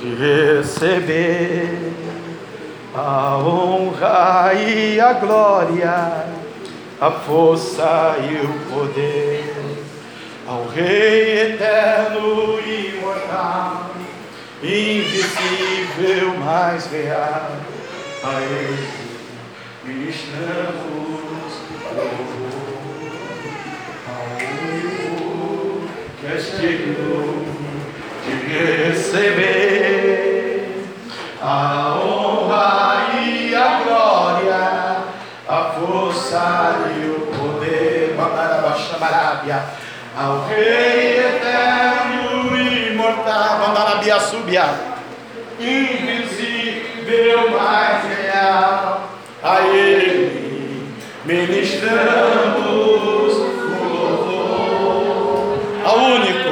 de receber a honra e a glória, a força e o poder ao Rei eterno, e imortal, invisível, mais real. A Ele ministramos louvor, ao único que é digno de receber a honra e a glória, a força e o poder, Mandarabaxamarabia, ao Rei eterno e imortal, mandar na bia subia, invisível, mas real, a Ele ministramos o louvor. Ao único.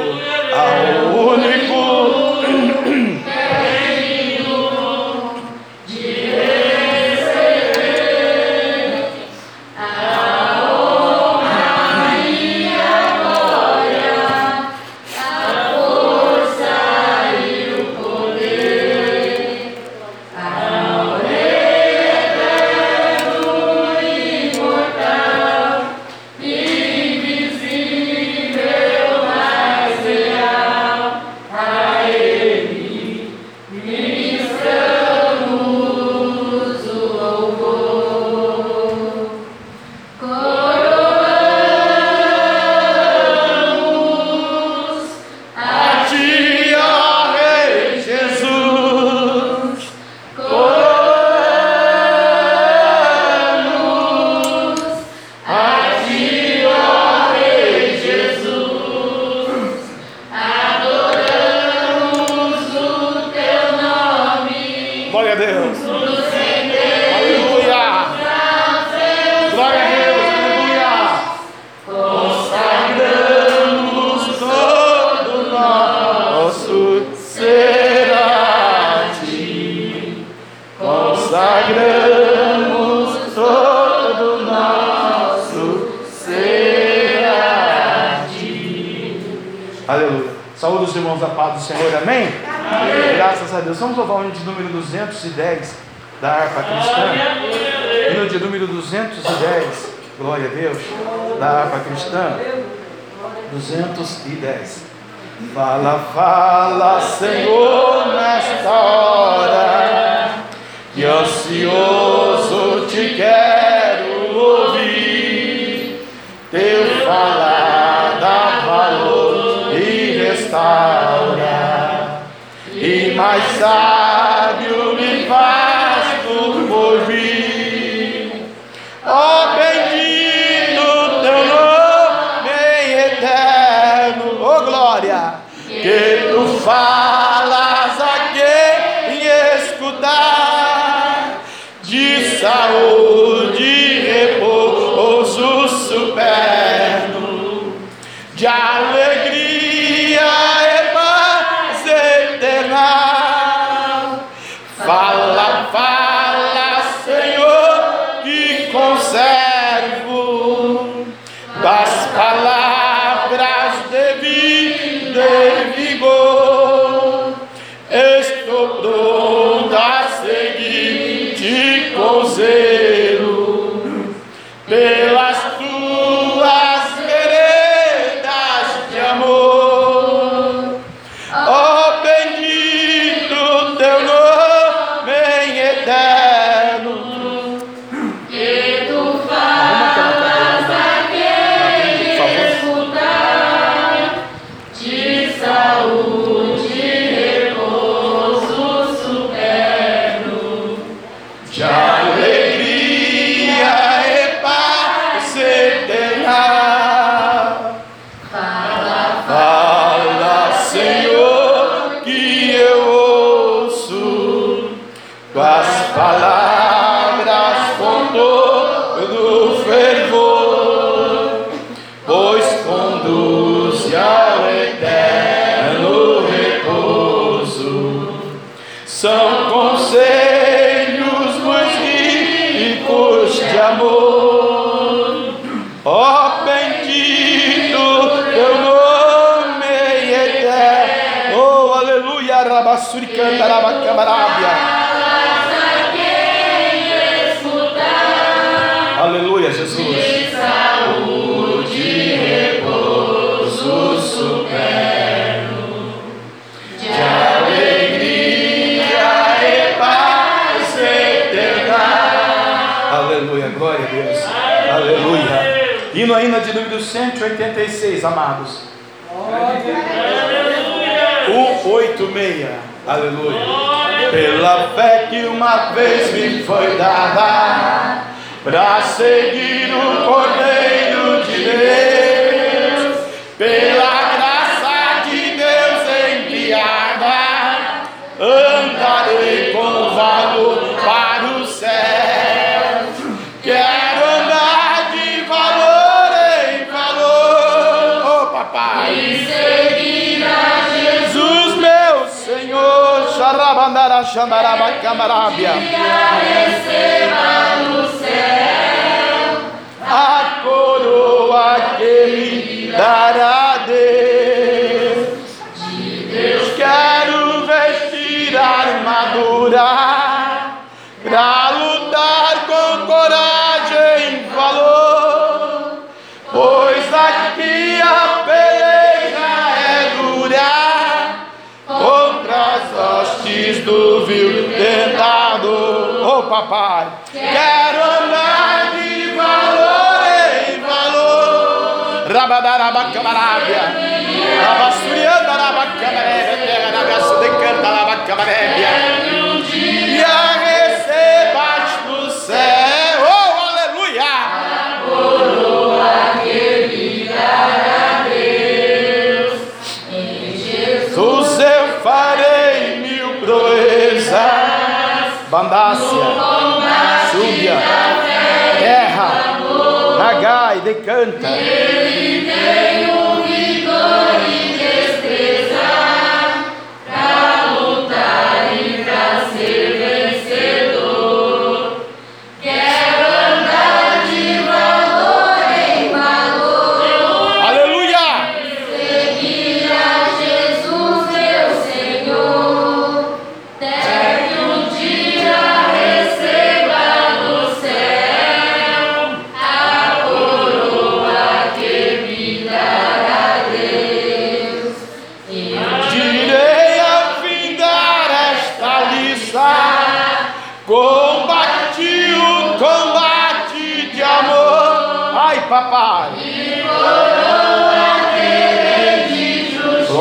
Fala, fala, Senhor. 186, amados. 186. Aleluia. Pela fé que uma vez me foi dada para seguir o Cordeiro de Deus, pela graça de Deus enviada, andarei com valor Shamara Bakamara Abia. Papai, quero andar de valor em valor. Rabadarabacamarabia. Rabassurianda rabacamarabia. Terra da graça de canta rabacamarabia. E a recebas do céu. Oh, aleluia. Jesus eu farei mil proezas. Bandácia, Nagai, decanta. tenho vigor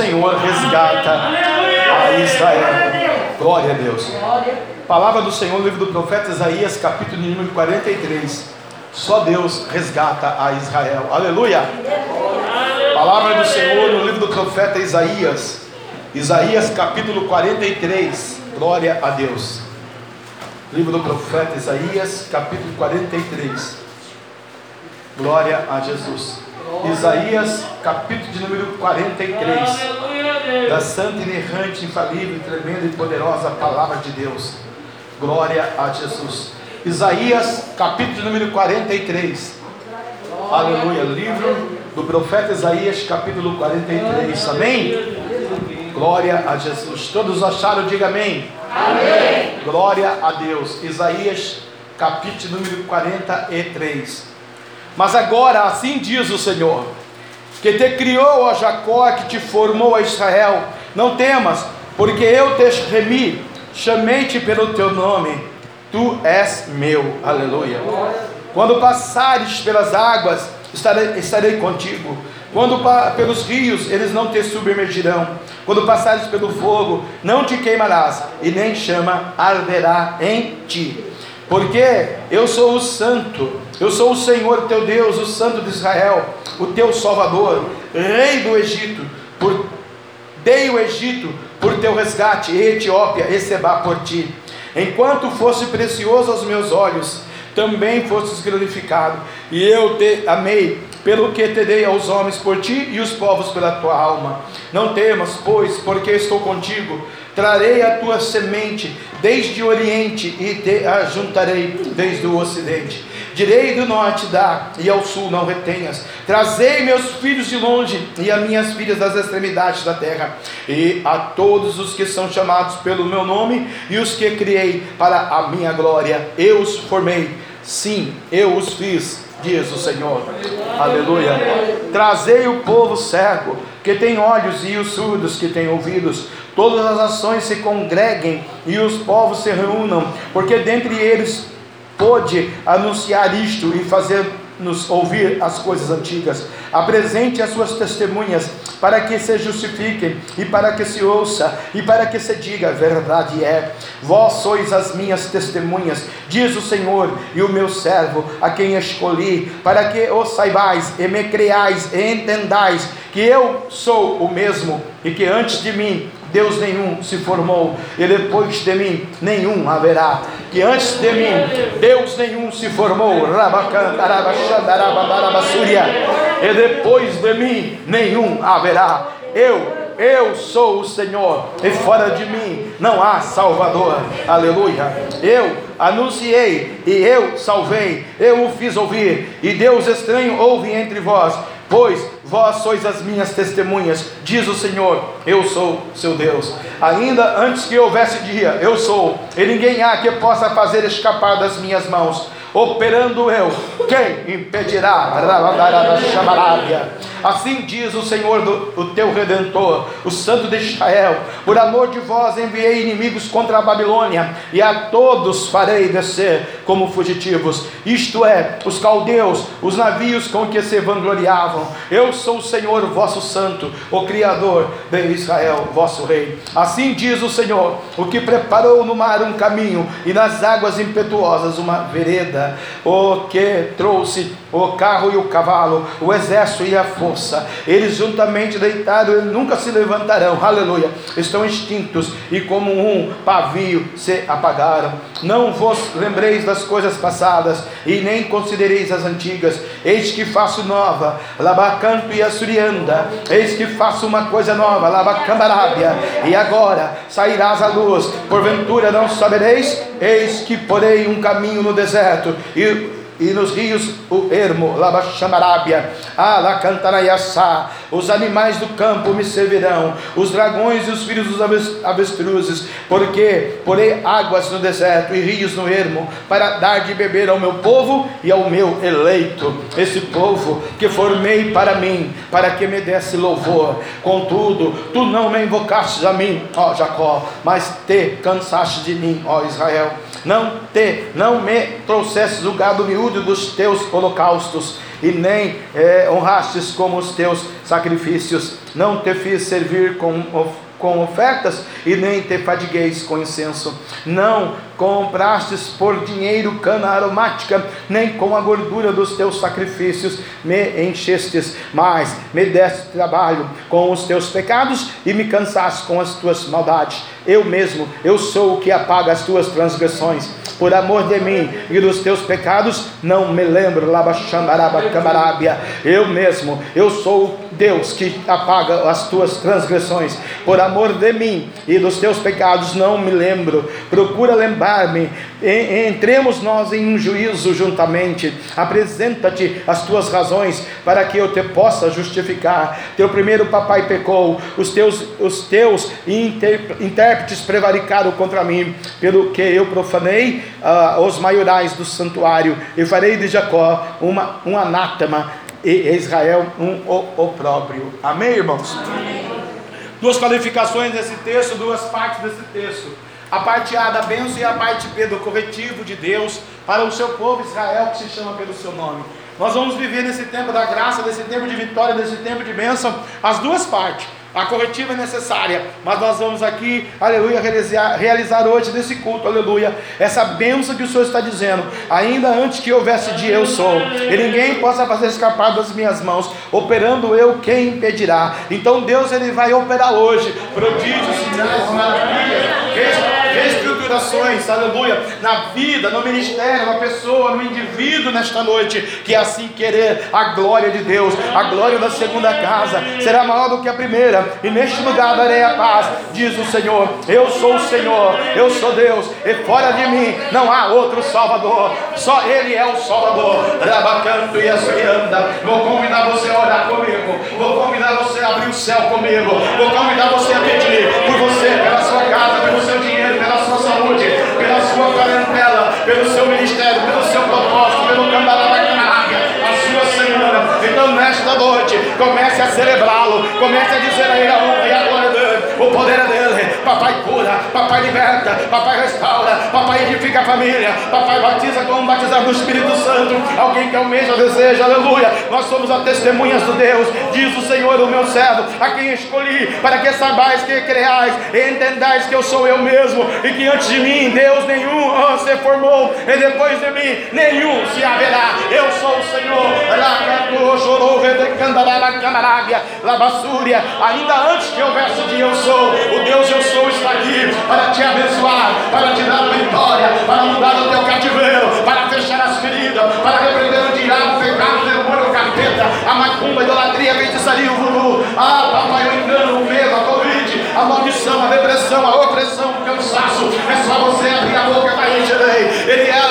Senhor resgata a Israel. Glória a Deus. Palavra do Senhor, livro do profeta Isaías, capítulo número 43. Só Deus resgata a Israel. Aleluia. Palavra do Senhor no livro do profeta Isaías. Isaías capítulo 43. Glória a Deus. Livro do profeta Isaías, capítulo 43. Glória a Jesus. Isaías, capítulo de número 43. Da santa, inerrante, infalível, tremenda e poderosa palavra de Deus. Glória a Jesus. Isaías, capítulo de número 43. Aleluia. Livro do profeta Isaías, capítulo 43. Amém? Glória a Jesus. Todos acharam? Diga amém. Amém. Glória a Deus. Isaías, capítulo número 43. Mas agora, assim diz o Senhor: que te criou a Jacó, que te formou a Israel, não temas, porque eu te remi, chamei-te pelo teu nome, tu és meu. Aleluia. Quando passares pelas águas, estarei, estarei contigo. Quando pelos rios, eles não te submergirão. Quando passares pelo fogo, não te queimarás, e nem chama arderá em ti. Porque eu sou o santo, eu sou o Senhor teu Deus, o santo de Israel, o teu salvador, rei do Egito. Por o Egito por teu resgate, e Etiópia e Seba por ti. Enquanto fosse precioso aos meus olhos, também fostes glorificado, e eu te amei, pelo que te dei aos homens por ti e os povos pela tua alma. Não temas, pois, porque estou contigo. Trarei a tua semente desde o oriente e te ajuntarei desde o ocidente. Direi do norte dá, e ao sul não retenhas. Trazei meus filhos de longe, e as minhas filhas das extremidades da terra. E a todos os que são chamados pelo meu nome, e os que criei para a minha glória, eu os formei. Sim, eu os fiz, diz o Senhor. Aleluia. Trazei o povo cego, que tem olhos, e os surdos, que têm ouvidos todas as nações se congreguem e os povos se reúnam, porque dentre eles pôde anunciar isto e fazer-nos ouvir as coisas antigas. Apresente as suas testemunhas, para que se justifiquem, e para que se ouça, e para que se diga: verdade é. Vós sois as minhas testemunhas, diz o Senhor, e o meu servo, a quem escolhi, para que o saibais, e me creais, e entendais que eu sou o mesmo, e que antes de mim Deus nenhum se formou, e depois de mim nenhum haverá. Que antes de mim Deus nenhum se formou, e depois de mim nenhum haverá. Eu eu sou o Senhor, e fora de mim não há Salvador. Aleluia. Eu anunciei e eu salvei, eu o fiz ouvir, e Deus estranho ouve entre vós, pois vós sois as minhas testemunhas, diz o Senhor, eu sou seu Deus. Ainda antes que houvesse dia, eu sou, e ninguém há que possa fazer escapar das minhas mãos operando eu, quem impedirá? Assim diz o Senhor, do, o teu redentor, o Santo de Israel: por amor de vós enviei inimigos contra a Babilônia, e a todos farei descer como fugitivos, isto é, os caldeus, os navios com que se vangloriavam. Eu sou o Senhor, vosso Santo, o Criador de Israel, vosso Rei. Assim diz o Senhor, o que preparou no mar um caminho, e nas águas impetuosas uma vereda o que trouxe o carro e o cavalo, o exército e a força. Eles juntamente deitaram e nunca se levantarão. Aleluia. Estão extintos e como um pavio se apagaram. Não vos lembreis das coisas passadas e nem considereis as antigas. Eis que faço nova, labacanto e assurianda. Eis que faço uma coisa nova, labacambarábia. E agora sairás à luz. Porventura não sabereis? Eis que porei um caminho no deserto e e nos rios o ermo, Labaxamarábia, Alacantaraiaçá, os animais do campo me servirão, os dragões e os filhos dos avestruzes, porque porei águas no deserto e rios no ermo, para dar de beber ao meu povo e ao meu eleito, esse povo que formei para mim, para que me desse louvor. Contudo, tu não me invocastes a mim, ó Jacó, mas te cansaste de mim, ó Israel. Não te, não me trouxestes o gado miúdo dos teus holocaustos, e nem é, honrastes como os teus sacrifícios. Não te fiz servir com com ofertas e nem te fadigueis com incenso. Não comprastes por dinheiro cana aromática, nem com a gordura dos teus sacrifícios me enchestes, mas me deste trabalho com os teus pecados e me cansaste com as tuas maldades. Eu mesmo, eu sou o que apaga as tuas transgressões. Por amor de mim e dos teus pecados, não me lembro, Eu mesmo, eu sou Deus que apaga as tuas transgressões. Por amor de mim e dos teus pecados, não me lembro. Procura lembrar-me. Entremos nós em um juízo juntamente. Apresenta-te as tuas razões para que eu te possa justificar. Teu primeiro papai pecou, os teus, os teus intérpretes prevaricaram contra mim, pelo que eu profanei uh, os maiorais do santuário e farei de Jacó uma, um anátema e Israel um opróbrio. Amém, irmãos? Amém. Duas qualificações desse texto, duas partes desse texto. A parte A da bênção e a parte B do corretivo de Deus para o seu povo Israel que se chama pelo seu nome. Nós vamos viver nesse tempo da graça, nesse tempo de vitória, nesse tempo de bênção, as duas partes. A corretiva é necessária, mas nós vamos aqui, aleluia, realizar, realizar hoje nesse culto, aleluia, essa bênção que o Senhor está dizendo, ainda antes que houvesse dia eu sou, e ninguém possa fazer escapar das minhas mãos, operando eu, quem impedirá? Então Deus ele vai operar hoje, prodígios, sinais, maravilhas, reestruturações, aleluia, na vida, no ministério, na pessoa, no indivíduo nesta noite, que assim querer a glória de Deus, a glória da segunda casa será maior do que a primeira, e neste lugar darei a paz, diz o Senhor. Eu sou o Senhor, eu sou Deus, e fora de mim não há outro Salvador, só Ele é o Salvador. Rabacanto e anda. Vou convidar você a orar comigo, vou convidar você a abrir o céu comigo, vou convidar você a pedir por você, pela sua casa, pelo seu dinheiro, pela sua saúde, pela sua parentela, pelo seu ministério, pelo seu propósito, pelo cambalá da a sua semana. Então, nesta noite, comece a celebrá-lo, comece a dizer a ele a honra e a glória o poder é dele. Papai cura, papai liberta, papai restaura, papai edifica a família, papai batiza como batizar no Espírito Santo. Alguém que almeja, deseja, aleluia. Nós somos as testemunhas do Deus, diz o Senhor, o meu servo, a quem escolhi, para que saibais que creais e entendais que eu sou eu mesmo, e que antes de mim Deus nenhum se formou, e depois de mim nenhum se haverá. Eu sou o Senhor, ainda antes que houvesse de eu sou, o Deus eu sou está aqui para te abençoar, para te dar vitória, para mudar o teu cativeiro, para fechar as feridas, para repreender o diabo, o pecado, o demônio, o capeta, a macumba, a idolatria, a feitiçaria, o voodoo, ah, papai, o engano, o medo, a covid, a maldição, a depressão, a opressão, o cansaço, é só você abrir a boca para encherei. Ele é a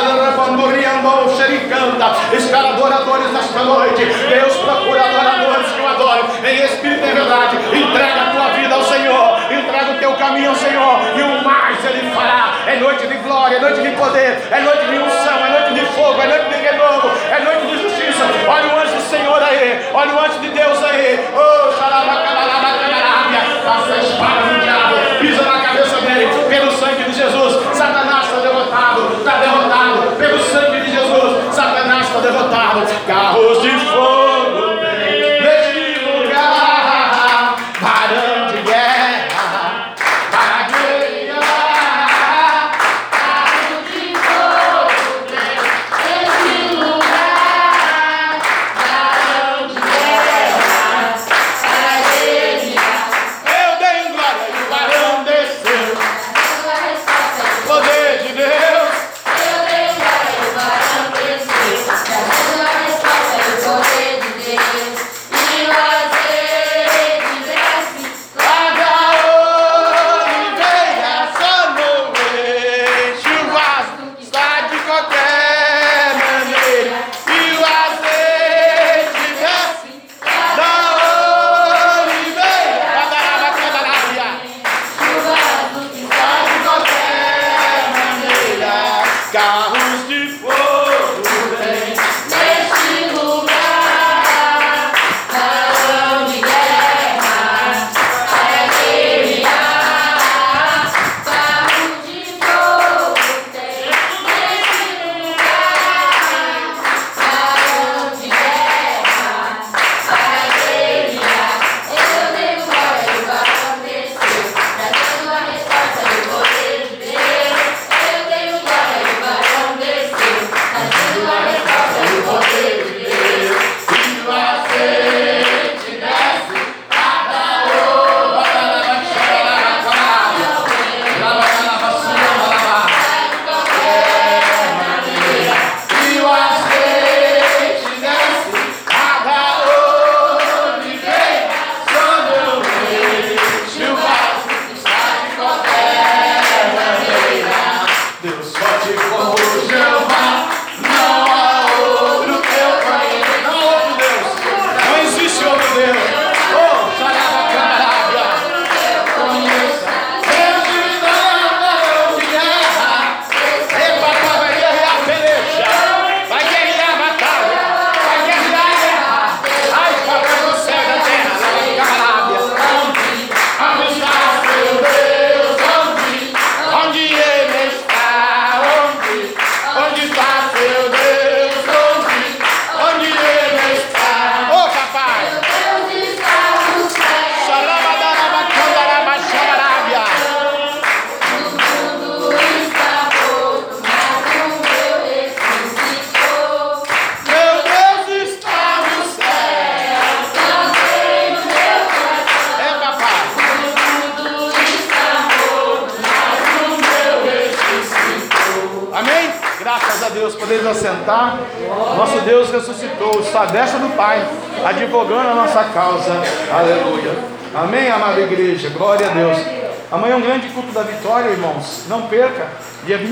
xericanta, espera adoradores nesta noite. Deus procura adoradores que o adoram em espírito e verdade. Entrega a tua vida ao Senhor, entrega o teu caminho ao Senhor, e o mais Ele fará. É noite de glória, é noite de poder, é noite de unção, é noite de fogo, é noite de renovo, é noite de justiça. Olha o anjo do Senhor aí, olha o anjo de Deus aí. Oh, a espada no diabo, pisa na cabeça dele, pelo sangue de Jesus. Satanás está derrotado, está derrotado,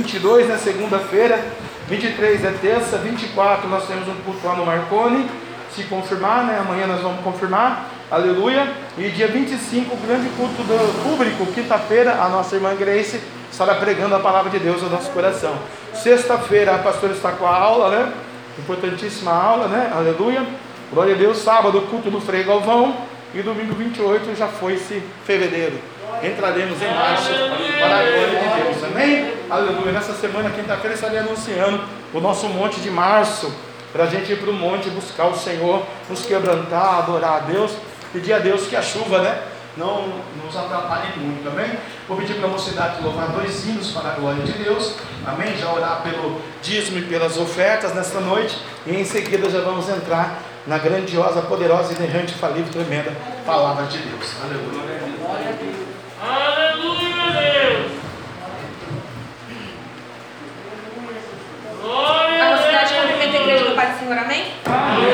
22, né, segunda-feira. 23 é terça. 24 nós temos um culto lá no Marconi. Se confirmar, né? Amanhã nós vamos confirmar. Aleluia. E dia 25, o grande culto do público. Quinta-feira, a nossa irmã Grace estará pregando a palavra de Deus no nosso coração. Sexta-feira, a pastora está com a aula, né? Importantíssima aula, né? Aleluia. Glória a Deus. Sábado, culto do Frei Galvão. E domingo 28 já foi esse fevereiro. Entraremos em março para a glória de Deus. Amém? Aleluia. Nessa semana, quinta-feira, estarei anunciando o nosso monte de março. Para a gente ir para o monte buscar o Senhor, nos quebrantar, adorar a Deus. Pedir a Deus que a chuva, né? Não nos atrapalhe muito, amém? Vou pedir para a mocidade louvar dois hinos para a glória de Deus, amém? Já orar pelo dízimo e pelas ofertas nesta noite, e em seguida já vamos entrar na grandiosa, poderosa, inerrante, falível, tremenda palavra de Deus. Aleluia. Aleluia, Deus. Glória A mocidade cumprimenta a igreja do Pai do Senhor, amém? Amém.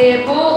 Recebo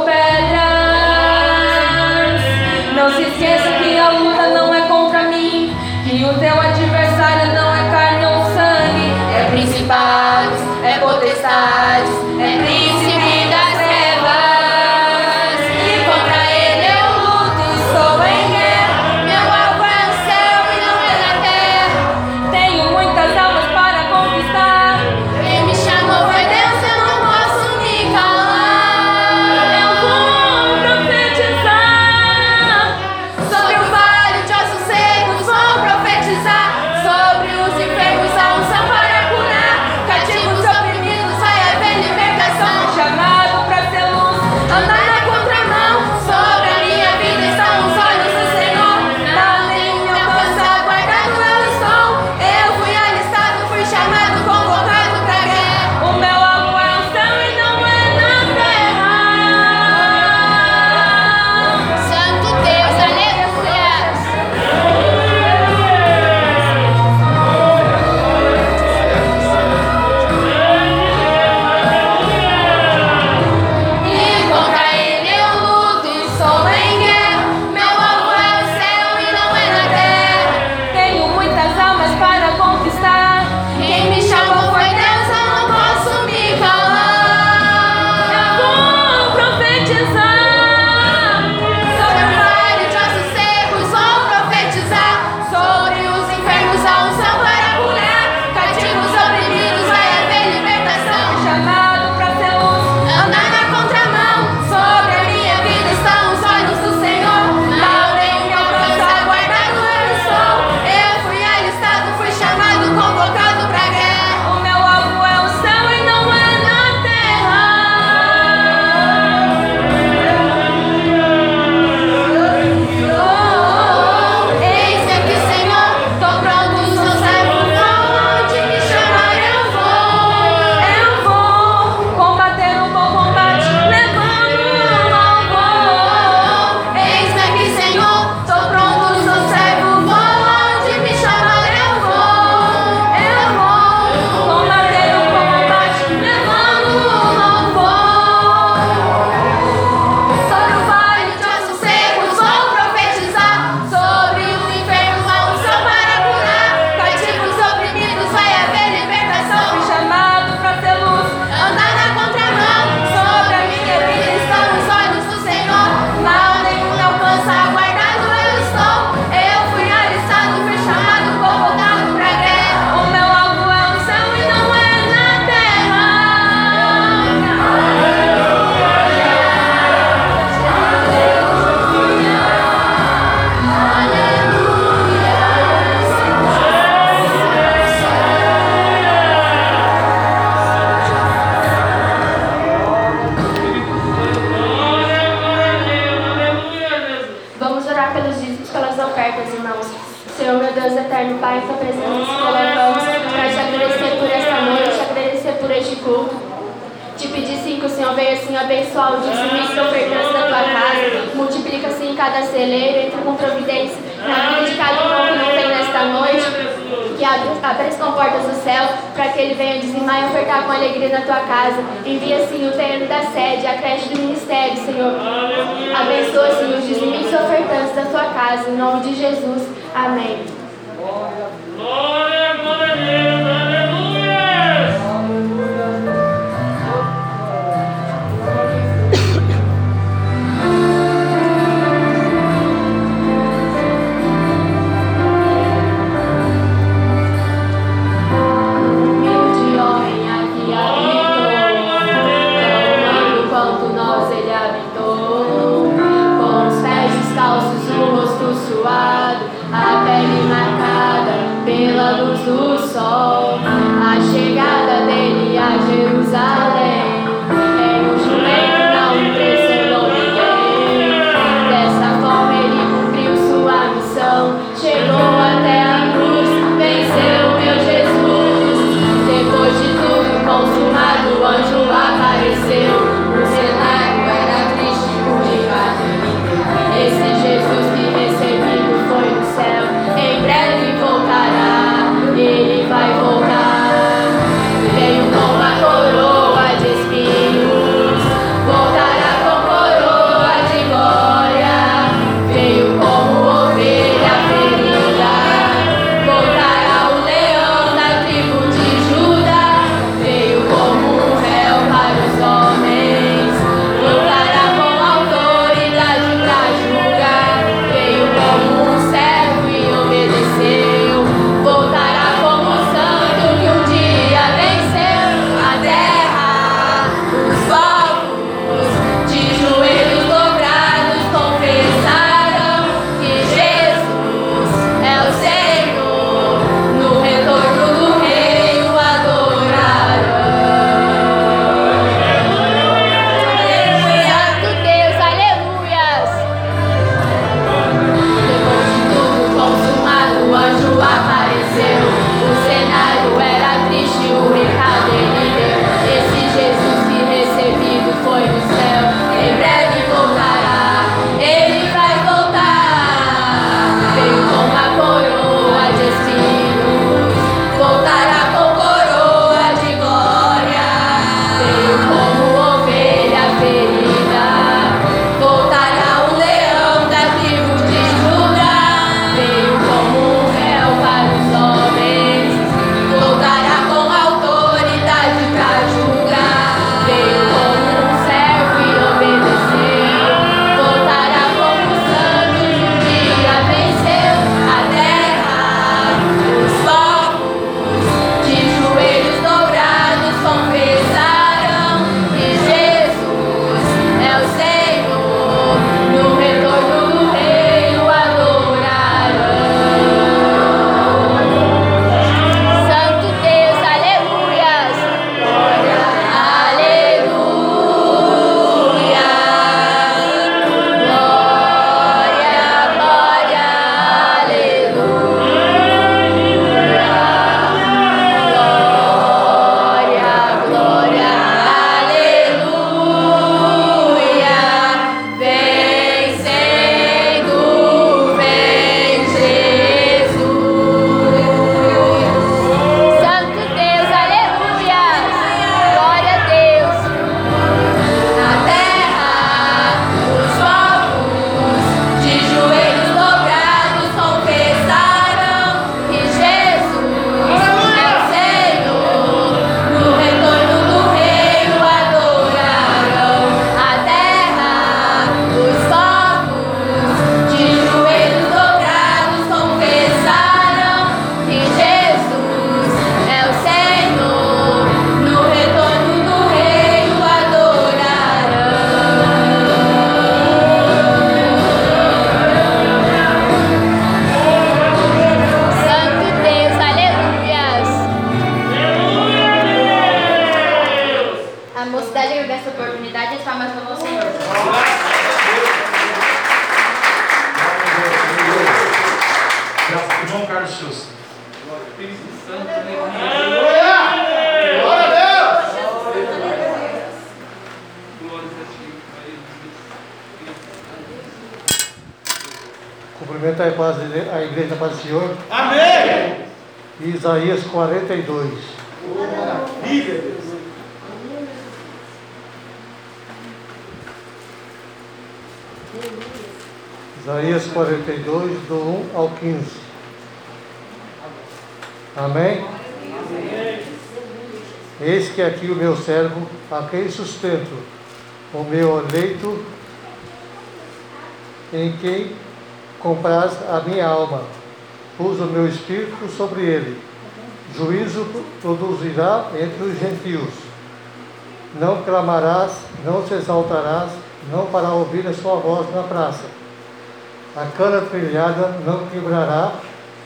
cana trilhada não quebrará,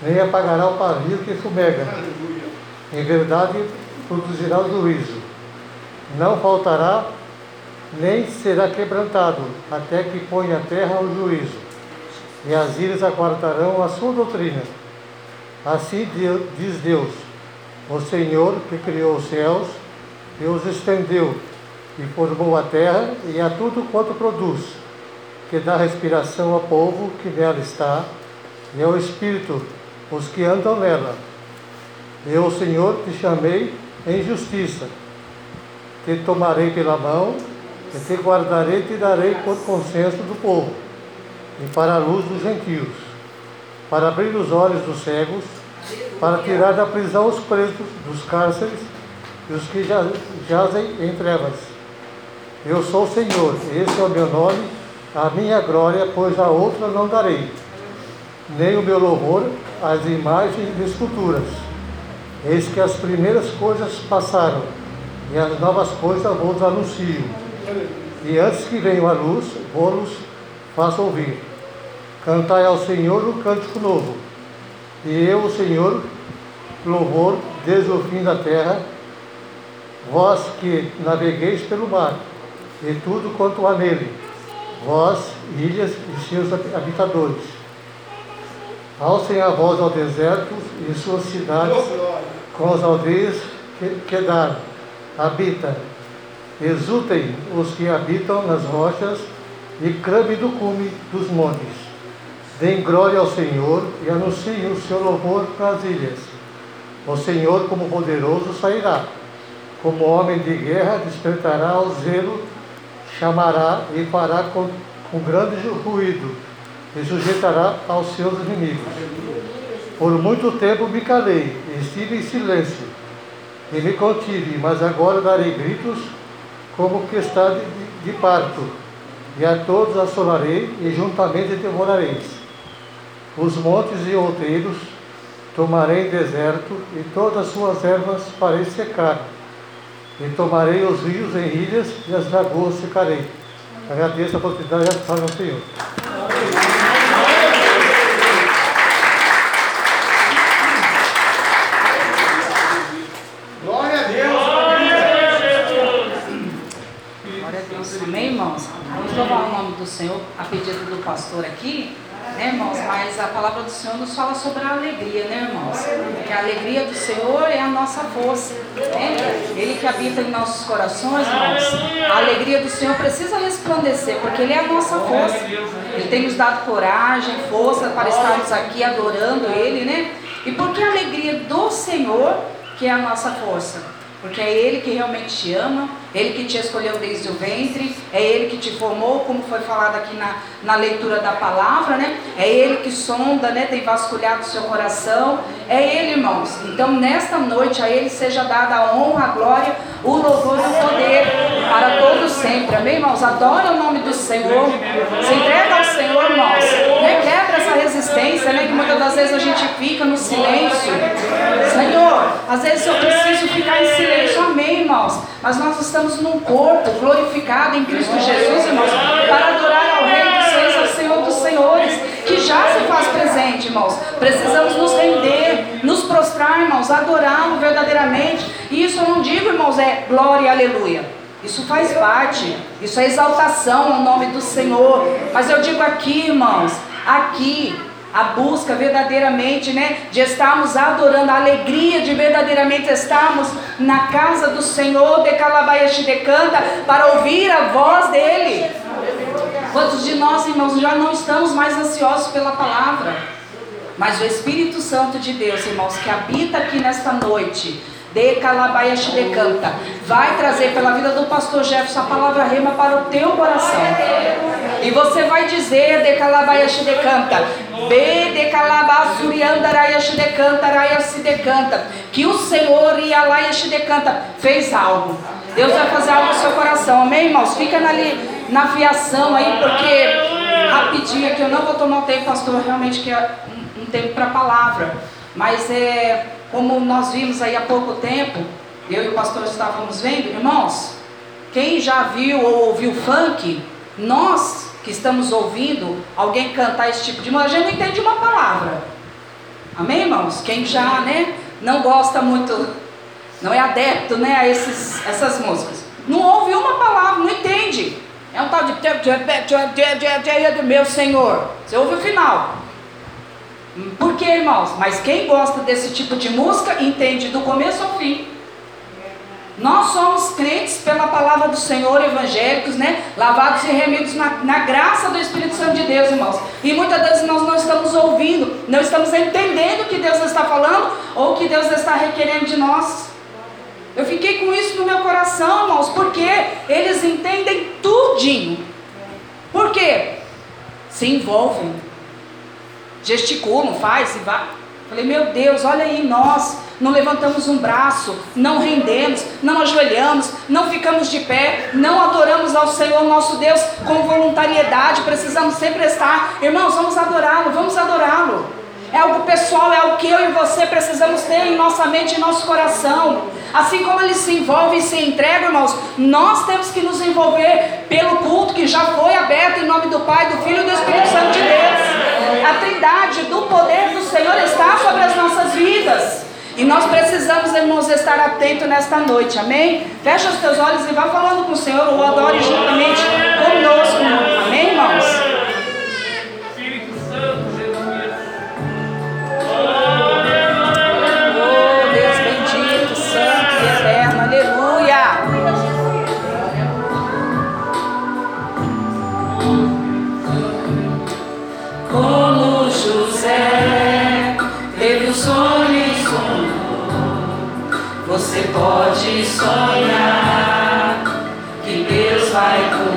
nem apagará o pavio que fumega. Em verdade, produzirá o juízo. Não faltará, nem será quebrantado, até que ponha a terra o juízo. E as ilhas aguardarão a sua doutrina. Assim diz Deus, o Senhor que criou os céus e os estendeu, e formou a terra e a tudo quanto produz, que dá respiração ao povo que nela está, e ao Espírito, os que andam nela. Eu, Senhor, te chamei em justiça, te tomarei pela mão, e te guardarei e te darei por consenso do povo, e para a luz dos gentios, para abrir os olhos dos cegos, para tirar da prisão os presos dos cárceres e os que jazem em trevas. Eu sou o Senhor, esse é o meu nome, a minha glória, pois a outra não darei, nem o meu louvor às imagens de esculturas. Eis que as primeiras coisas passaram, e as novas coisas vos anuncio. E antes que venham a luz, vou-los faço ouvir. Cantai ao Senhor um cântico novo. E eu, o Senhor, louvor desde o fim da terra, vós que navegueis pelo mar, e tudo quanto há nele, vós, ilhas e seus habitadores. Alcem a voz ao deserto e suas cidades, com as aldeias que, que dar, habita. Exultem os que habitam nas rochas e clamem do cume dos montes. Deem glória ao Senhor e anunciem o seu louvor nas ilhas. O Senhor, como poderoso, sairá. Como homem de guerra, despertará o zelo, chamará e fará com, com grande ruído, e sujeitará aos seus inimigos. Por muito tempo me calei, e estive em silêncio, e me contive, mas agora darei gritos como que está de, de- parto, e a todos assolarei, e juntamente devorareis. Os montes e outeiros tomarei deserto, e todas as suas ervas farei secar. E tomarei os rios em ilhas, e as lagoas secarei. Agradeço a oportunidade e a palavra do Senhor. Glória a Deus. Glória a Deus. Amém, irmãos? Vamos louvar o nome do Senhor a pedido do pastor aqui, né, irmãos? Mas a palavra do Senhor nos fala sobre a alegria, né, irmãos? Que a alegria do Senhor é a nossa força, né? Ele que habita em nossos corações, irmãos. A alegria do Senhor precisa resplandecer, porque Ele é a nossa força. Ele tem nos dado coragem, força para estarmos aqui adorando Ele, né? E porque a alegria do Senhor que é a nossa força. Porque é Ele que realmente te ama, Ele que te escolheu desde o ventre, é Ele que te formou, como foi falado aqui na, na leitura da palavra, né? É Ele que sonda, né? Tem vasculhado o seu coração. É Ele, irmãos. Então, nesta noite, a Ele seja dada a honra, a glória, o louvor e o poder para todos sempre. Amém, irmãos? Adora o nome do Senhor. Se entrega ao Senhor, irmãos. Né? Essa resistência, né? Que muitas das vezes a gente fica no silêncio. Senhor, às vezes eu preciso ficar em silêncio. Amém, irmãos? Mas nós estamos num corpo glorificado em Cristo Jesus, irmãos, para adorar ao Rei dos Reis, ao Senhor dos Senhores, que já se faz presente, irmãos. Precisamos nos render, nos prostrar, irmãos, adorá-lo verdadeiramente. E isso eu não digo, irmãos, é glória e aleluia. Isso faz parte, isso é exaltação ao nome do Senhor. Mas eu digo aqui, irmãos, aqui, a busca verdadeiramente, né, de estarmos adorando, a alegria de verdadeiramente estarmos na casa do Senhor, de Calabaias de Canta, para ouvir a voz dele. Quantos de nós, irmãos, já não estamos mais ansiosos pela palavra? Mas o Espírito Santo de Deus, irmãos, que habita aqui nesta noite, de Calabaias de canta, vai trazer pela vida do pastor Jefferson a palavra rema para o teu coração. E você vai dizer de Calabaias de canta, B de canta, Raias se decanta, que o Senhor e Alaias de canta fez algo. Deus vai fazer algo no seu coração, amém, irmãos? Fica ali na fiação aí, porque rapidinho aqui eu não vou tomar o tempo, pastor, realmente que é um, tempo para palavra. Mas é como nós vimos aí há pouco tempo, eu e o pastor estávamos vendo, irmãos, quem já viu ou ouviu funk, nós que estamos ouvindo alguém cantar esse tipo de música, a gente não entende uma palavra. Amém, irmãos? Quem já, né, não gosta muito, não é adepto, né, a esses, essas músicas. Não ouve uma palavra, não entende. É um tal de meu Senhor. Você ouve o final. Por que, irmãos? Mas quem gosta desse tipo de música entende do começo ao fim. Nós somos crentes pela palavra do Senhor, evangélicos, né? Lavados e remidos na, na, graça do Espírito Santo de Deus, irmãos. E muitas vezes nós não estamos ouvindo, não estamos entendendo o que Deus está falando ou o que Deus está requerendo de nós. Eu fiquei com isso no meu coração, irmãos, porque eles entendem tudinho. Por quê? Se envolvem, gesticulam, faz e vai. Falei, meu Deus, olha aí, nós não levantamos um braço, não rendemos, não ajoelhamos, não ficamos de pé, não adoramos ao Senhor nosso Deus com voluntariedade, precisamos sempre estar. Irmãos, vamos adorá-lo, vamos adorá-lo. É algo pessoal, é algo que eu e você precisamos ter em nossa mente e nosso coração. Assim como ele se envolve e se entrega, irmãos, nós temos que nos envolver pelo culto que já foi aberto em nome do Pai, do Filho e do Espírito Santo de Deus. A trindade do poder do Senhor está sobre as nossas vidas. E nós precisamos, irmãos, estar atentos nesta noite, amém? Fecha os teus olhos e vá falando com o Senhor, ou adore juntamente conosco, amém, irmãos? Pode sonhar que Deus vai cumprir,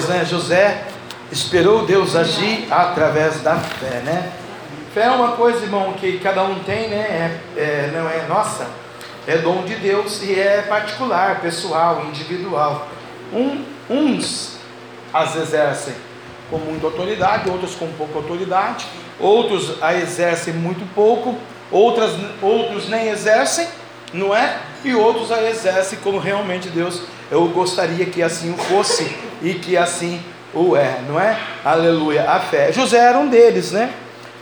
Deus, né? José esperou Deus agir através da fé, né? Fé é uma coisa, irmão, que cada um tem, né? É, é, não é nossa, é dom de Deus e é particular, pessoal, individual. Um, uns as exercem com muita autoridade, outros com pouca autoridade, outros a exercem muito pouco, outras, outros nem exercem, não é? E outros a exercem como realmente Deus eu gostaria que assim fosse e que assim o é, não é? Aleluia, a fé. José era um deles, né?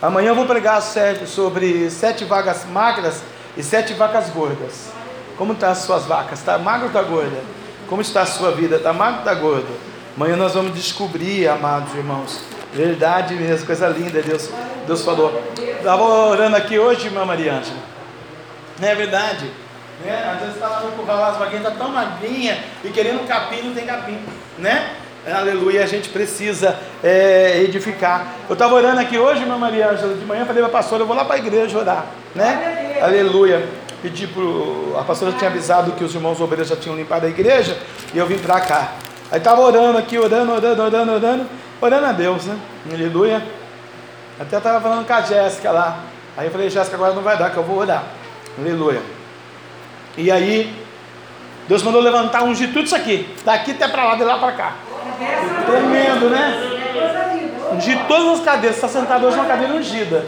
Amanhã eu vou pregar sobre sete vagas magras e sete vacas gordas. Como estão tá as suas vacas? Está magra ou está gorda? Como está a sua vida? Está magra ou está gorda? Amanhã nós vamos descobrir, amados irmãos. Verdade mesmo, coisa linda, Deus, Deus falou. Estava orando aqui hoje, irmã Mariângela. Não é verdade? Né? Às vezes está lá no curral, as vaguinhas estão tá tão magrinha e querendo capim, não tem capim, né? Aleluia, a gente precisa é, edificar. Eu estava orando aqui hoje, irmã Maria Ângela, de manhã, falei para a pastora, eu vou lá para a igreja orar, né? Aleluia. Pedi para a pastora tinha avisado que os irmãos obreiros já tinham limpado a igreja e eu vim para cá. Aí estava orando aqui, orando, orando, orando, orando, orando a Deus, né? Aleluia. Até estava falando com a Jéssica lá. Aí eu falei, Jéssica, agora não vai dar, que eu vou orar. Aleluia. E aí, Deus mandou levantar, ungir tudo isso aqui, daqui até para lá, de lá para cá. Tremendo, né? Ungir todas as cadeiras. Está sentado hoje numa cadeira ungida.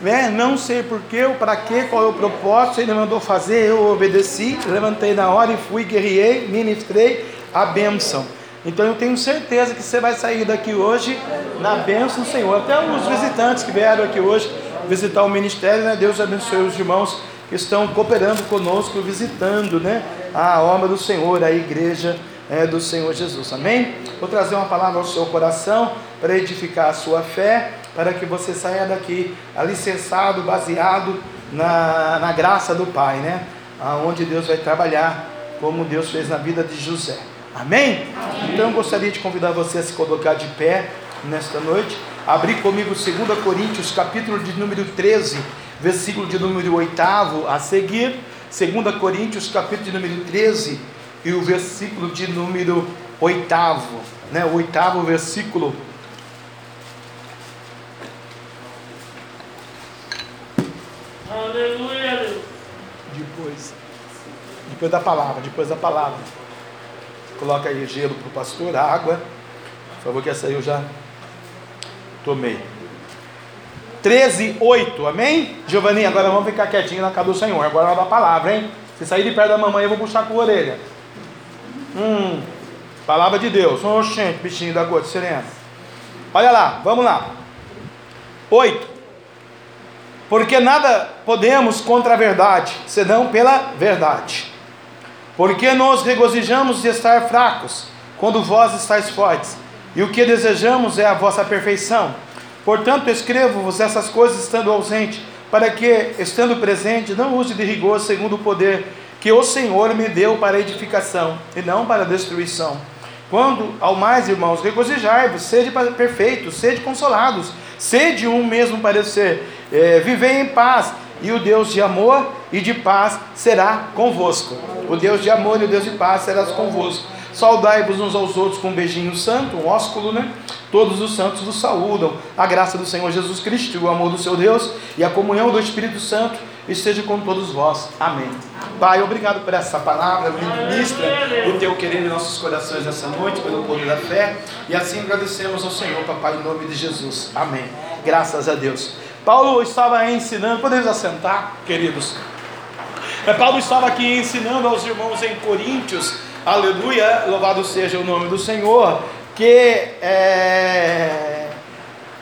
Né? Não sei porquê, para quê, qual é o propósito. Ele mandou fazer, eu obedeci, levantei na hora e fui, guerriei, ministrei a bênção. Então eu tenho certeza que você vai sair daqui hoje na bênção do Senhor. Até os visitantes que vieram aqui hoje visitar o ministério, né? Deus abençoe os irmãos estão cooperando conosco, visitando né? a obra do Senhor, a igreja é, do Senhor Jesus. Amém? Vou trazer uma palavra ao seu coração para edificar a sua fé, para que você saia daqui alicerçado, baseado na, na graça do Pai, né? Aonde Deus vai trabalhar, como Deus fez na vida de José. Amém? Amém? Então eu gostaria de convidar você a se colocar de pé nesta noite. Abrir comigo 2 Coríntios, capítulo de número 13, versículo de número 8 a seguir. 2 Coríntios, capítulo de número 13, e o versículo de número oitavo, né? O oitavo versículo. Aleluia. Depois, depois da palavra, depois da palavra. Coloca aí gelo para o pastor, água. Por favor, que essa aí eu já tomei. 13, 8, amém? Giovanni, agora vamos ficar quietinho na casa do Senhor. Agora é da palavra, hein? Se sair de perto da mamãe, eu vou puxar com a orelha. Hum, palavra de Deus. Oxente, bichinho da gota serena. Olha lá, vamos lá. Oito. Porque nada podemos contra a verdade, senão pela verdade. Porque nos regozijamos de estar fracos, quando vós estáis fortes, e o que desejamos é a vossa perfeição. Portanto, escrevo-vos essas coisas estando ausente, para que, estando presente, não use de rigor segundo o poder que o Senhor me deu para edificação e não para destruição. Quando, ao mais, irmãos, regozijai-vos, sede perfeitos, sede consolados, sede um mesmo parecer, é, vivei em paz, e o Deus de amor e de paz será convosco. O Deus de amor e o Deus de paz será convosco. Saudai-vos uns aos outros com um beijinho santo, um ósculo, né? Todos os santos vos saúdam. A graça do Senhor Jesus Cristo, o amor do seu Deus e a comunhão do Espírito Santo esteja com todos vós. Amém. Pai, obrigado por essa palavra, ministra o teu querer em nossos corações nessa noite, pelo poder da fé. E assim agradecemos ao Senhor, papai, em nome de Jesus. Amém. Graças a Deus. Paulo estava ensinando, podemos assentar, queridos. É, Paulo estava aqui ensinando aos irmãos em Coríntios, aleluia, louvado seja o nome do Senhor, que é,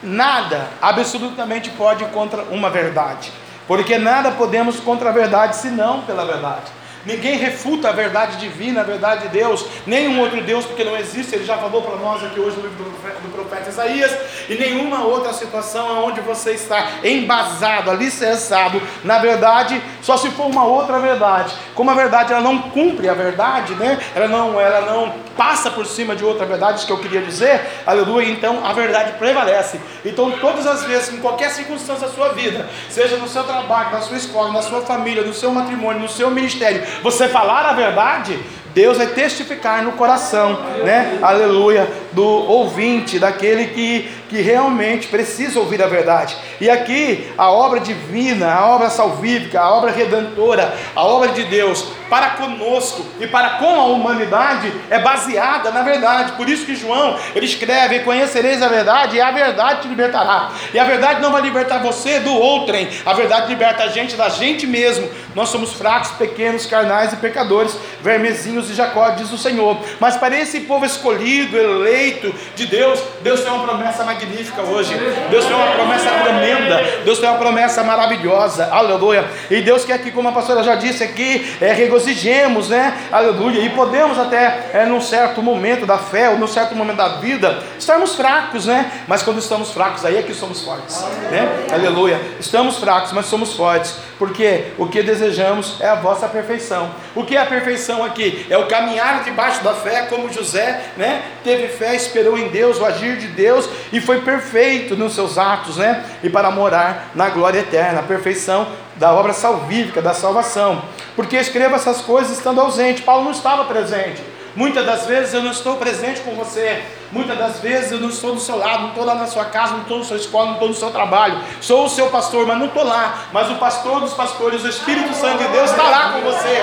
nada absolutamente pode contra uma verdade. Porque nada podemos contra a verdade senão pela verdade. Ninguém refuta a verdade divina, a verdade de Deus, nenhum outro Deus, porque não existe, ele já falou para nós aqui hoje no livro do profeta, do profeta Isaías, e nenhuma outra situação onde você está embasado, alicerçado na verdade, só se for uma outra verdade. Como a verdade ela não cumpre a verdade, né? ela, não, ela não passa por cima de outra verdade, isso que eu queria dizer, aleluia, então a verdade prevalece. Então, todas as vezes, em qualquer circunstância da sua vida, seja no seu trabalho, na sua escola, na sua família, no seu matrimônio, no seu ministério, você falar a verdade, Deus vai testificar no coração, né? Aleluia, do ouvinte, daquele que, que realmente precisa ouvir a verdade. E aqui a obra divina, a obra salvífica, a obra redentora, a obra de Deus para conosco e para com a humanidade é baseada na verdade. Por isso que João, ele escreve: "Conhecereis a verdade e a verdade te libertará". E a verdade não vai libertar você do outrem, a verdade liberta a gente da gente mesmo. Nós somos fracos, pequenos, carnais e pecadores, vermezinhos e Jacó, diz o Senhor. Mas para esse povo escolhido, eleito de Deus, Deus tem uma promessa magnífica hoje. Deus tem uma promessa tremenda. Deus tem uma promessa maravilhosa. Aleluia. E Deus quer que, como a pastora já disse aqui, é, regozijemos, né? Aleluia. E podemos até, é, num certo momento da fé, ou num certo momento da vida, estarmos fracos, né? Mas quando estamos fracos, aí é que somos fortes, né? Aleluia. Estamos fracos, mas somos fortes, porque o que desejamos é a vossa perfeição. O que é a perfeição aqui? É o caminhar debaixo da fé, como José, né? Teve fé, esperou em Deus, o agir de Deus e foi perfeito nos seus atos, né? E para morar na glória eterna, a perfeição da obra salvífica, da salvação. Porque escreva essas coisas estando ausente. Paulo não estava presente. Muitas das vezes eu não estou presente com você. Muitas das vezes eu não estou do seu lado, não estou lá na sua casa, não estou na sua escola, não estou no seu trabalho. Sou o seu pastor, mas não estou lá. Mas o pastor dos pastores, o Espírito Santo de Deus, está lá com você.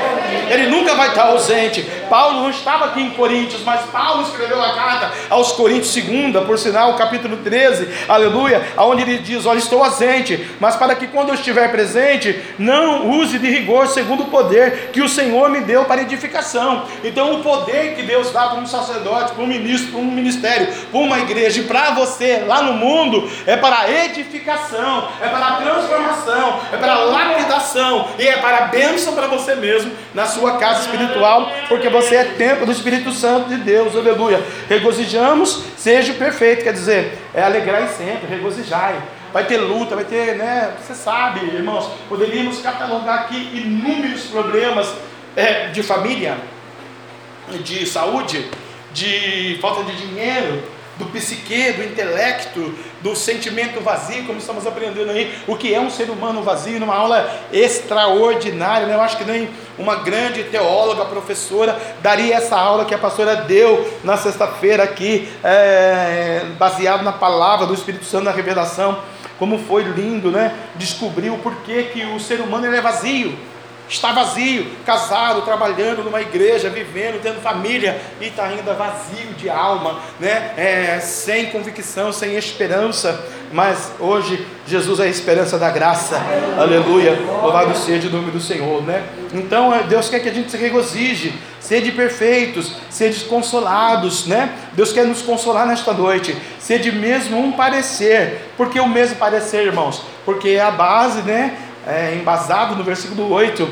Ele nunca vai estar ausente. Paulo não estava aqui em Coríntios, mas Paulo escreveu a carta aos Coríntios, segunda, por sinal, capítulo 13, aleluia, onde ele diz: Olha, estou ausente, mas para que quando eu estiver presente, não use de rigor segundo o poder que o Senhor me deu para edificação. Então, o poder que Deus dá para um sacerdote, para um ministro, para um ministério, para uma igreja e para você lá no mundo, é para edificação, é para transformação, é para lapidação e é para bênção para você mesmo na sua casa espiritual, porque você é templo do Espírito Santo de Deus, aleluia. Regozijamos, seja perfeito, quer dizer, é alegrar sempre, regozijai. Vai ter luta, vai ter, né? Você sabe, irmãos, poderíamos catalogar aqui inúmeros problemas é, de família, de saúde, de falta de dinheiro, do psique, do intelecto, do sentimento vazio, como estamos aprendendo aí, o que é um ser humano vazio, numa aula extraordinária, né? eu acho que nem uma grande teóloga, professora, daria essa aula que a pastora deu na sexta-feira aqui, é, baseado na palavra do Espírito Santo, na revelação, como foi lindo, né? Descobrir o porquê que o ser humano ele é vazio, está vazio, casado, trabalhando numa igreja, vivendo, tendo família e está ainda vazio de alma, né? É, sem convicção, sem esperança. Mas hoje Jesus é a esperança da graça, aleluia. Louvado seja o nome do Senhor, né? Então é, Deus quer que a gente se regozije, sede perfeitos, sede consolados, né? Deus quer nos consolar nesta noite, sede mesmo um parecer, porque o mesmo parecer, irmãos, porque é a base, né? É, embasado no versículo 8: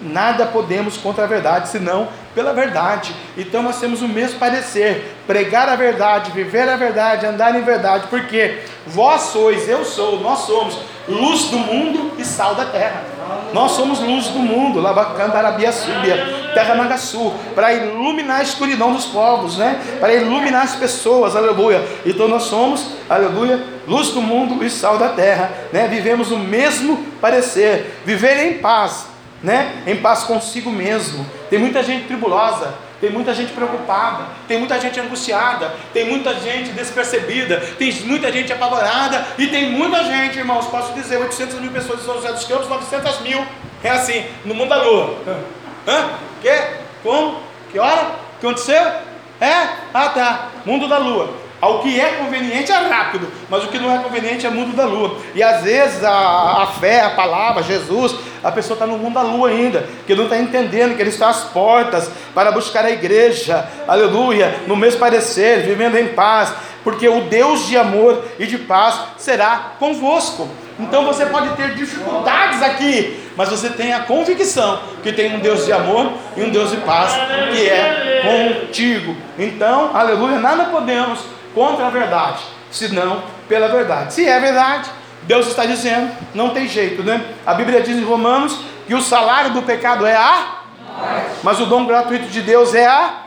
nada podemos contra a verdade, senão pela verdade. Então nós temos o mesmo parecer: pregar a verdade, viver a verdade, andar em verdade, porque vós sois, eu sou, nós somos luz do mundo e sal da terra. Nós somos luz do mundo, Lavacandarabia Súbia, Terra Mangaçu, para iluminar a escuridão dos povos, né? Para iluminar as pessoas, aleluia. Então nós somos, aleluia, luz do mundo e sal da terra, né? Vivemos o mesmo parecer, viver em paz, né? Em paz consigo mesmo. Tem muita gente tribulosa, tem muita gente preocupada, tem muita gente angustiada, tem muita gente despercebida, tem muita gente apavorada e tem muita gente, irmãos, posso dizer, 800 mil pessoas em São José dos Campos, 900 mil, é assim, no mundo da lua. Hã? Que? Como? Que hora? O que aconteceu? É? Ah tá, mundo da lua. O que é conveniente é rápido, mas o que não é conveniente é mundo da lua. E às vezes a, a fé, a palavra, Jesus, a pessoa está no mundo da lua ainda, que não está entendendo que Ele está às portas para buscar a igreja, aleluia, no mesmo parecer, vivendo em paz, porque o Deus de amor e de paz será convosco. Então você pode ter dificuldades aqui, mas você tem a convicção que tem um Deus de amor e um Deus de paz que é contigo. Então, aleluia, nada podemos contra a verdade, senão pela verdade. Se é verdade, Deus está dizendo, não tem jeito, né? A Bíblia diz em Romanos que o salário do pecado é a mas o dom gratuito de Deus é a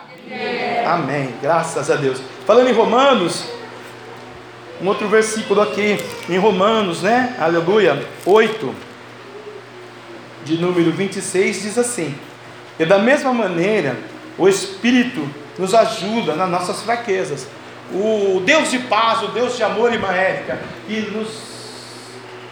Amém. Graças a Deus. Falando em Romanos, um outro versículo aqui em Romanos, né? Aleluia. 8 de número 26 diz assim: "E da mesma maneira, o Espírito nos ajuda nas nossas fraquezas. O Deus de paz, o Deus de amor e Maérica, que nos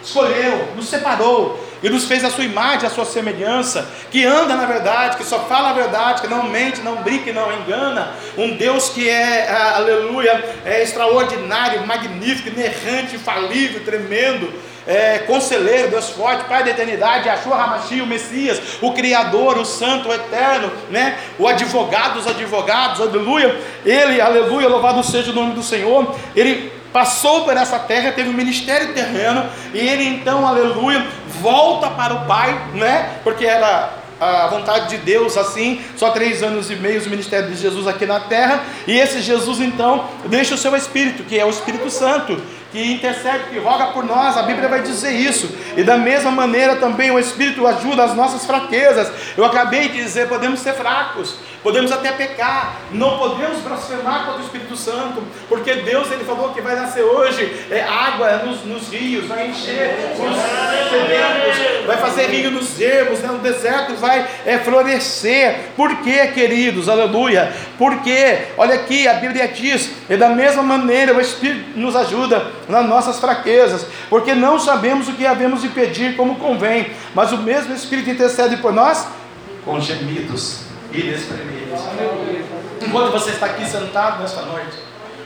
escolheu, nos separou e nos fez a sua imagem, a sua semelhança, que anda na verdade, que só fala a verdade, que não mente, não brinca e não engana. Um Deus que é, aleluia, é extraordinário, magnífico, inerrante, infalível, tremendo é, conselheiro, Deus forte, Pai da eternidade, Yahshua Hamashi, o Messias, o Criador, o Santo, o Eterno, né? o advogado dos advogados, aleluia. Ele, aleluia, louvado seja o nome do Senhor. Ele passou por essa terra, teve um ministério terreno, e ele então, aleluia, volta para o Pai, né? Porque era a vontade de Deus assim, só três anos e meio o ministério de Jesus aqui na terra, e esse Jesus então deixa o seu Espírito, que é o Espírito Santo, que intercede, que roga por nós, a Bíblia vai dizer isso. E da mesma maneira também o Espírito ajuda as nossas fraquezas. Eu acabei de dizer, podemos ser fracos, podemos até pecar, não podemos blasfemar contra o Espírito Santo, porque Deus ele falou que vai nascer hoje é, água nos, nos rios, vai encher os sedentos, vai fazer rio nos ermos, né, no deserto vai é, florescer. Por quê, queridos? Aleluia. Porque, olha aqui, a Bíblia diz, e da mesma maneira o Espírito nos ajuda nas nossas fraquezas, porque não sabemos o que havemos de pedir como convém, mas o mesmo Espírito intercede por nós com gemidos inexprimíveis. Enquanto você está aqui sentado nesta noite,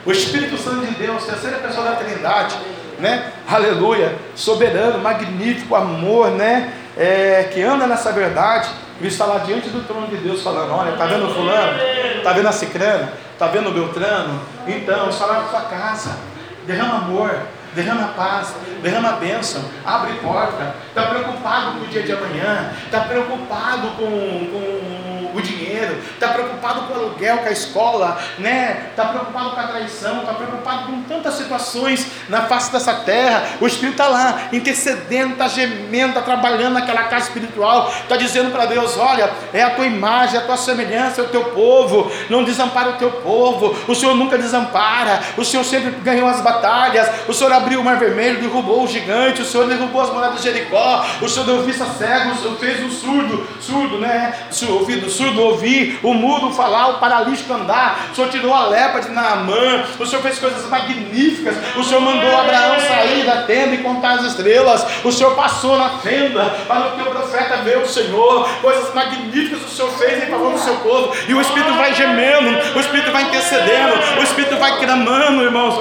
o Espírito Santo de Deus, terceira pessoa da Trindade, né? Aleluia, soberano, magnífico, amor, né? É, que anda nessa verdade, e está lá diante do trono de Deus falando: Olha, está vendo fulano? Está vendo a cicrana? Está vendo o Beltrano? Então, está lá na sua casa derrama amor, derrama paz, derrama bênção, abre porta, está preocupado com o dia de amanhã, está preocupado com, com o dinheiro, está preocupado com o aluguel, com a escola, né? Está preocupado com a traição, está preocupado com tantas situações na face dessa terra. O Espírito está lá, intercedendo, está gemendo, está trabalhando naquela casa espiritual, está dizendo para Deus: olha, é a tua imagem, é a tua semelhança, é o teu povo, não desampara o teu povo, o Senhor nunca desampara, o Senhor sempre ganhou as batalhas, o Senhor abriu o mar vermelho, derrubou o gigante, o Senhor derrubou as moradas de Jericó, o Senhor deu vista cego, o Senhor fez o surdo, surdo, né? Ouvido surdo ouvir, o mudo falar, o paralítico andar, o Senhor tirou a lepra de Naamã, o Senhor fez coisas magníficas, o Senhor mandou Abraão sair da tenda e contar as estrelas, o Senhor passou na tenda para o profeta ver o Senhor, coisas magníficas o Senhor fez em favor do seu povo, e o Espírito vai gemendo, o Espírito vai intercedendo, o Espírito vai clamando, irmãos,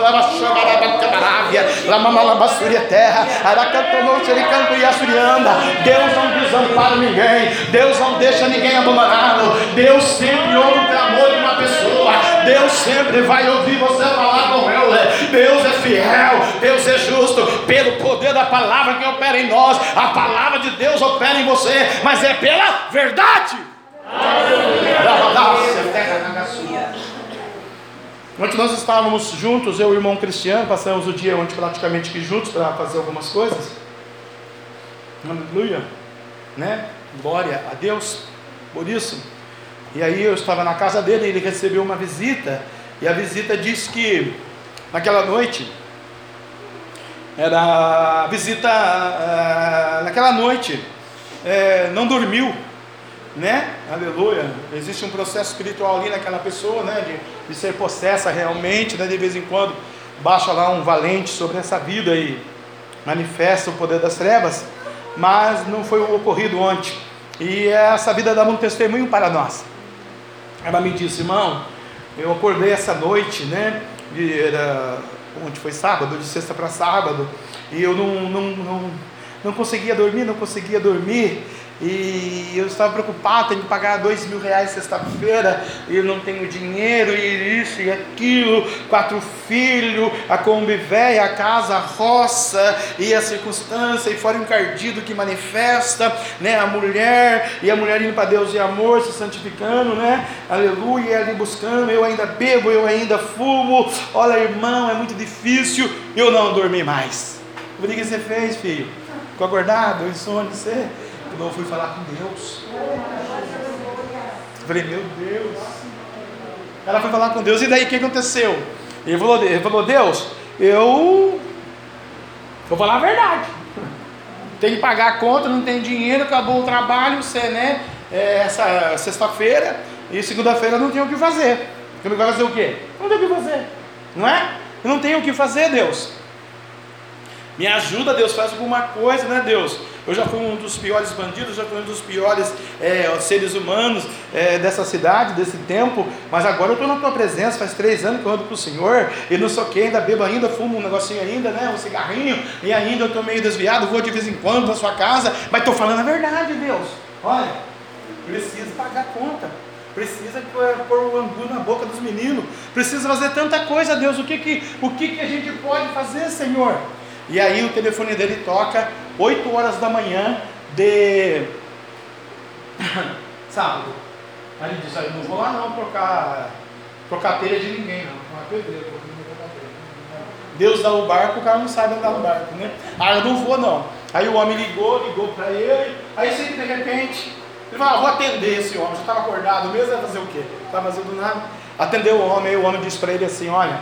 terra, Deus não desampara ninguém, Deus não deixa ninguém abandonado, Deus sempre ouve o clamor de uma pessoa, Deus sempre vai ouvir você falar com ele, Deus é fiel, Deus é justo, pelo poder da palavra que opera em nós, a palavra de Deus opera em você, mas é pela verdade. Ontem nós estávamos juntos, eu e o irmão Cristiano, passamos o dia ontem praticamente aqui juntos para fazer algumas coisas. Aleluia, né? Glória a Deus por isso. E aí eu estava na casa dele, ele recebeu uma visita, e a visita disse que naquela noite era a visita uh, naquela noite é, não dormiu, né? Aleluia. Existe um processo espiritual ali naquela pessoa, né? De, de ser possessa realmente, né? De vez em quando baixa lá um valente sobre essa vida e manifesta o poder das trevas, mas não foi o ocorrido ontem. E essa vida dá um testemunho para nós. Ela me disse, irmão, eu acordei essa noite, né? Era, ontem foi sábado, de sexta para sábado, e eu não, não, não, não conseguia dormir, não conseguia dormir. E eu estava preocupado, tenho que pagar dois mil reais sexta-feira, e eu não tenho dinheiro, e isso e aquilo, quatro filhos, a Kombi velha, a casa, a roça, e a circunstância, e fora o encardido que manifesta, né, a mulher, e a mulher indo para Deus e amor, se santificando, né, aleluia, ali buscando, eu ainda bebo, eu ainda fumo, olha irmão, é muito difícil, eu não dormi mais. O que você fez, filho? Ficou acordado, insônia, você? Então eu fui falar com Deus. Eu falei, meu Deus. Ela foi falar com Deus, e daí o que aconteceu? Ele falou, ele falou Deus, eu vou falar a verdade. Tem que pagar a conta, não tem dinheiro, acabou o trabalho, você, né? é, essa sexta-feira e segunda-feira não tenho o que fazer. Porque vai fazer o quê? Não tem o que fazer, não é? Eu não tenho o que fazer, Deus. Me ajuda, Deus, faz alguma coisa, né, Deus? Eu já fui um dos piores bandidos, já fui um dos piores é, seres humanos é, dessa cidade, desse tempo, mas agora eu estou na tua presença, faz três anos que eu ando com o Senhor, e não sou quem, ainda bebo ainda, fumo um negocinho ainda, né? Um cigarrinho, e ainda eu estou meio desviado, vou de vez em quando na sua casa, mas estou falando a verdade, Deus. Olha, preciso pagar a conta. Precisa pôr o angu na boca dos meninos. Precisa fazer tanta coisa, Deus. O que, que, o que, que a gente pode fazer, Senhor? E aí o telefone dele toca 8 horas da manhã de sábado. Aí ele disse, eu não vou lá não trocar, trocar telha de ninguém, não. Deus dá o barco, o cara não sabe andar no barco, né? Ah, eu não vou não. Aí o homem ligou, ligou para ele, aí sim, de repente, ele falou, ah, vou atender esse homem, já estava acordado mesmo, vai fazer o quê? Estava fazendo nada. Atendeu o homem, aí o homem disse para ele assim, olha,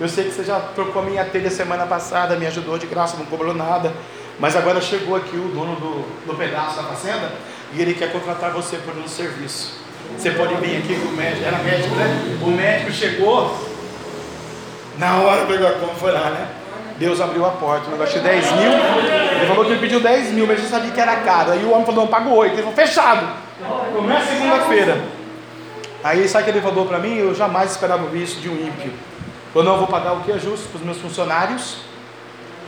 eu sei que você já trocou minha telha semana passada, me ajudou de graça, não cobrou nada. Mas agora chegou aqui o dono do, do pedaço da fazenda e ele quer contratar você por um serviço. Você pode vir aqui com o médico, era médico, né? O médico chegou, na hora pegou a conta, foi lá, né? Deus abriu a porta, o negócio de 10 mil. Ele falou que ele pediu 10 mil, mas ele sabia que era caro. Aí o homem falou, não, pago 8. Ele falou, fechado. Começa segunda-feira. Aí sabe o que ele falou para mim? Eu jamais esperava isso de um ímpio. Eu não vou pagar o que é justo para os meus funcionários.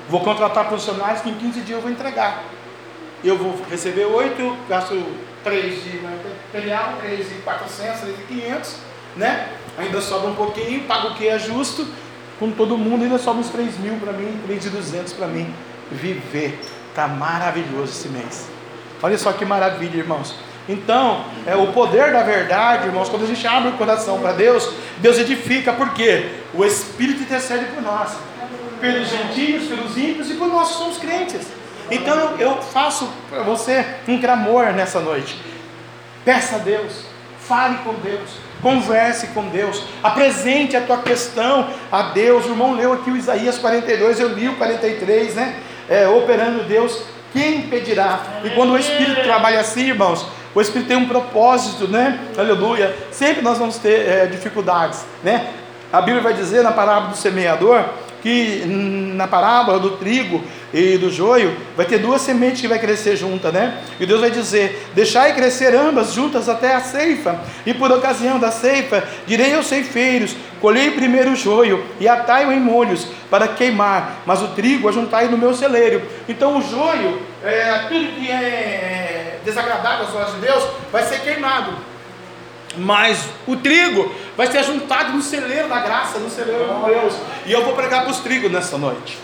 Vou contratar funcionários que em 15 dias eu vou entregar. Eu vou receber 8, gasto 3 de material, 3 de 400, 3 de 500, né? Ainda sobra um pouquinho, pago o que é justo. Com todo mundo, ainda sobra uns 3 mil para mim, 3 de 200 para mim viver. Tá maravilhoso esse mês. Olha só que maravilha, irmãos. Então, é o poder da verdade, irmãos, quando a gente abre o coração para Deus, Deus edifica, porque o Espírito intercede por nós, pelos gentios, pelos ímpios e por nós que somos crentes. Então eu, faço para você um clamor nessa noite. Peça a Deus, fale com Deus, converse com Deus, apresente a tua questão a Deus. O irmão leu aqui o Isaías 42, eu li o 43, né? É, operando Deus, quem impedirá? E quando o Espírito trabalha assim, irmãos, o Espírito tem um propósito, né? Aleluia. Sempre nós vamos ter é, dificuldades, né? A Bíblia vai dizer na parábola do semeador que na parábola do trigo e do joio vai ter duas sementes que vai crescer juntas, né? E Deus vai dizer: Deixai crescer ambas juntas até a ceifa, e por ocasião da ceifa direi aos ceifeiros: Colhei primeiro o joio e atai-o em molhos para queimar, mas o trigo ajuntai no meu celeiro. Então o joio, é, tudo que é desagradável aos olhos de Deus, vai ser queimado. Mas o trigo vai ser juntado no celeiro da graça, no celeiro de Deus. E eu vou pregar para os trigos nessa noite.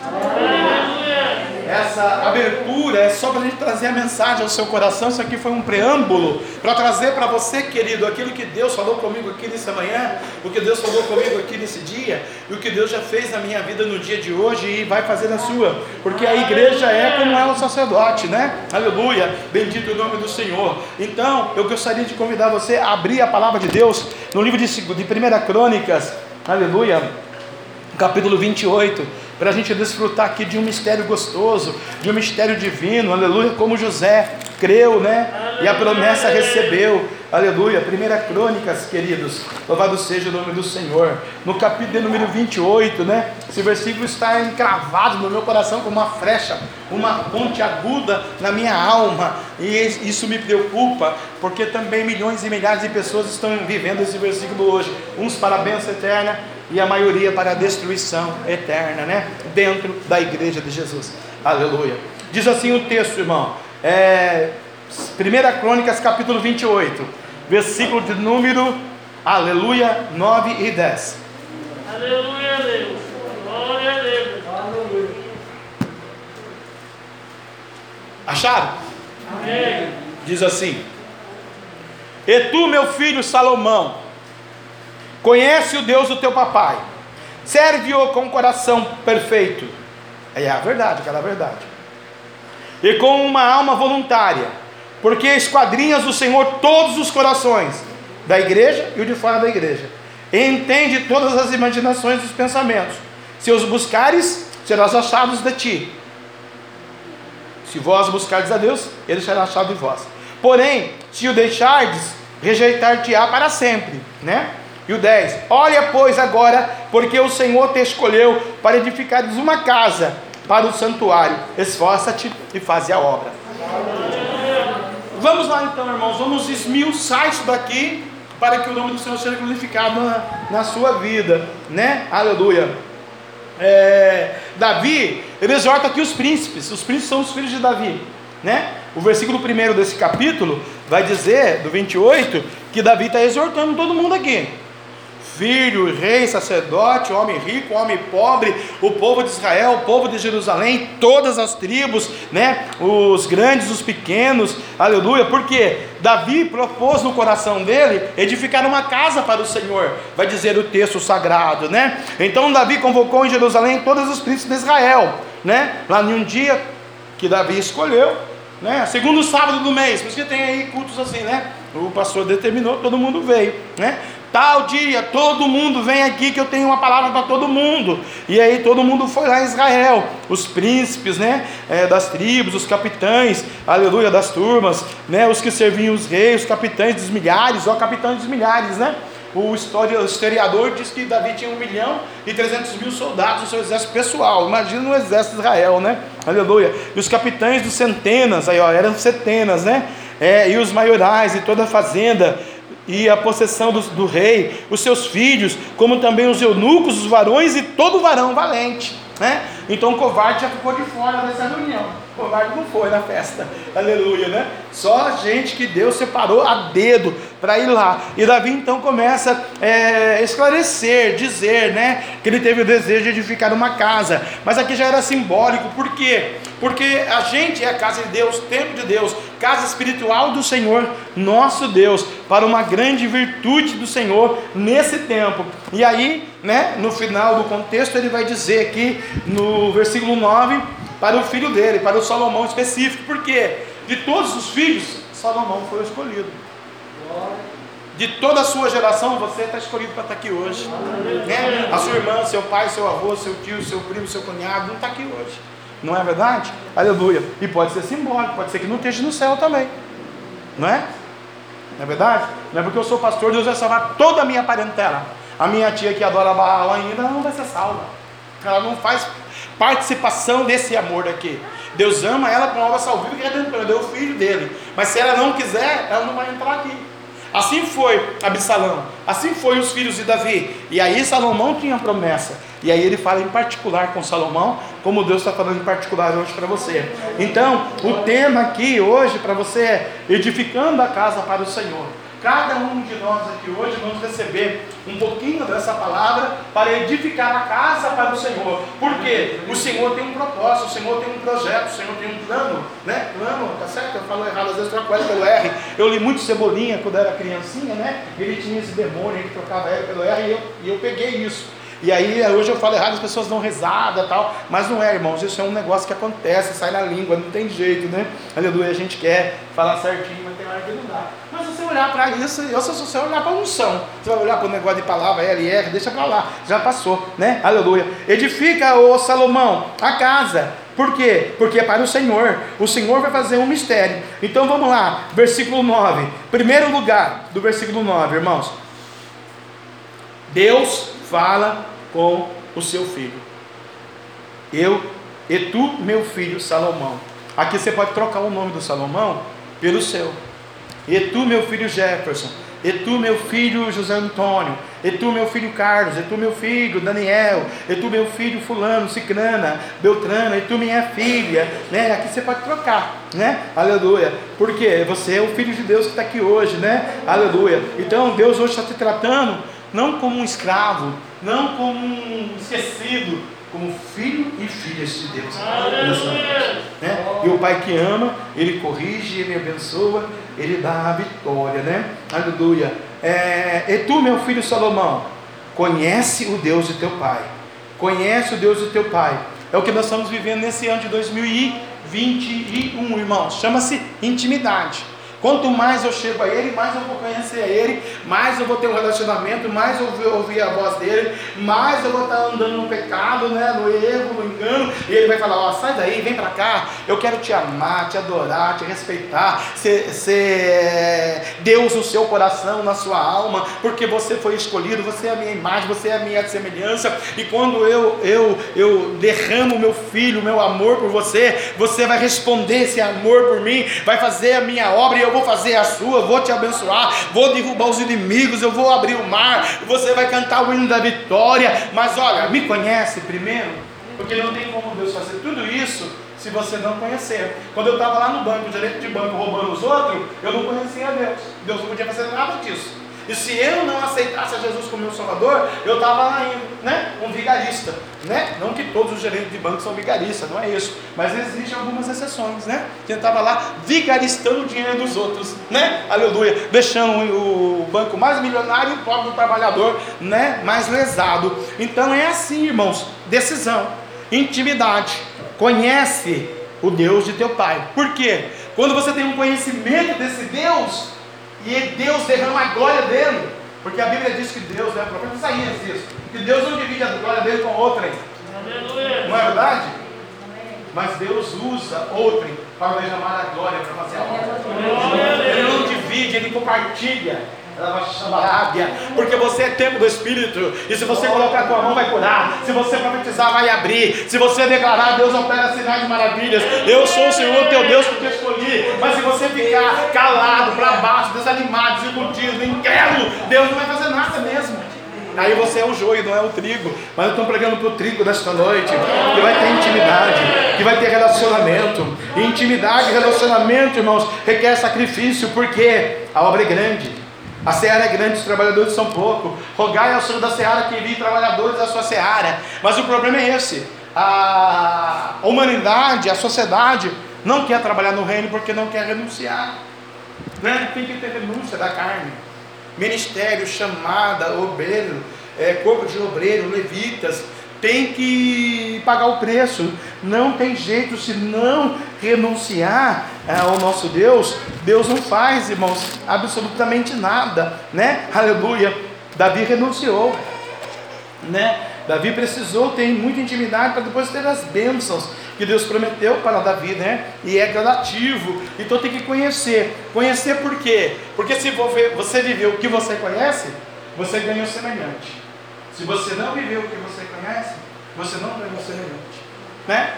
Essa abertura é só para a gente trazer a mensagem ao seu coração. Isso aqui foi um preâmbulo para trazer para você, querido, aquilo que Deus falou comigo aqui nessa manhã, o que Deus falou comigo aqui nesse dia, e o que Deus já fez na minha vida no dia de hoje e vai fazer na sua, porque a igreja é como é o sacerdote, né? Aleluia, bendito o nome do Senhor. Então, eu gostaria de convidar você a abrir a palavra de Deus no livro de, de 1 Crônicas, aleluia, capítulo 28 para a gente desfrutar aqui de um mistério gostoso, de um mistério divino, aleluia, como José creu, né? E a promessa recebeu, aleluia. Primeira Crônicas, queridos, louvado seja o nome do Senhor. No capítulo número 28, né? Esse versículo está encravado no meu coração como uma flecha, uma ponte aguda na minha alma, e isso me preocupa, porque também milhões e milhares de pessoas estão vivendo esse versículo hoje, uns para a bênção eterna e a maioria para a destruição eterna, né? Dentro da igreja de Jesus. Aleluia. Diz assim o texto, irmão. É, 1 Crônicas, capítulo 28, versículo de número, aleluia, 9 e 10. Aleluia, Deus. Glória a Deus. Acharam? Amém. Diz assim: E tu, meu filho Salomão, Conhece o Deus do teu papai. Serve-o com coração perfeito. É a verdade, aquela verdade. E com uma alma voluntária. Porque esquadrinhas do Senhor todos os corações, da igreja e o de fora da igreja. Entende todas as imaginações dos pensamentos. Se os buscares, serás achados de ti. Se vós buscardes a Deus, ele será achado de vós. Porém, se o deixardes, rejeitar-te-á para sempre, né? E o 10: Olha, pois, agora, porque o Senhor te escolheu para edificares uma casa para o santuário. Esforça-te e faze a obra. Vamos lá então, irmãos, vamos esmiuçar isso daqui para que o nome do Senhor seja glorificado na, na sua vida, né? Aleluia. É, Davi, exorta aqui os príncipes, os príncipes são os filhos de Davi, né? O versículo 1 desse capítulo vai dizer, do 28, que Davi está exortando todo mundo aqui filho, rei, sacerdote, homem rico, homem pobre, o povo de Israel, o povo de Jerusalém, todas as tribos, né? Os grandes, os pequenos, aleluia, porque Davi propôs no coração dele edificar uma casa para o Senhor, vai dizer o texto sagrado, né? Então Davi convocou em Jerusalém todos os príncipes de Israel, né? Lá em um dia que Davi escolheu, né? Segundo sábado do mês, por isso que tem aí cultos assim, né? O pastor determinou, todo mundo veio, né? Tal dia, todo mundo vem aqui que eu tenho uma palavra para todo mundo. E aí todo mundo foi lá em Israel, os príncipes, né, é, das tribos, os capitães, aleluia, das turmas, né, os que serviam os reis, os capitães dos milhares, ó, capitães dos milhares, né. O historiador diz que Davi tinha um milhão e trezentos mil soldados no seu exército pessoal. Imagina no exército de Israel, né? Aleluia. E os capitães dos centenas, aí ó, eram centenas, né? É, e os maiorais e toda a fazenda e a possessão do, do, rei, os seus filhos, como também os eunucos, os varões e todo varão valente. Né? Então o covarde já ficou de fora dessa reunião. O covarde não foi na festa. Aleluia, né? Só gente que Deus separou a dedo para ir lá. E Davi então começa a é, esclarecer, dizer, né? Que ele teve o desejo de edificar uma casa. Mas aqui já era simbólico, por quê? Porque a gente é a casa de Deus, templo de Deus, casa espiritual do Senhor, nosso Deus, para uma grande virtude do Senhor nesse tempo. E aí, né, no final do contexto, ele vai dizer aqui no versículo 9, para o filho dele, para o Salomão específico, porque de todos os filhos, Salomão foi o escolhido. De toda a sua geração, você está escolhido para estar aqui hoje. Né? A sua irmã, seu pai, seu avô, seu tio, seu primo, seu cunhado, não está aqui hoje. Não é verdade? Aleluia. E pode ser simbólico, pode ser que não esteja no céu também. Não é? Não é verdade? Não é porque eu sou pastor, Deus vai salvar toda a minha parentela. A minha tia que adora Baal ainda não vai ser salva. Ela não faz participação desse amor daqui. Deus ama ela com obra salvífica e redentora, deu o filho dele. Mas se ela não quiser, ela não vai entrar aqui. Assim foi Absalão, assim foi os filhos de Davi. E aí Salomão tinha promessa. E aí ele fala em particular com Salomão, como Deus está falando em particular hoje para você. Então, o tema aqui hoje para você é edificando a casa para o Senhor. Cada um de nós aqui hoje vamos receber um pouquinho dessa palavra para edificar a casa para o Senhor. Porque o Senhor tem um propósito, o Senhor tem um projeto, o Senhor tem um plano, né? Plano, tá certo? Eu falo errado, às vezes troco L pelo R. Eu li muito Cebolinha quando era criancinha, né? Ele tinha esse demônio, ele trocava L pelo R e eu, e eu peguei isso. E aí hoje eu falo errado, as pessoas dão risada tal, mas não é, irmãos, isso é um negócio que acontece, sai na língua, não tem jeito, né? Aleluia, a gente quer falar certinho, mas tem hora que não dá. Mas se você olhar para isso, eu, se você olhar para unção, você vai olhar para o negócio de palavra LR, deixa para lá, já passou, né? Aleluia. Edifica, o Salomão, a casa. Por quê? Porque é para o Senhor. O Senhor vai fazer um mistério. Então vamos lá, versículo 9. Primeiro lugar do versículo 9, irmãos. Deus fala com o seu filho. Eu e tu, meu filho Salomão. Aqui você pode trocar o nome do Salomão pelo seu. E tu, meu filho Jefferson. E tu, meu filho José Antônio. E tu, meu filho Carlos. E tu, meu filho Daniel. E tu, meu filho Fulano, Cicrana, Beltrana. E tu, minha filha. Né? Aqui você pode trocar, né? Aleluia. Porque você é o filho de Deus que está aqui hoje, né? Aleluia. Então, Deus hoje está te tratando não como um escravo, não como um esquecido, como filho e filhas de Deus. Né? E o Pai que ama, Ele corrige, Ele abençoa, Ele dá a vitória, né? Aleluia. É, e tu, meu filho Salomão, conhece o Deus de teu Pai. Conhece o Deus do teu Pai. É o que nós estamos vivendo nesse ano de 2021, irmãos. Chama-se intimidade. Quanto mais eu chego a Ele, mais eu vou conhecer a Ele, mais eu vou ter um relacionamento, mais eu vou ouvir a voz dele, mais eu vou estar andando no pecado, né, no erro, no engano, e Ele vai falar: Ó, sai daí, vem para cá, eu quero te amar, te adorar, te respeitar, ser, ser Deus no seu coração, na sua alma, porque você foi escolhido, você é a minha imagem, você é a minha semelhança, e quando eu, eu, eu derramo meu filho, meu amor por você, você vai responder esse amor por mim, vai fazer a minha obra e eu vou fazer a sua, vou te abençoar, vou derrubar os inimigos, eu vou abrir o mar, você vai cantar o hino da vitória. Mas olha, me conhece primeiro, porque não tem como Deus fazer tudo isso se você não conhecer. Quando eu estava lá no banco, direito de banco, roubando os outros, eu não conhecia Deus. Deus não podia fazer nada disso. E se eu não aceitasse a Jesus como meu Salvador, eu estava lá indo, né? Um vigarista, né? Não que todos os gerentes de banco são vigaristas, não é isso. Mas existem algumas exceções, né? Que estava lá vigaristando o dinheiro dos outros, né? Aleluia. Deixando o banco mais milionário e o pobre do trabalhador, né? Mais lesado. Então é assim, irmãos. Decisão, intimidade. Conhece o Deus de teu pai. Por quê? Quando você tem um conhecimento desse Deus, e Deus derrama a glória dele. Porque a Bíblia diz que Deus, né? O profeta Isaías diz que Deus não divide a glória dele com outrem. Não é verdade? Mas Deus usa outrem para derramar a glória para fazer a obra. Ele não divide, ele compartilha porque você é templo do Espírito, e se você colocar a tua mão, vai curar. Se você profetizar, vai abrir. Se você declarar, Deus opera sinais de maravilhas. Eu sou o Senhor teu Deus que te escolhi. Mas se você ficar calado, para baixo, desanimado, desiludido, incrédulo, Deus não vai fazer nada mesmo. Aí você é o joio, não é o trigo. Mas eu estou pregando para o trigo nesta noite. Que vai ter intimidade, que vai ter relacionamento. E intimidade e relacionamento, irmãos, requer sacrifício, porque a obra é grande. A seara é grande, os trabalhadores são poucos. Rogai ao Senhor da seara que envie trabalhadores da sua seara. Mas o problema é esse: a humanidade, a sociedade, não quer trabalhar no reino porque não quer renunciar. Né? Tem que ter renúncia da carne. Ministério, chamada, obreiro, é, corpo de obreiro, levitas, tem que pagar o preço. Não tem jeito se não renunciar é, ao nosso Deus. Deus não faz, irmãos, absolutamente nada, né? Aleluia. Davi renunciou, né? Davi precisou ter muita intimidade para depois ter as bênçãos que Deus prometeu para Davi, né? E é gradativo. Então tem que conhecer. Conhecer por quê? Porque se você viveu o que você conhece, você ganha o semelhante. Se você não viveu o que você conhece, você não ganha o semelhante. Né?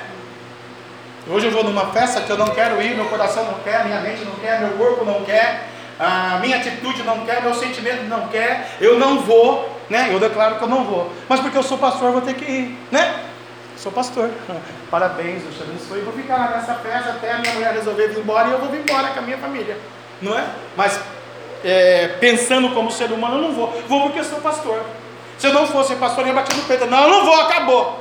Hoje eu vou numa festa que eu não quero ir, meu coração não quer, minha mente não quer, meu corpo não quer, a minha atitude não quer, meu sentimento não quer, eu não vou, né? Eu declaro que eu não vou. Mas porque eu sou pastor, eu vou ter que ir, né? Sou pastor. Parabéns, Deus te abençoe. Vou ficar nessa festa até a minha mulher resolver vir embora e eu vou vir embora com a minha família. Não é? Mas é, pensando como ser humano, eu não vou. Vou porque eu sou pastor. Se eu não fosse pastor, eu bater no peito. Não, eu não vou, acabou.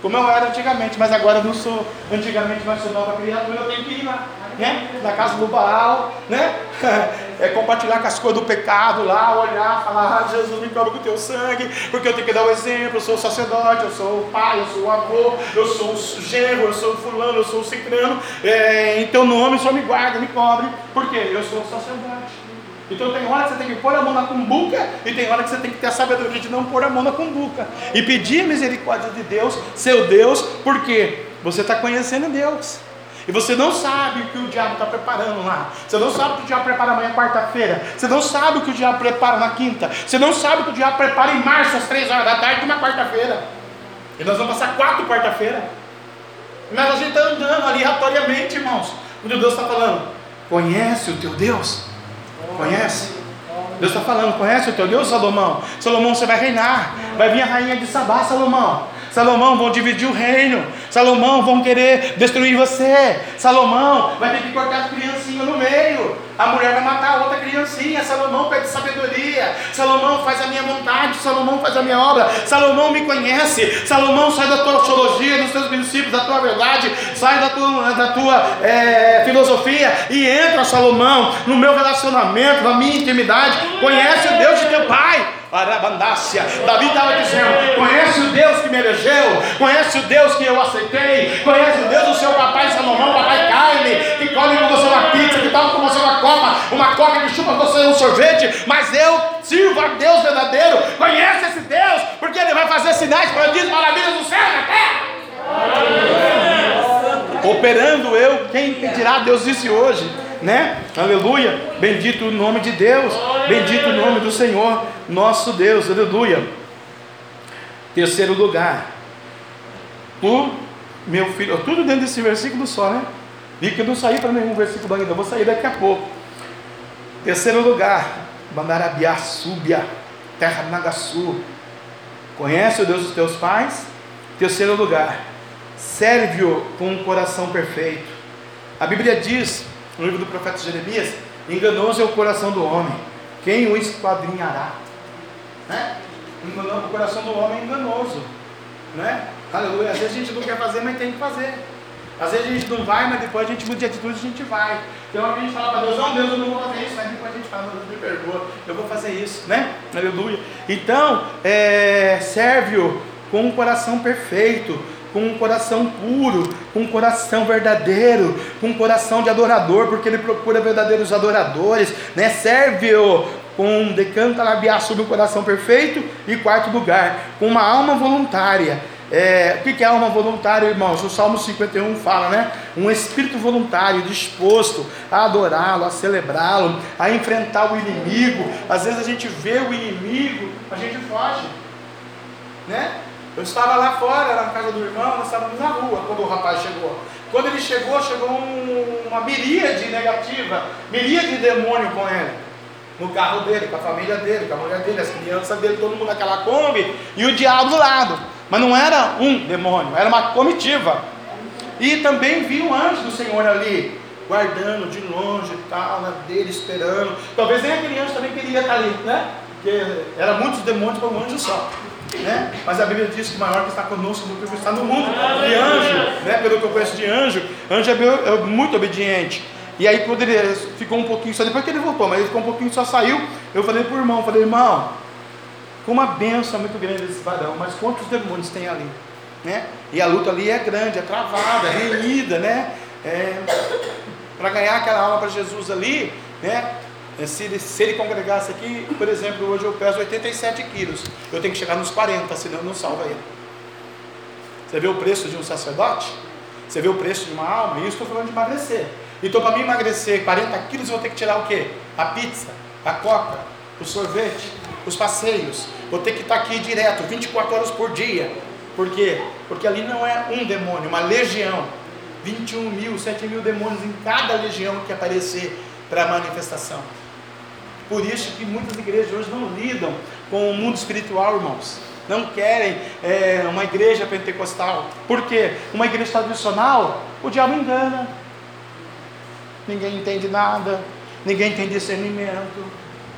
Como eu era antigamente, mas agora eu não sou. Antigamente nós somos nova criatura, eu tenho que ir lá, né? Na casa do Baal, né? É compartilhar com as coisas do pecado lá, olhar, falar, ah, Jesus me cobre com o teu sangue, porque eu tenho que dar o exemplo, eu sou o sacerdote, eu sou o pai, eu sou o avô, eu sou o genro, eu sou o fulano, eu sou o ciclano, é, em teu nome só me guarda, me cobre, porque eu sou o sacerdote. Então tem hora que você tem que pôr a mão na cumbuca e tem hora que você tem que ter a sabedoria de não pôr a mão na cumbuca e pedir a misericórdia de Deus, seu Deus, porque você está conhecendo Deus. E você não sabe o que o diabo está preparando lá. Você não sabe o que o diabo prepara amanhã, quarta-feira. Você não sabe o que o diabo prepara na quinta. Você não sabe o que o diabo prepara em março, às três horas da tarde, uma quarta-feira. E nós vamos passar quatro quarta-feira. Mas a gente está andando aleatoriamente, irmãos. Onde Deus está falando, conhece o teu Deus. Conhece? Deus está falando, conhece o teu Deus, Salomão? Salomão, você vai reinar. Vai vir a rainha de Sabá, Salomão. Salomão, vão dividir o reino. Salomão, vão querer destruir você. Salomão, vai ter que cortar as criancinhas no meio. A mulher vai matar a outra criancinha. Salomão pede sabedoria. Salomão faz a minha vontade. Salomão faz a minha obra. Salomão me conhece. Salomão sai da tua teologia, dos teus princípios, da tua verdade. Sai da tua, da tua é, filosofia e entra, Salomão, no meu relacionamento, na minha intimidade. Conhece o Deus de teu pai. Arabandácia. Davi estava dizendo: Conhece o Deus que me elegeu, conhece o Deus que eu aceitei, conhece o Deus do seu papai Salomão, papai Carne, que come com você uma pizza, que toma com você uma copa, uma coca que chupa você um sorvete, mas eu sirvo a Deus verdadeiro, conhece esse Deus, porque Ele vai fazer sinais, prodígios, maravilhas no céu e na terra. Operando eu, quem impedirá? Deus disse hoje, né? Aleluia. Bendito o nome de Deus, bendito o nome do Senhor, nosso Deus, aleluia. Terceiro lugar, tu, meu filho, tudo dentro desse versículo só, né? Vi que eu não saí para nenhum versículo ainda, vou sair daqui a pouco. Terceiro lugar, Bandarabiá, Súbia, terra Nagaçu. Conhece o Deus dos teus pais? Terceiro lugar, serve-o com um coração perfeito. A Bíblia diz, no livro do profeta Jeremias: enganoso é o coração do homem, quem o esquadrinhará? Né? O coração do homem é enganoso, né? Aleluia. Às vezes a gente não quer fazer, mas tem que fazer. Às vezes a gente não vai, mas depois a gente muda de atitude e a gente vai. Então a gente fala para Deus, não, Deus, eu não vou fazer isso, mas depois a gente fala, Deus me perdoa, eu vou fazer isso, né? Aleluia. Então, é, serve-o com um coração perfeito, com um coração puro, com um coração verdadeiro, com um coração de adorador, porque ele procura verdadeiros adoradores, né? Serve-o com decanta labiar sobre o coração perfeito e quarto lugar, com uma alma voluntária. É, o que é alma voluntária, irmãos? O Salmo 51 fala, né? Um espírito voluntário, disposto a adorá-lo, a celebrá-lo, a enfrentar o inimigo. Às vezes a gente vê o inimigo, a gente foge, né? Eu estava lá fora, na casa do irmão, nós estávamos na rua quando o rapaz chegou. Quando ele chegou, chegou um, uma miríade negativa, miríade de demônio com ele. No carro dele, com a família dele, com a mulher dele, as crianças dele, todo mundo naquela Kombi e o diabo do lado. Mas não era um demônio, era uma comitiva. E também vi o anjo do Senhor ali, guardando de longe tal, dele, esperando. Talvez nem aquele anjo também queria estar ali, né? Porque era muitos demônios para um anjo só. Né? Mas a Bíblia diz que maior que está conosco do que está no mundo. E anjo, né? pelo que eu conheço de anjo, anjo é, muito obediente. E aí quando ele ficou um pouquinho só, depois que ele voltou, mas ele ficou um pouquinho só saiu, eu falei para o irmão, falei, irmão, com uma benção muito grande esse varão, mas quantos demônios tem ali? Né? E a luta ali é grande, é travada, é renhida, né? É, para ganhar aquela alma para Jesus ali, né? É, se ele, se ele congregasse aqui, por exemplo, hoje eu peso 87 quilos, eu tenho que chegar nos 40, senão não salva ele. Você vê o preço de um sacerdote? Você vê o preço de uma alma? E eu estou falando de emagrecer. Então, para mim emagrecer 40 quilos, eu vou ter que tirar o quê? A pizza, a coca, o sorvete, os passeios. Vou ter que estar aqui direto, 24 horas por dia. Por quê? Porque ali não é um demônio, uma legião. 21 mil, 7 mil demônios em cada legião que aparecer para a manifestação. Por isso que muitas igrejas hoje não lidam com o mundo espiritual, irmãos. Não querem é, uma igreja pentecostal. Por quê? Uma igreja tradicional, o diabo engana. Ninguém entende nada, ninguém tem discernimento.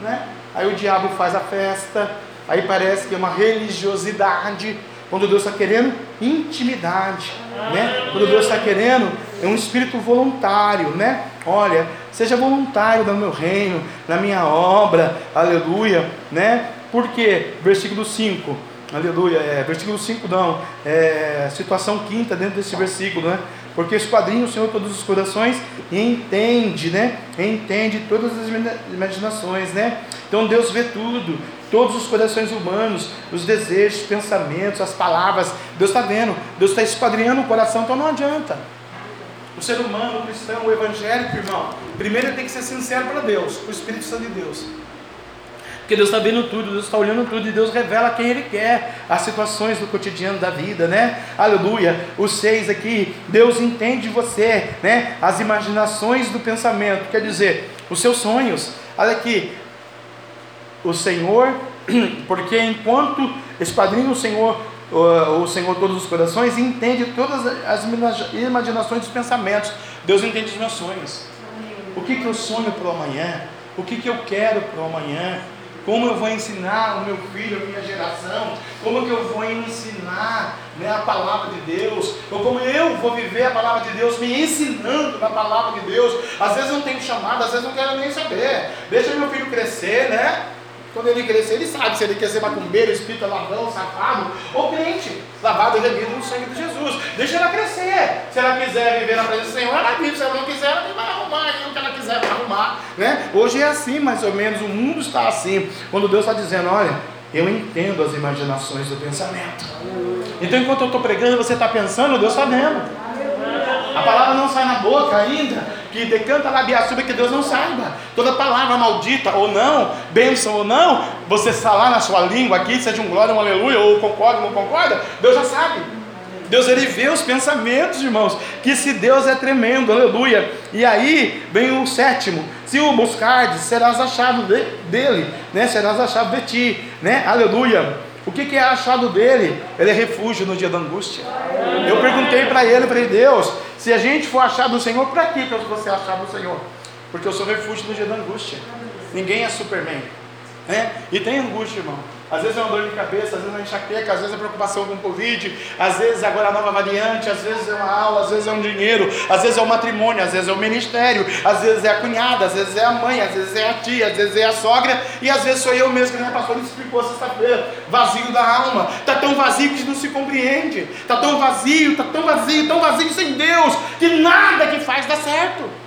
Né? Aí o diabo faz a festa, aí parece que é uma religiosidade, quando Deus está querendo intimidade, né? Quando Deus está querendo é um espírito voluntário, né? Olha, seja voluntário no meu reino, na minha obra, aleluia, né? Por quê? Versículo 5, aleluia, é, versículo 5 não, é, situação quinta dentro desse versículo, né? Porque esquadrinha o Senhor todos os corações e entende, né? Entende todas as imaginações, né? Então Deus vê tudo, todos os corações humanos, os desejos, os pensamentos, as palavras. Deus está vendo, Deus está esquadrinhando o coração, então não adianta. O ser humano, o cristão, o evangélico, irmão, primeiro ele tem que ser sincero para Deus, para o Espírito Santo de Deus. Porque Deus está vendo tudo, Deus está olhando tudo e Deus revela quem Ele quer, as situações do cotidiano da vida, né? Aleluia. Os seis aqui, Deus entende você, né? As imaginações do pensamento, quer dizer, os seus sonhos. Olha aqui, o Senhor, porque enquanto esquadrinha o Senhor o Senhor todos os corações entende todas as imaginações dos pensamentos. Deus entende os meus sonhos. O que, que eu sonho para o amanhã? O que, que eu quero para o amanhã? Como eu vou ensinar o meu filho, a minha geração? Como que eu vou ensinar né, a palavra de Deus? Ou como eu vou viver a palavra de Deus, me ensinando na palavra de Deus? Às vezes não tenho chamado, às vezes não quero nem saber. Deixa meu filho crescer, né? Quando ele crescer, ele sabe se ele quer ser macumbeiro, espírita, ladrão, safado ou crente, lavado e remido no sangue de Jesus. Deixa ela crescer. Se ela quiser viver na presença do Senhor, ela vive. Se ela não quiser, ela mais arrumar aí o que ela quiser arrumar, né? Hoje é assim, mais ou menos, o mundo está assim. Quando Deus está dizendo, olha, eu entendo as imaginações do pensamento. Então, enquanto eu estou pregando, você está pensando, Deus está vendo. A palavra não sai na boca ainda, que decanta labiaçuba que Deus não saiba. Toda palavra maldita ou não, bênção ou não, você falar na sua língua aqui, seja um glória, um aleluia, ou concorda ou não concorda, Deus já sabe. Deus ele vê os pensamentos, irmãos, que se Deus é tremendo, aleluia. E aí vem o sétimo: se o buscardes, serás achado de, dele, né? Serás achado de ti, né? Aleluia. O que, que é achado dele? Ele é refúgio no dia da angústia. Eu perguntei para ele, para Deus, se a gente for achado do Senhor, para que eu vou ser achado do Senhor? Porque eu sou refúgio no dia da angústia. Ninguém é Superman. Né? E tem angústia, irmão. Às vezes é uma dor de cabeça, às vezes é uma enxaqueca, às vezes é preocupação com o Covid, às vezes agora a nova variante, às vezes é uma aula, às vezes é um dinheiro, às vezes é o um matrimônio, às vezes é o um ministério, às vezes é a cunhada, às vezes é a mãe, às vezes é a tia, às vezes é a sogra, e às vezes sou eu mesmo, que a pastor me explicou sexta-feira, vazio da alma, está tão vazio que não se compreende, está tão vazio, está tão vazio, tão vazio sem Deus, que nada que faz dá certo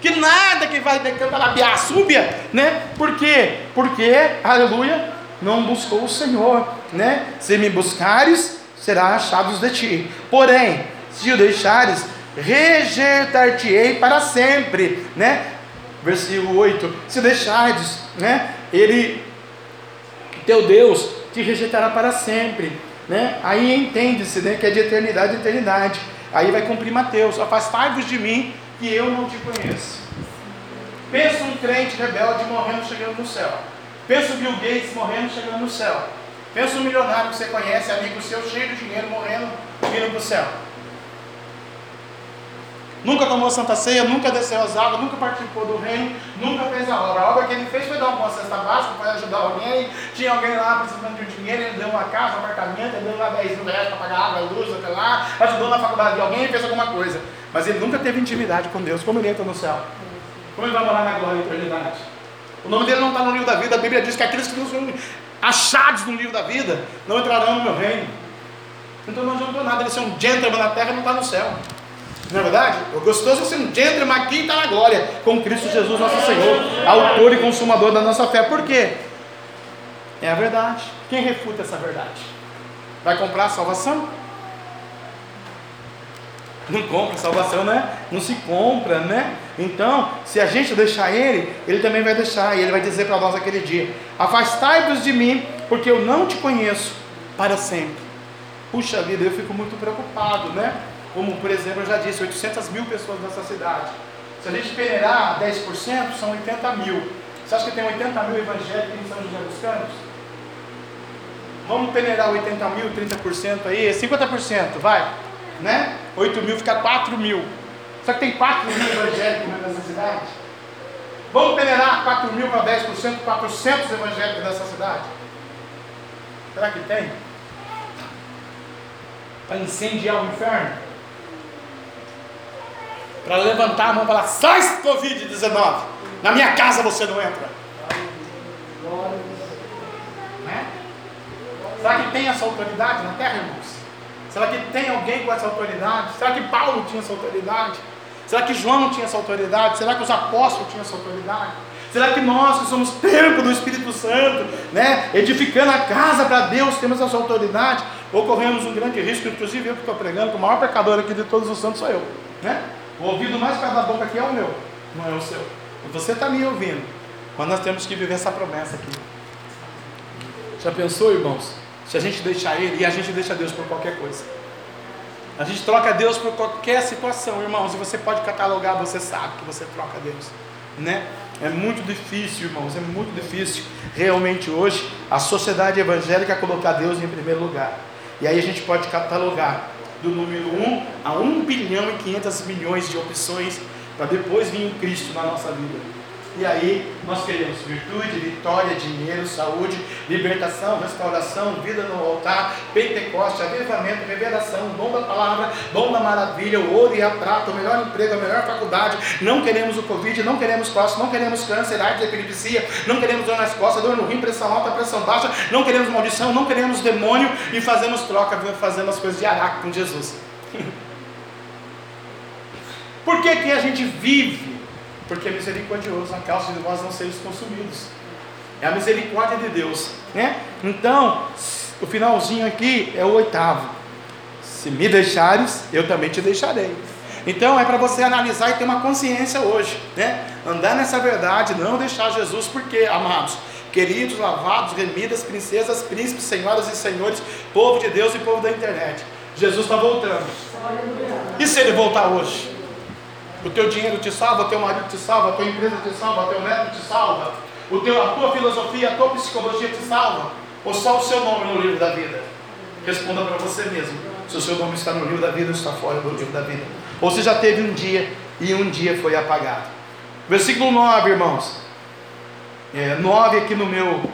que nada que vai decantar a súbia, né? Por quê? Porque, aleluia, não buscou o Senhor, né? Se me buscares, será achados de ti. Porém, se o deixares, rejeitar-te-ei para sempre, né? Versículo 8: Se deixares, né? Ele, teu Deus, te rejeitará para sempre, né? Aí entende-se, né? Que é de eternidade em eternidade. Aí vai cumprir Mateus: Afastai-vos de mim, que eu não te conheço. Pensa um crente rebelde morrendo chegando no céu. Pensa o Bill Gates morrendo chegando no céu. Pensa um milionário que você conhece, amigo seu, cheio de dinheiro, morrendo, indo para o céu. Nunca tomou santa ceia, nunca desceu as águas, nunca participou do reino, nunca fez a obra. A obra que ele fez foi dar uma cesta básica para ajudar alguém. Tinha alguém lá precisando de um dinheiro, ele deu uma casa, um apartamento, ele deu lá 10 mil reais para pagar água, luz, até lá, ajudou na faculdade de alguém, fez alguma coisa. Mas ele nunca teve intimidade com Deus. Como ele entra no céu? Como ele vai morar na glória e eternidade? O nome dele não está no livro da vida. A Bíblia diz que aqueles que não são achados no livro da vida não entrarão no meu reino. Então não adiantou nada ele ser um gentleman na terra e não está no céu. Não é verdade? O gostoso é ser um gentleman aqui e está na glória com Cristo Jesus, nosso Senhor, autor e consumador da nossa fé. Por quê? É a verdade. Quem refuta essa verdade? Vai comprar a salvação? Não compra, salvação né? não se compra, né? Então, se a gente deixar Ele, Ele também vai deixar, e Ele vai dizer para nós aquele dia: Afastai-vos de mim, porque eu não te conheço para sempre. Puxa vida, eu fico muito preocupado, né? Como, por exemplo, eu já disse: 800 mil pessoas nessa cidade. Se a gente peneirar 10%, são 80 mil. Você acha que tem 80 mil evangélicos em São José dos Campos? Vamos peneirar 80 mil, 30% aí, 50%, vai né? 8 mil fica 4 mil. Só que tem 4 mil evangélicos nessa cidade. Vamos peneirar 4 mil para 10%, 400 evangélicos nessa cidade? Será que tem? Para incendiar o inferno? Para levantar a mão e falar: sai Covid-19, na minha casa você não entra. Né? Será que tem essa autoridade na terra, irmãos? Será que tem alguém com essa autoridade? Será que Paulo tinha essa autoridade? Será que João tinha essa autoridade? Será que os apóstolos tinham essa autoridade? Será que nós que somos templo do Espírito Santo, né, edificando a casa para Deus, temos essa autoridade? Ou corremos um grande risco, inclusive eu que estou pregando, que o maior pecador aqui de todos os santos sou eu. Né? O ouvido mais perto da boca aqui é o meu, não é o seu. E você está me ouvindo. Mas nós temos que viver essa promessa aqui. Já pensou, irmãos? Se a gente deixar Ele, e a gente deixa Deus por qualquer coisa. A gente troca Deus por qualquer situação, irmãos. E você pode catalogar, você sabe que você troca Deus, né? É muito difícil, irmãos, é muito difícil realmente hoje a sociedade evangélica colocar Deus em primeiro lugar. E aí a gente pode catalogar do número 1 a 1 bilhão e 500 milhões de opções para depois vir o Cristo na nossa vida. E aí nós queremos virtude, vitória, dinheiro, saúde, libertação, restauração, vida no altar, Pentecoste, avivamento, revelação, dom da palavra, dom da maravilha, o ouro e a prata, o melhor emprego, a melhor faculdade. Não queremos o Covid, não queremos costas, não queremos câncer, AIDS, epilepsia, não queremos dor nas costas, dor no rim, pressão alta, pressão baixa, não queremos maldição, não queremos demônio e fazemos troca, fazemos as coisas de araque com Jesus. Por que, que a gente vive porque é misericordioso, a causa de nós não sermos consumidos. É a misericórdia de Deus, né? Então, o finalzinho aqui é o oitavo. Se me deixares, eu também te deixarei. Então é para você analisar e ter uma consciência hoje, né? Andar nessa verdade, não deixar Jesus, porque, amados, queridos, lavados, remidas, princesas, príncipes, senhoras e senhores, povo de Deus e povo da internet. Jesus está voltando. E se ele voltar hoje? O teu dinheiro te salva, o teu marido te salva, a tua empresa te salva, o teu neto te salva, o teu, a tua filosofia, a tua psicologia te salva, ou só o seu nome no livro da vida? Responda para você mesmo. Se o seu nome está no livro da vida ou está fora do livro da vida. Ou se já teve um dia e um dia foi apagado. Versículo 9, irmãos. É, 9 aqui no meu,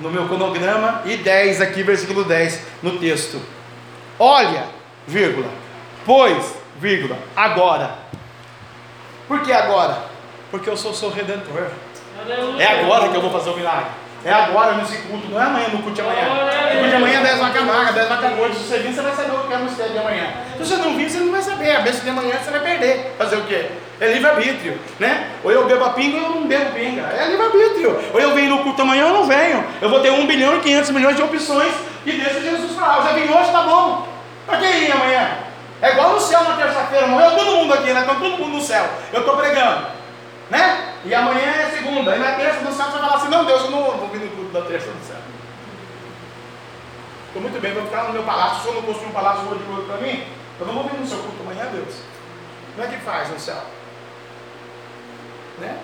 no meu cronograma e 10 aqui, versículo 10 no texto. Olha, vírgula, pois, vírgula, agora. Por que agora? Porque eu sou o seu redentor. É agora que eu vou fazer o milagre. É agora nesse culto, não é amanhã no culto de amanhã. No culto de amanhã é 10 vacas magras, 10 vacas gordas. Se você vir, você vai saber o que é o mistério de amanhã. Se você não vir, você não vai saber. A bênção de amanhã você vai perder. Fazer o quê? É livre-arbítrio, né? Ou eu bebo a pinga ou eu não bebo pinga. É livre-arbítrio. Ou eu venho no culto amanhã ou eu não venho. Eu vou ter 1 bilhão e 500 milhões de opções e deixa Jesus falar. Eu já vim hoje, tá bom. Para que ir amanhã? É igual no céu na terça-feira, morreu todo mundo aqui, né? Estão todo mundo no céu. Eu estou pregando. Né? E amanhã é segunda. E na terça do céu você vai falar assim, não Deus, eu não vou vir no culto da terça do céu. Estou muito bem, vou ficar no meu palácio, se eu não construir um palácio de ouro para mim, eu não vou vir no seu culto amanhã, Deus. Como é que faz no céu? Né?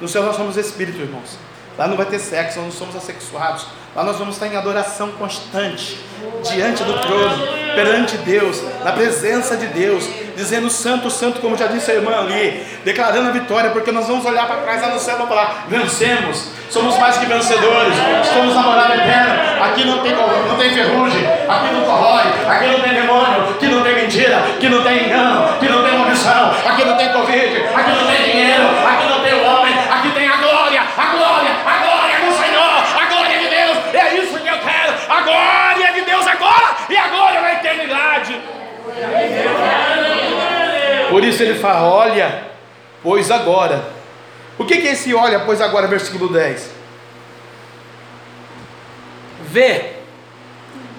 No céu nós somos espírito, irmãos. Lá não vai ter sexo, nós não somos assexuados. Lá nós vamos estar em adoração constante, diante do trono, perante Deus, na presença de Deus, dizendo santo, santo, como já disse a irmã ali, declarando a vitória, porque nós vamos olhar para trás lá no céu e falar: vencemos, somos mais que vencedores, estamos na morada eterna. Aqui não tem, não tem ferrugem, aqui não corrói, aqui não tem demônio, aqui não tem mentira, aqui não tem engano, aqui não tem maldição, aqui não tem Covid, Por isso ele fala: olha, pois agora. O que, que é esse olha, pois agora, versículo 10? Vê,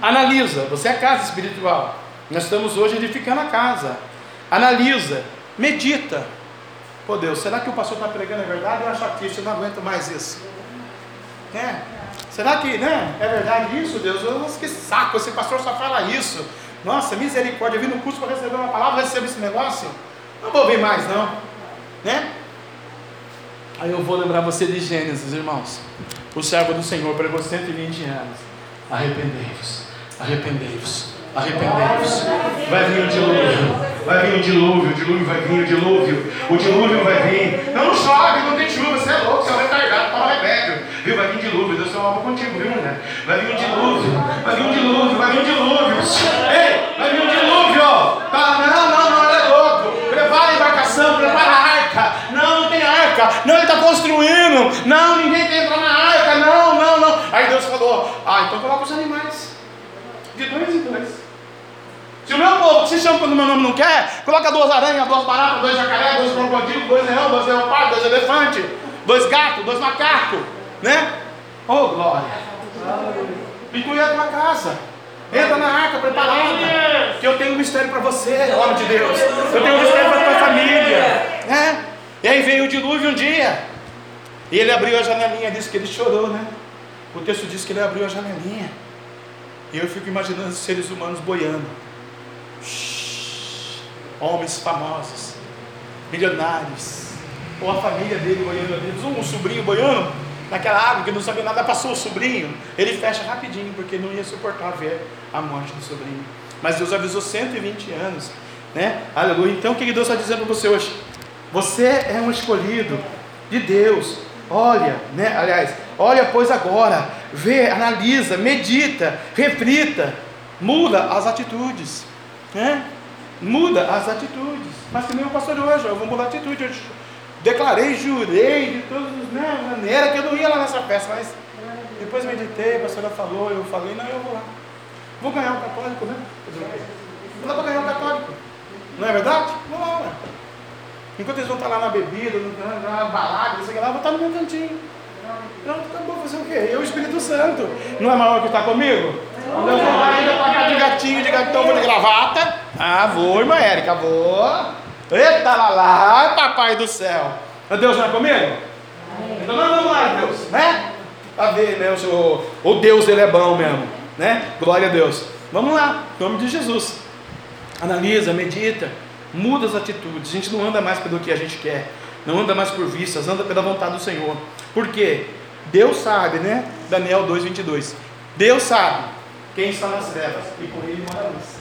analisa. Você é a casa espiritual. Nós estamos hoje edificando a casa. Analisa, medita. Pô Deus, será que o pastor está pregando é verdade? Eu acho aqui, eu não aguento mais isso. É. Será que né, é verdade isso, Deus? Nossa, que saco, esse pastor só fala isso. Nossa, misericórdia, eu vim no curso para receber uma palavra, recebo esse negócio. Não vou ouvir mais, não. Né? Aí eu vou lembrar você de Gênesis, irmãos. O servo do Senhor pregou 120 anos. Arrependei-vos, arrependei-vos, arrependei-vos. Vai vir o dilúvio, vai vir o dilúvio, o dilúvio vai vir, o dilúvio, o dilúvio vai vir. Não chove, não tem chuva, você é louco, você é um retardado, construindo. Não, ninguém quer entrar na arca. Não, não, não. Aí Deus falou: Ah, então coloca os animais. De dois em dois. Se o meu povo se chama quando o meu nome não quer, coloca duas aranhas, duas baratas, dois jacaré, dois crocodilos, dois leão, dois leopardos, dois elefantes, dois gatos, dois macacos, né? Oh, glória! Inclui a tua casa. Entra na arca preparada. Que eu tenho um mistério para você, homem de Deus. Eu tenho um mistério para tua família. Né? E aí veio o dilúvio um dia. E ele abriu a janelinha, disse que ele chorou, né? O texto diz que ele abriu a janelinha. E eu fico imaginando os seres humanos boiando. Homens famosos, milionários, ou a família dele boiando ali, um sobrinho boiando naquela água que não sabia nada, passou o sobrinho, ele fecha rapidinho, porque não ia suportar ver a morte do sobrinho. Mas Deus avisou 120 anos, né? Aleluia. Então o que Deus está dizendo para você hoje? Você é um escolhido de Deus. Olha, né? Aliás, olha pois agora, vê, analisa, medita, reflita, muda as atitudes, né? Muda as atitudes. Mas nem o pastor hoje, eu vou mudar a atitude. Eu declarei, jurei de todas né, maneiras que eu não ia lá nessa festa, mas depois meditei, a pastora falou, eu falei, não, eu vou lá. Vou ganhar um católico, né? Vou lá para ganhar um católico. Não é verdade? Vou lá, ué. Enquanto eles vão estar lá na bebida, na balada, não sei o que lá, eu vou estar no meu cantinho. Pronto, acabou fazer o quê? Eu, Espírito Santo. Não é maior que está comigo? Quando eu vou ainda pagar de gatinho, de gatão, vou de gravata. Ah, vou, irmã Érica, vou. Eita lá lá, papai do céu. Deus não é comigo? Então nós vamos lá, Deus, né? Para ver, né? O, o Deus dele é bom mesmo, né? Glória a Deus. Vamos lá, em nome de Jesus. Analisa, medita, muda as atitudes. A gente não anda mais pelo que a gente quer, não anda mais por vistas, anda pela vontade do Senhor. Por quê? Deus sabe, né? Daniel 2,22. Deus sabe quem está nas trevas e com ele mora a luz.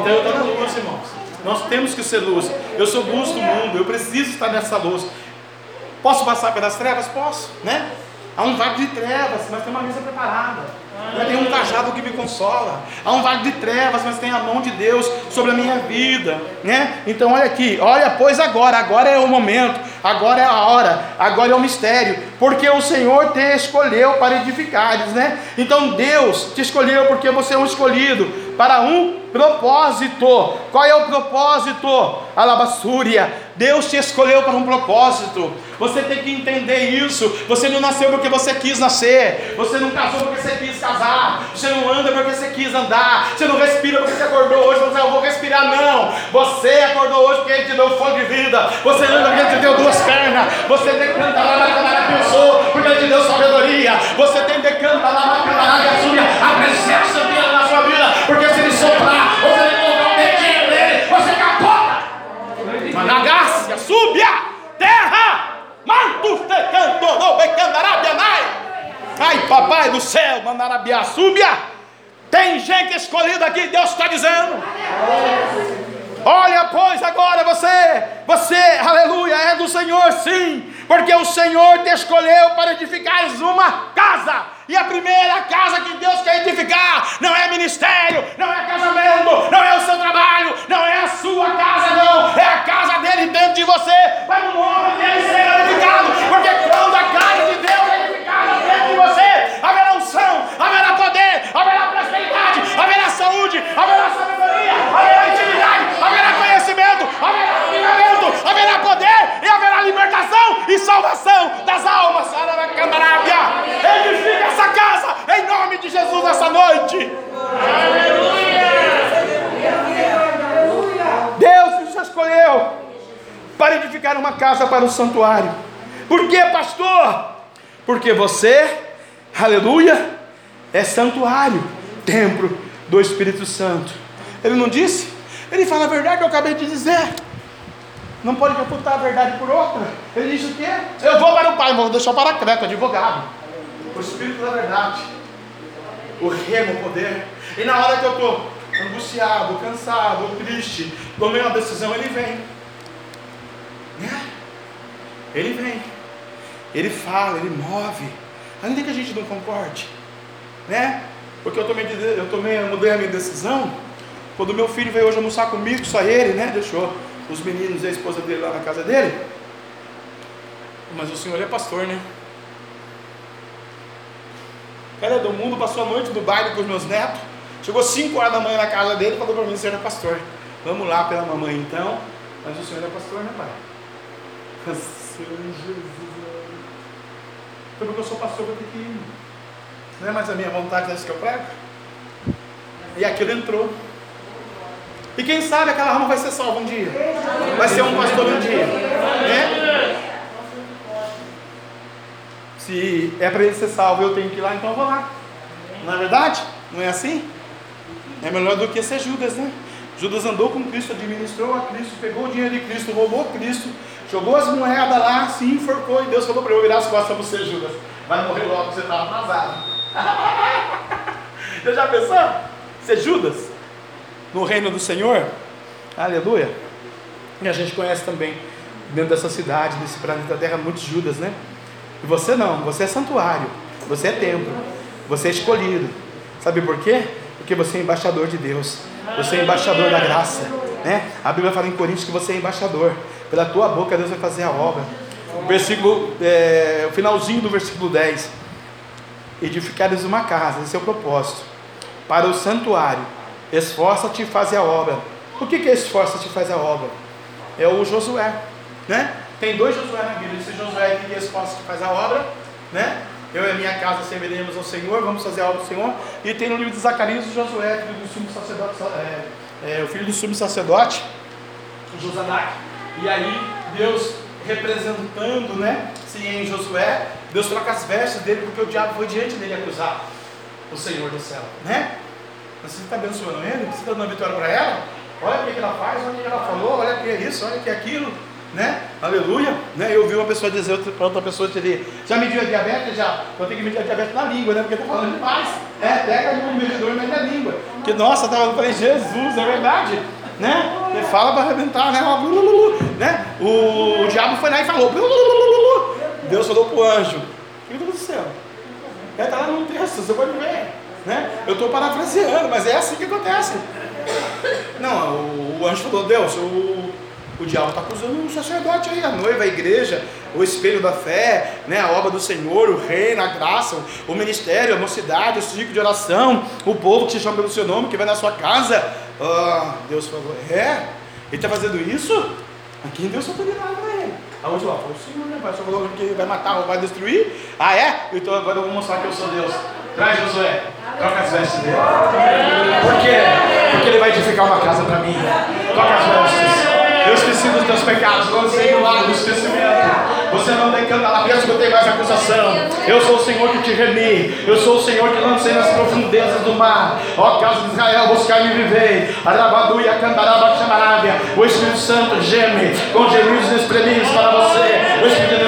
Então eu estou na luz, irmãos. Nós temos que ser luz. Eu sou luz do mundo, eu preciso estar nessa luz. Posso passar pelas trevas? Posso, né? Há um vale de trevas, mas tem uma mesa preparada. Tem um cajado que me consola. Há um vale de trevas, mas tem a mão de Deus sobre a minha vida, né? Então olha aqui, olha, pois agora, agora é o momento, agora é a hora, agora é o mistério, porque o Senhor te escolheu para edificares, né? Então Deus te escolheu porque você é um escolhido para um propósito. Qual é o propósito? Alabassúria. Deus te escolheu para um propósito. Você tem que entender isso. Você não nasceu porque você quis nascer. Você não casou porque você quis casar. Você não anda porque você quis andar. Você não respira porque você acordou hoje. Você não vou respirar, não. Você acordou hoje porque Ele te deu fome de vida. Você anda porque Ele te deu duas pernas. Você decanta lá na câmara que eu sou porque Ele te deu sabedoria. Você tem decanta lá na câmara que a presença Súbia, terra. Mantus te canto, no becandarabianai. Ai, papai do céu, Manarabiá, súbia. Tem gente escolhida aqui, Deus está dizendo. Olha, pois, agora você, você, aleluia, é do Senhor, sim, porque o Senhor te escolheu para edificares uma casa, e a primeira casa que Deus quer edificar não é ministério, não é casamento, não é o seu trabalho, não é a sua casa, não, é a casa dele dentro de você, para o nome dele ser edificado, porque quando a casa de Deus é edificada dentro de você, haverá unção, haverá poder, haverá prosperidade, haverá saúde, haverá sabedoria, haverá intimidade, haverá conhecimento, haverá livramento, haverá poder e haverá libertação e salvação das almas. Edifica essa casa em nome de Jesus essa noite. Deus nos escolheu para edificar uma casa para o santuário. Por que, pastor? Porque você, aleluia, é santuário, templo do Espírito Santo. Ele não disse? Ele fala a verdade que eu acabei de dizer. Não pode refutar a verdade por outra. Ele disse o quê? Eu vou para o Pai, vou deixar para Creto, advogado. O Espírito da verdade. O remo, o poder. E na hora que eu estou angustiado, cansado, triste, tomei uma decisão, ele vem. Né? Ele vem. Ele fala, ele move. Ainda que a gente não concorde. Né? Porque eu tomei, eu tomei, eu mudei a minha decisão. Quando meu filho veio hoje almoçar comigo, só ele, né? Deixou os meninos e a esposa dele lá na casa dele. Mas o senhor é pastor, né? Cara do mundo passou a noite no baile com os meus netos. Chegou 5 horas da manhã na casa dele e falou para mim: o senhor é pastor. Vamos lá pela mamãe então. Mas o senhor é pastor, né, pai? Senhor Jesus. Foi porque eu sou pastor, eu tenho que ir. Não é mais a minha vontade dessa que eu prego? E aquilo entrou. E quem sabe aquela alma vai ser salva um dia. Vai ser um pastor um dia. Né? Se é para ele ser salvo, eu tenho que ir lá, então eu vou lá. Não é verdade? Não é assim? É melhor do que ser Judas, né? Judas andou com Cristo, administrou a Cristo, pegou o dinheiro de Cristo, roubou Cristo, jogou as moedas lá, se enforcou e Deus falou para eu virar as costas para você, Judas. Vai morrer logo, você está atrasado. Você já pensou? Ser Judas? No reino do Senhor? Aleluia. E a gente conhece também, dentro dessa cidade, desse planeta Terra, muitos Judas, né? E você não, você é santuário, você é templo, você é escolhido. Sabe por quê? Porque você é embaixador de Deus, você é embaixador da graça. Né? A Bíblia fala em Coríntios que você é embaixador, pela tua boca Deus vai fazer a obra. O versículo, é, o finalzinho do versículo 10: Edificares uma casa, esse é o propósito, para o santuário, esforça-te e faz a obra. O que, que é esforça-te e faz a obra? é o Josué, né? Tem dois Josué na Bíblia, esse Josué que esse que faz a obra, né? Eu e a minha casa serviremos ao Senhor, vamos fazer a obra do Senhor. E tem no livro de Zacarias o Josué, filho do sumo sacerdote, é, é, o filho do sumo sacerdote, Josadac. E aí Deus representando, né? Se em Josué, Deus troca as vestes dele porque o diabo foi diante dele acusar o Senhor do céu, né? Você está abençoando ele? Você está dando vitória para ela? Olha o que ela faz, olha o que ela falou, olha o que é isso, olha o que é aquilo né? Aleluia, né? Eu ouvi uma pessoa dizer para outra pessoa dizer, já mediu a diabetes? Já, eu tenho que medir a diabetes na língua, né? Porque está falando demais. É, pega no medidor e mede a língua. Porque, nossa, tava, eu falei, Jesus, é verdade. Né? Ele fala para arrebentar, né? né? O, o diabo foi lá e falou. Deus falou para o anjo. Meu Deus do céu. Está lá no texto, você pode ver. Né? Eu estou parafraseando, mas é assim que acontece. Não, o, o anjo falou, Deus, o, o diabo está acusando o sacerdote aí, a noiva, a igreja, o espelho da fé, né, a obra do Senhor, o reino, a graça, o ministério, a mocidade, o ciclo de oração, o povo que te chama pelo seu nome, que vai na sua casa. Ah, Deus falou, é? Ele está fazendo isso? Aqui Deus autoridade para ele. Aonde lá? Falou, Senhor, né, pai? Só falou que vai matar, vai destruir. Ah, é? Então agora eu vou mostrar que eu sou Deus. Traz Josué, troca as vestes dele. Por quê? Porque ele vai edificar uma casa para mim. Troca as vestes. Eu esqueci dos teus pecados, lancei no lado do esquecimento. Você não decanta lá, pensa que eu tenho mais acusação. Eu sou o Senhor que te remi. Eu sou o Senhor que lancei nas profundezas do mar. Ó casa de Israel, buscar e vivei. Arabadu e Acandaraba Chamarábia. O Espírito Santo geme com gemidos exprimidos para você. O Espírito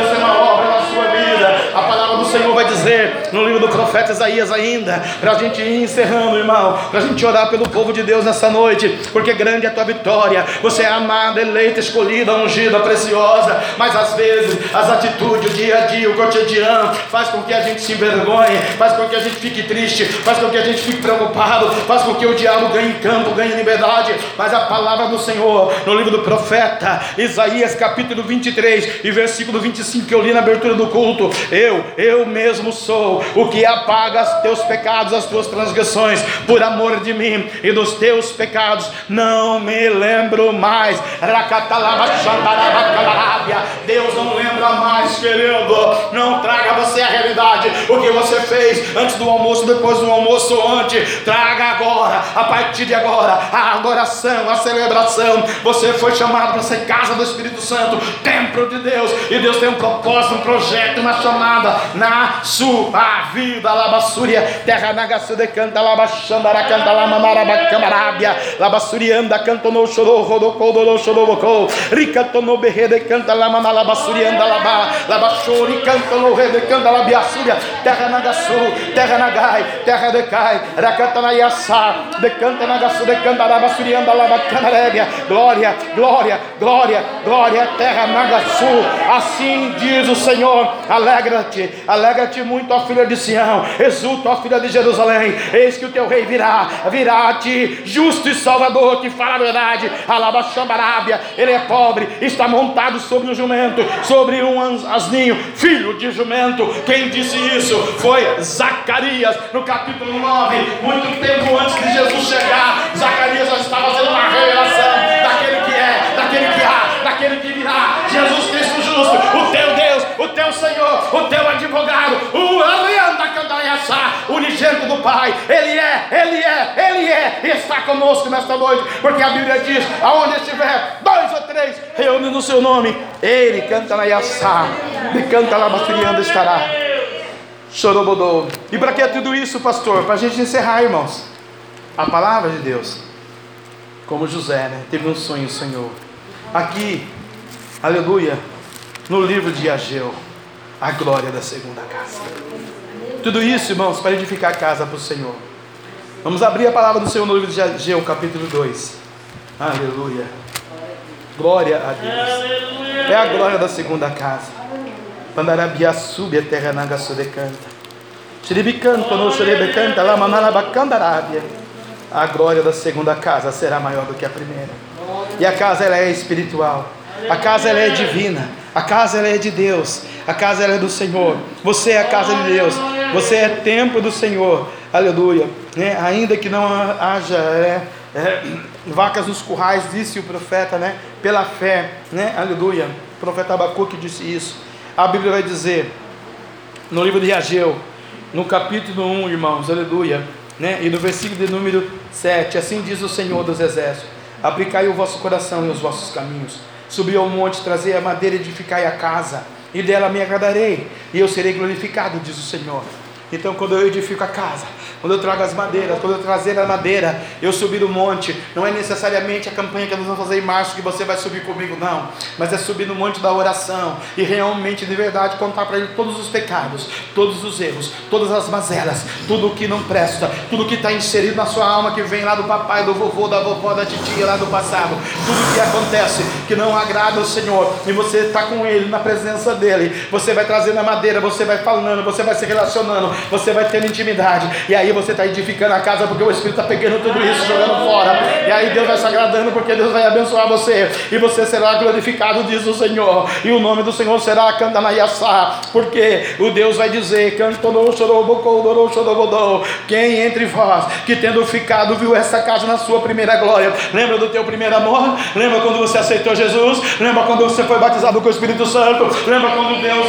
Senhor vai dizer no livro do profeta Isaías ainda, para a gente ir encerrando, irmão, para a gente orar pelo povo de Deus nessa noite, porque grande é a tua vitória. Você é amada, eleita, escolhida, ungida, preciosa, mas às vezes as atitudes, o dia a dia, o cotidiano, faz com que a gente se envergonhe, faz com que a gente fique triste, faz com que a gente fique preocupado, faz com que o diabo ganhe campo, ganhe liberdade. Mas a palavra do Senhor, no livro do profeta Isaías, capítulo 23 e versículo 25, que eu li na abertura do culto, eu, eu mesmo sou o que apaga os teus pecados, as tuas transgressões, por amor de mim e dos teus pecados, não me lembro mais. Deus não lembra mais, querido. Não traga você a realidade, o que você fez antes do almoço, depois do almoço, antes. Traga agora, a partir de agora, a adoração, a celebração. Você foi chamado para ser casa do Espírito Santo, templo de Deus, e Deus tem um propósito, um projeto, uma chamada na sua vida. Labassúria, terra nagassude canta, labaxandara canta, lamanarabacamarabia, labassurianda canta no chorou, rodocou, do chorobocou, ricatono berrede canta, lamanalabassurianda, labá, labachori canta no rede canta, labiassúria, terra nagassu, terra nagai, terra decai, racantana yassá, decanta nagassu, decanta, labassurianda, labacanarébia, glória, glória, glória, glória, terra nagassu, assim diz o Senhor, alegra-te, alegra-te muito, ó filha de Sião, exulta, ó filha de Jerusalém, eis que o teu rei virá, virá a ti, justo e salvador, que fala a verdade, alabaxambarábia, ele é pobre, está montado sobre um jumento, sobre um asninho, filho de jumento, quem disse isso? Foi Zacarias, no capítulo 9, muito tempo antes de Jesus chegar, Zacarias já estava fazendo uma revelação daquele que é, daquele que há, daquele que virá, Jesus Cristo justo, o teu Deus, o teu Senhor, o teu Pai, Ele é, Ele é, Ele é, e está conosco nesta noite, porque a Bíblia diz: aonde estiver dois ou três reúne no seu nome, Ele canta na Yassá, e canta lá Baturianda estará. Chorobodô. E para que tudo isso, pastor? Para a gente encerrar, irmãos. A palavra de Deus, como José, né? Teve um sonho, sonhou. Aqui, aleluia, no livro de Ageu, a glória da segunda casa. Tudo isso, irmãos, para edificar a casa para o Senhor. Vamos abrir a palavra do Senhor no livro de Ageu, capítulo 2. Aleluia. Glória a Deus. É a glória da segunda casa. Pandarabia sube a terra naga canta. A glória da segunda casa será maior do que a primeira. E a casa ela é espiritual. A casa ela é divina. A casa ela é de Deus. A casa ela é do Senhor. Você é a casa de Deus. Você é templo do Senhor. Aleluia. É, ainda que não haja é, é, vacas nos currais, disse o profeta, né? Pela fé, né? Aleluia. O profeta Abacuque disse isso. A Bíblia vai dizer, no livro de Ageu, no capítulo 1, irmãos, aleluia, né? E no versículo de número 7, assim diz o Senhor dos Exércitos: Aplicai o vosso coração e os vossos caminhos, subi ao monte, trazei a madeira, edificai a casa, e dela me agradarei, e eu serei glorificado, diz o Senhor. Então, quando eu edifico a casa, quando eu trago as madeiras, quando eu trazer a madeira, eu subir o monte, não é necessariamente a campanha que nós vamos fazer em março que você vai subir comigo, não, mas é subir no monte da oração e realmente, de verdade, contar para Ele todos os pecados, todos os erros, todas as mazelas, tudo o que não presta, tudo que está inserido na sua alma que vem lá do papai, do vovô, da vovó, da titia lá do passado, tudo que acontece que não agrada ao Senhor e você está com Ele na presença dEle, você vai trazendo a madeira, você vai falando, você vai se relacionando, você vai tendo intimidade, e aí você está edificando a casa porque o Espírito está pegando tudo isso, jogando fora, e aí Deus vai se agradando porque Deus vai abençoar você, e você será glorificado, diz o Senhor, e o nome do Senhor será Candanaiaçá, porque o Deus vai dizer: quem entre vós que tendo ficado viu essa casa na sua primeira glória, lembra do teu primeiro amor? Lembra quando você aceitou Jesus? Lembra quando você foi batizado com o Espírito Santo? Lembra quando Deus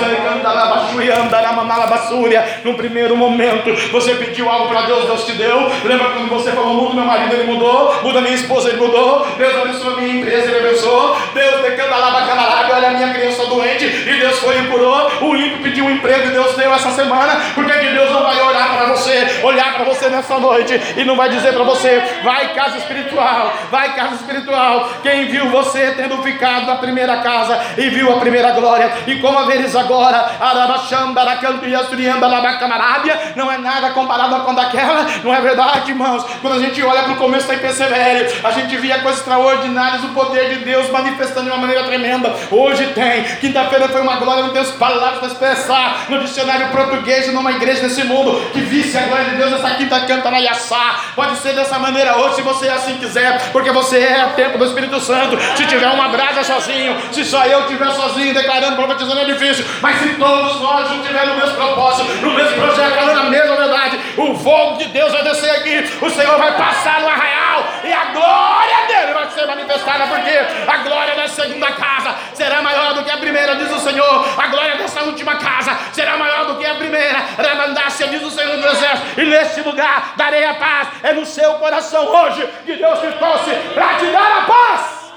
no primeiro momento você pediu algo para Deus, Deus te deu. Lembra quando você falou, muda meu marido, ele mudou, muda minha esposa, ele mudou. Deus abençoou a minha empresa, ele abençoou. Deus decanda lá camarada, olha a minha criança doente, e Deus foi e curou. O ímpio pediu um emprego e Deus deu essa semana. Por que, que Deus não vai olhar para você, olhar para você nessa noite e não vai dizer para você, vai casa espiritual, vai casa espiritual. Quem viu você tendo ficado na primeira casa e viu a primeira glória, e como a veres agora, Arabachamba, Aracanto e Labacamarábia, não é nada comparado com daquela, não é verdade, irmãos? Quando a gente olha para o começo da IPCVL, a gente via coisas extraordinárias, o poder de Deus manifestando de uma maneira tremenda. Hoje tem, quinta-feira foi uma glória, tem as palavras para expressar no dicionário português, numa igreja nesse mundo, que visse a glória de Deus essa quinta canta na Yassá. Pode ser dessa maneira hoje, se você assim quiser, porque você é a tempo do Espírito Santo. Se tiver uma brasa sozinho, se só eu estiver sozinho, declarando, profetizando é difícil, mas se todos nós tivermos no mesmo propósito, no mesmo projeto, falando a mesma verdade, o fogo de Deus vai descer aqui, o Senhor vai passar no arraial e a glória dele vai ser manifestada, porque a glória da segunda casa será maior do que a primeira, diz o Senhor. A glória dessa última casa será maior do que a primeira. Ramandácia, diz o Senhor do Exército, e neste lugar darei a paz. É no seu coração hoje que Deus te trouxe para te dar a paz.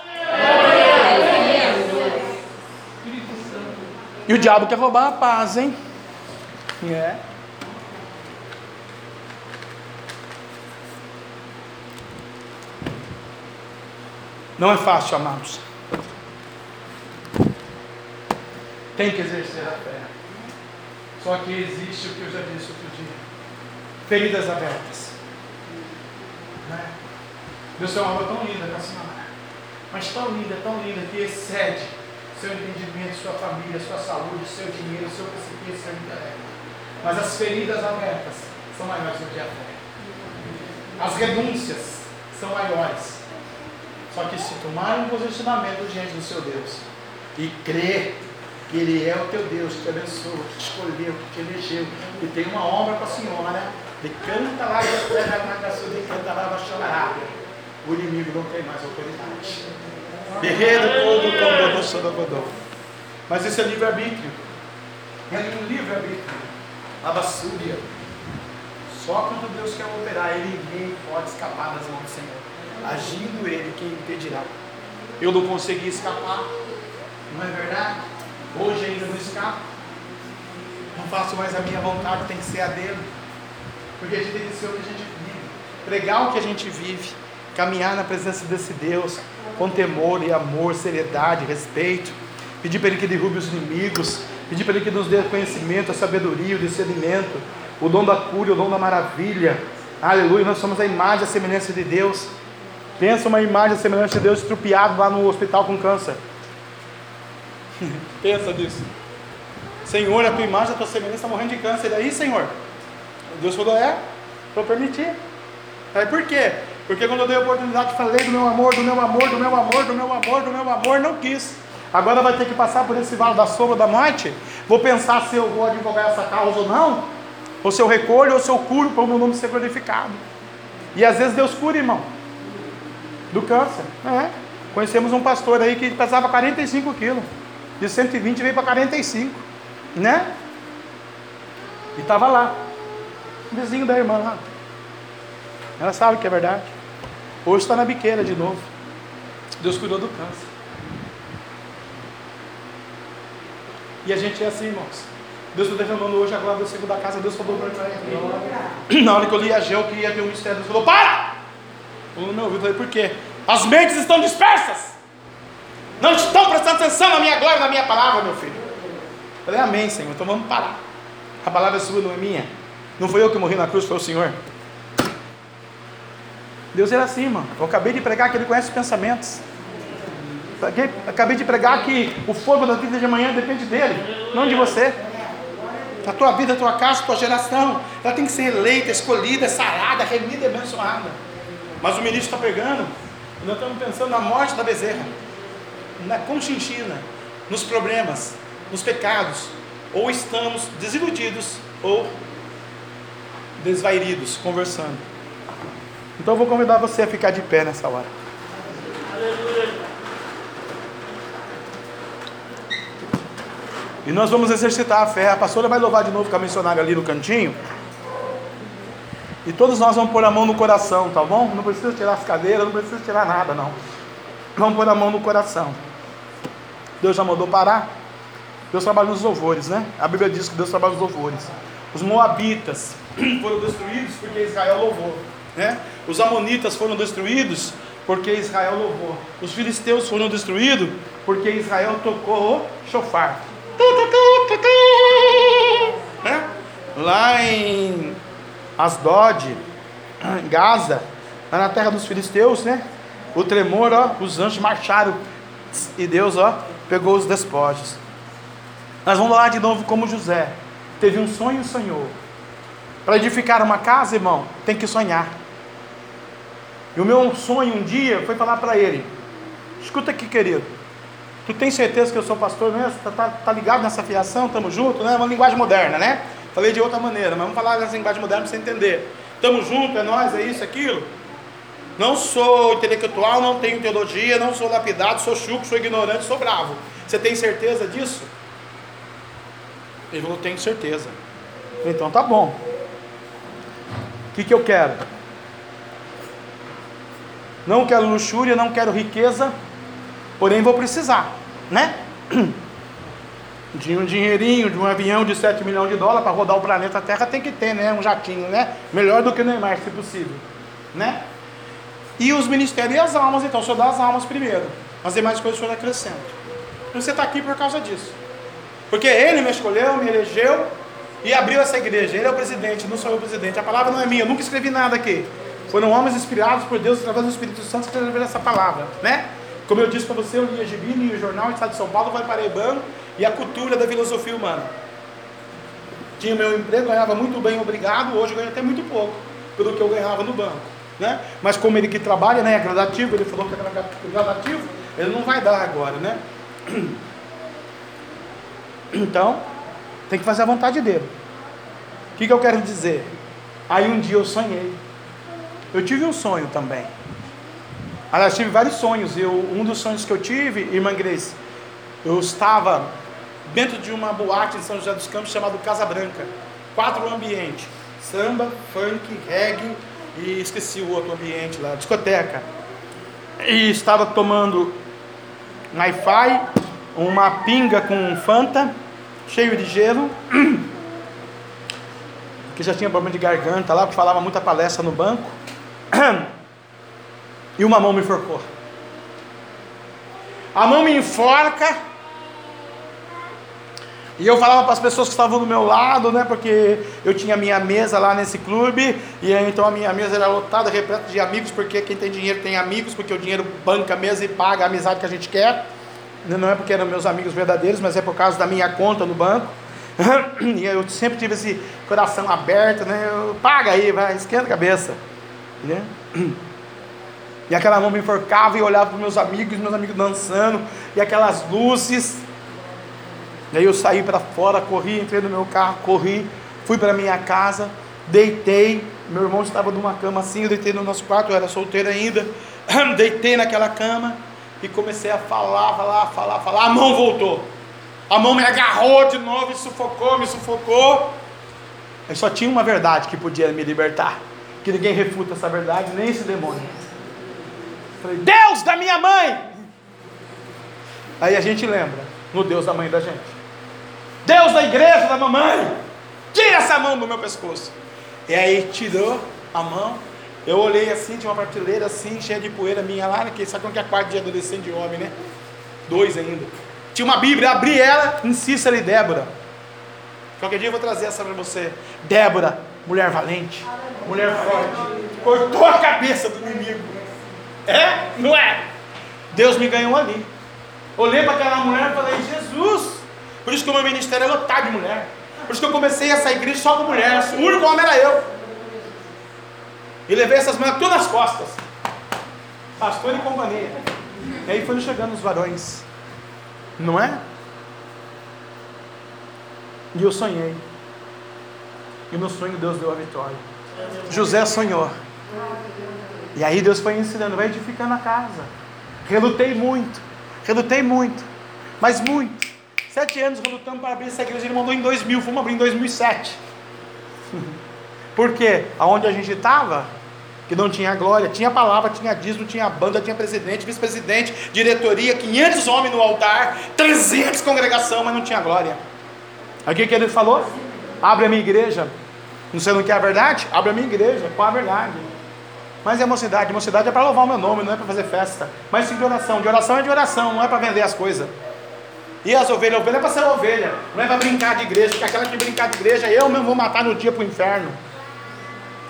E o diabo quer roubar a paz, hein? É. Não é fácil, amados. Tem que exercer a fé. Só que existe o que eu já disse outro dia: feridas abertas. Né? Deus tem uma obra tão linda com a senhora, mas tão linda, tão linda, que excede seu entendimento, sua família, sua saúde, seu dinheiro, seu precipício, seu intelecto. Mas as feridas abertas são maiores do que a fé. As renúncias são maiores. Só que se tomar um posicionamento diante do seu Deus e crer que Ele é o teu Deus, que te abençoa, que te escolheu, que te elegeu, e tem uma obra com a senhora, de canta lá de terra na sua de canta lá baixará. O inimigo não tem mais autoridade. Guerreiro todo Mas esse é livre-arbítrio. É um livre-arbítrio. A basúria. Só quando Deus quer operar, ele ninguém pode escapar das mãos do Senhor. Agindo ele, quem impedirá? Eu não consegui escapar. Não é verdade? Hoje ainda não escapo. Não faço mais a minha vontade, tem que ser a dele. Porque a gente tem que ser o que a gente vive. Pregar o que a gente vive. Caminhar na presença desse Deus com temor e amor, seriedade, respeito. Pedir para Ele que derrube os inimigos. Pedir para Ele que nos dê conhecimento, a sabedoria, o discernimento, o dom da cura, o dom da maravilha. Aleluia, nós somos a imagem e a semelhança de Deus. Pensa uma imagem e a semelhança de Deus estrupiado lá no hospital com câncer. Pensa nisso. Senhor, a tua imagem, a tua semelhança está morrendo de câncer. E daí, Senhor? Deus falou, é, vou permitir. Aí por quê? Porque quando eu dei a oportunidade, falei do meu amor, do meu amor, do meu amor, do meu amor, do meu amor, não quis. Agora vai ter que passar por esse vale da sombra da morte. Vou pensar se eu vou advogar essa causa ou não. Ou se eu recolho, ou se eu curo para o meu nome ser glorificado. E às vezes Deus cura, irmão. Do câncer. É. Conhecemos um pastor aí que pesava 45 quilos. De 120 veio para 45. Né? E estava lá. Vizinho da irmã lá. Ela sabe que é verdade. Hoje está na biqueira de novo. Deus cuidou do câncer. E a gente é assim, irmãos. Deus está derramando hoje a glória do Senhor da casa. Deus falou para mim. Na hora que eu li a Gel que ia ter um mistério, Deus falou: Para! Eu não me ouviu. Eu falei: Por quê? As mentes estão dispersas. Não estão prestando atenção na minha glória, na minha palavra, meu filho. Eu falei: Amém, Senhor. Então vamos parar. A palavra é sua, não é minha. Não foi eu que morri na cruz, foi o Senhor. Deus era assim, irmão. Eu acabei de pregar que Ele conhece os pensamentos. Acabei de pregar que o fogo da vida de amanhã depende dele, não de você. A tua vida, a tua casa, a tua geração, ela tem que ser eleita, escolhida, sarada, remida e abençoada. Mas o ministro está pegando, nós estamos pensando na morte da bezerra, na conchinchina, nos problemas, nos pecados, ou estamos desiludidos ou desvairidos, conversando. Então eu vou convidar você a ficar de pé nessa hora. E nós vamos exercitar a fé. A pastora vai louvar de novo com a missionária ali no cantinho. E todos nós vamos pôr a mão no coração, tá bom? Não precisa tirar as cadeiras, não precisa tirar nada, não. Vamos pôr a mão no coração. Deus já mandou parar. Deus trabalha nos louvores, né? A Bíblia diz que Deus trabalha nos louvores. Os moabitas foram destruídos porque Israel louvou, né? Os amonitas foram destruídos porque Israel louvou. Os filisteus foram destruídos porque Israel tocou o chofar. Né? Lá em Asdod, Gaza, lá na terra dos filisteus, né? O tremor, ó, os anjos marcharam e Deus, ó, pegou os despojos. Nós vamos lá de novo como José. Teve um sonho sonhou. Para edificar uma casa, irmão, tem que sonhar. E o meu sonho um dia foi falar para ele: escuta aqui, querido. Tu tem certeza que eu sou pastor mesmo? Tá, tá, tá ligado nessa fiação? Tamo junto, né? Uma linguagem moderna, né? Falei de outra maneira, mas vamos falar nessa linguagem moderna para você entender. Tamo junto, é nós, é isso, aquilo. Não sou intelectual, não tenho teologia, não sou lapidado, sou chuco, sou ignorante, sou bravo. Você tem certeza disso? Ele falou, tenho certeza. Então tá bom. O que, que eu quero? Não quero luxúria, não quero riqueza, porém vou precisar, né? De um dinheirinho, de um avião de 7 milhões de dólares para rodar o planeta Terra tem que ter, né? Um jatinho, né? Melhor do que Neymar, se possível, né? E os ministérios e as almas, então, senhor dá as almas primeiro. As demais coisas o senhor acrescenta. Você está aqui por causa disso. Porque ele me escolheu, me elegeu e abriu essa igreja. Ele é o presidente, não sou eu o presidente. A palavra não é minha, eu nunca escrevi nada aqui. Foram homens inspirados por Deus através do Espírito Santo que escreveram essa palavra, né? Como eu disse para você, eu li a Gibi, li o jornal, o Estado de São Paulo, vai paraibano e a cultura da filosofia humana. Tinha meu emprego, ganhava muito bem, obrigado. Hoje ganho até muito pouco pelo que eu ganhava no banco, né? Mas como ele que trabalha, né, é gradativo, ele falou que é gradativo, ele não vai dar agora, né? Então, tem que fazer a vontade dele. O que, que eu quero dizer? Aí um dia eu sonhei. Eu tive um sonho também. Aliás, tive vários sonhos. Eu, um dos sonhos que eu tive, irmã Grace, eu estava dentro de uma boate em São José dos Campos chamado Casa Branca. Quatro ambientes: samba, funk, reggae e esqueci o outro ambiente lá, discoteca. E estava tomando Wi-Fi, uma pinga com Fanta, cheio de gelo, que já tinha problema de garganta lá, porque falava muita palestra no banco, e uma mão me enforcou. A mão me enforca, e eu falava para as pessoas que estavam do meu lado, né? Porque eu tinha minha mesa lá nesse clube, e aí, então a minha mesa era lotada, repleta de amigos, porque quem tem dinheiro tem amigos, porque o dinheiro banca a mesa e paga a amizade que a gente quer. Não é porque eram meus amigos verdadeiros, mas é por causa da minha conta no banco. E eu sempre tive esse coração aberto, né? Eu, paga aí, vai, esquenta a cabeça. Né? E aquela mão me enforcava e olhava para meus amigos, meus amigos dançando, e aquelas luzes. E aí eu saí para fora, corri, entrei no meu carro, corri, fui para minha casa, deitei, Meu irmão estava numa cama assim, eu deitei no nosso quarto, eu era solteiro ainda. Deitei naquela cama e comecei a falar, falar, falar, falar. A mão voltou. A mão me agarrou de novo, me sufocou, me sufocou. Aí só tinha uma verdade que podia me libertar. Que ninguém refuta essa verdade, nem esse demônio. Falei, Deus da minha mãe! Aí a gente lembra no Deus da mãe da gente. Deus da igreja da mamãe! Tira essa mão do meu pescoço. E aí tirou a mão. Eu olhei assim, tinha uma prateleira assim, cheia de poeira minha lá, né? sabe como que é a quarto de adolescente de homem, né? Dois ainda. Tinha uma Bíblia, abri ela, em Cícera e Débora. Qualquer dia eu vou trazer essa para você. Débora, mulher valente, mulher forte, cortou a cabeça do inimigo. É? Não é? Deus me ganhou ali. Olhei para aquela mulher e falei, Jesus. Por isso que o meu ministério é lotado de mulher. Por isso que eu comecei essa igreja só com mulher. O único homem era eu. E levei essas mulheres todas nas costas. Pastor e companhia. E aí foram chegando os varões. Não é? E eu sonhei. E no sonho Deus deu a vitória. José sonhou. E aí Deus foi ensinando, vai edificando a casa. Relutei muito, relutei muito, mas muito. Sete anos relutando para abrir essa igreja, ele mandou em 2000, fomos abrir em 2007. Por quê? Aonde a gente estava, que não tinha glória, tinha palavra, tinha dízimo, tinha banda, tinha presidente, vice-presidente, diretoria, 500 homens no altar, 300 congregação, mas não tinha glória. Aí o que, que ele falou? Abre a minha igreja. Você não quer a verdade? Abre a minha igreja com a verdade. Mas é mocidade, mocidade é para louvar o meu nome, não é para fazer festa. Mas sim de oração, de oração é de oração, não é para vender as coisas. E as ovelhas, a ovelha é para ser ovelha, não é para brincar de igreja, porque aquela que brincar de igreja, eu mesmo vou matar no dia para o inferno.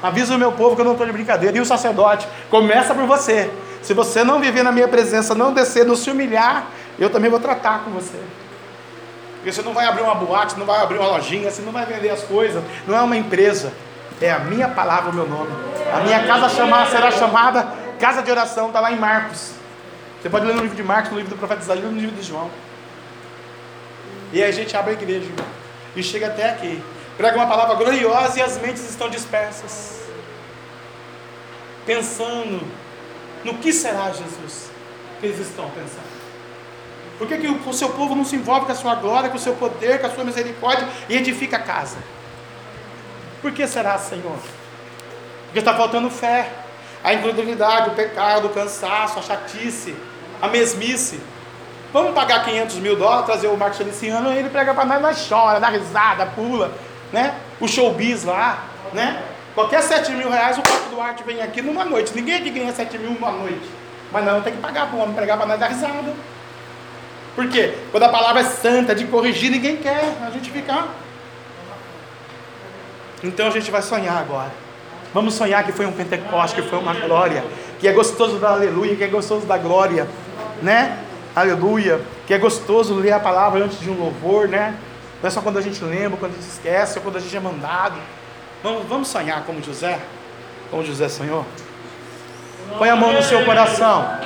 Avisa o meu povo que eu não estou de brincadeira. E o sacerdote, começa por você. Se você não viver na minha presença, não descer, não se humilhar, eu também vou tratar com você. Porque você não vai abrir uma boate, não vai abrir uma lojinha, você não vai vender as coisas, não é uma empresa. É a minha palavra, o meu nome. A minha casa chamar, será chamada Casa de Oração, está lá em Marcos. Você pode ler no livro de Marcos, no livro do profeta Isaías, no livro de João. E a gente abre a igreja e chega até aqui. Prega uma palavra gloriosa e as mentes estão dispersas. Pensando no que será Jesus que eles estão pensando. Por que, que o seu povo não se envolve com a sua glória, com o seu poder, com a sua misericórdia e edifica a casa? Por que será, Senhor? Porque está faltando fé, a incredulidade, o pecado, o cansaço, a chatice, a mesmice. Vamos pagar 500 mil dólares, trazer o Marcos Feliciano, ele prega para nós, nós chora, dá risada, pula, né? O showbiz lá, né? Qualquer 7 mil reais, o Papo Duarte vem aqui numa noite. Ninguém aqui ganha 7 mil numa noite. Mas não, tem que pagar para o homem pregar para nós dar risada. Por quê? Quando a palavra é santa, de corrigir, ninguém quer. A gente fica. Então a gente vai sonhar agora. Vamos sonhar que foi um Pentecoste, que foi uma glória, que é gostoso da aleluia, que é gostoso da glória, né? Aleluia, que é gostoso ler a palavra antes de um louvor, né? Não é só quando a gente lembra, quando a gente esquece, ou quando a gente é mandado. Vamos, vamos sonhar como José? Como José sonhou? Põe a mão no seu coração.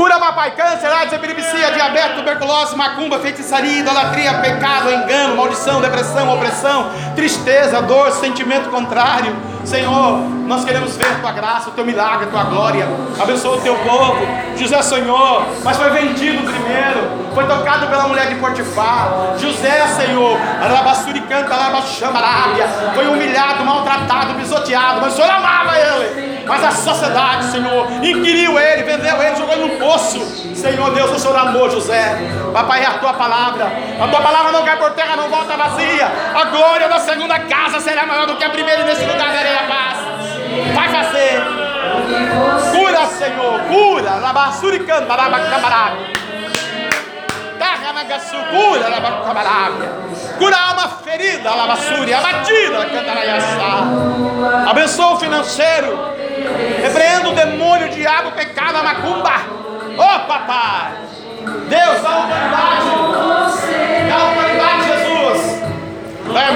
Cura, papai, câncer, AIDS, epilepsia, diabetes, tuberculose, macumba, feitiçaria, idolatria, pecado, engano, maldição, depressão, opressão, tristeza, dor, sentimento contrário. Senhor, nós queremos ver tua graça, o teu milagre, a tua glória. Abençoa o teu povo. José sonhou, mas foi vendido primeiro. Foi tocado pela mulher de Potifar. José, Senhor, Arabassuri canta, Arabaxamarábia. Foi humilhado, maltratado, pisoteado, mas o Senhor amava ele. Mas a sociedade, Senhor, inquiriu ele, vendeu ele, jogou no poço. Senhor Deus, o Senhor amou José. Papai, é a tua palavra. A tua palavra não cai por terra, não volta vazia. A glória da segunda casa será maior do que a primeira, e nesse lugar darei a paz. Vai fazer. Cura, Senhor, cura. Labassuricando, barabacamarabe. Cura. Cura a alma ferida, lavassuri, abatida, cantaraiaçá. Abençoa o financeiro. Repreenda o demônio, o diabo, o pecado, a macumba. Oh, papai. Deus, dá humanidade. Dá humanidade, Jesus. Vai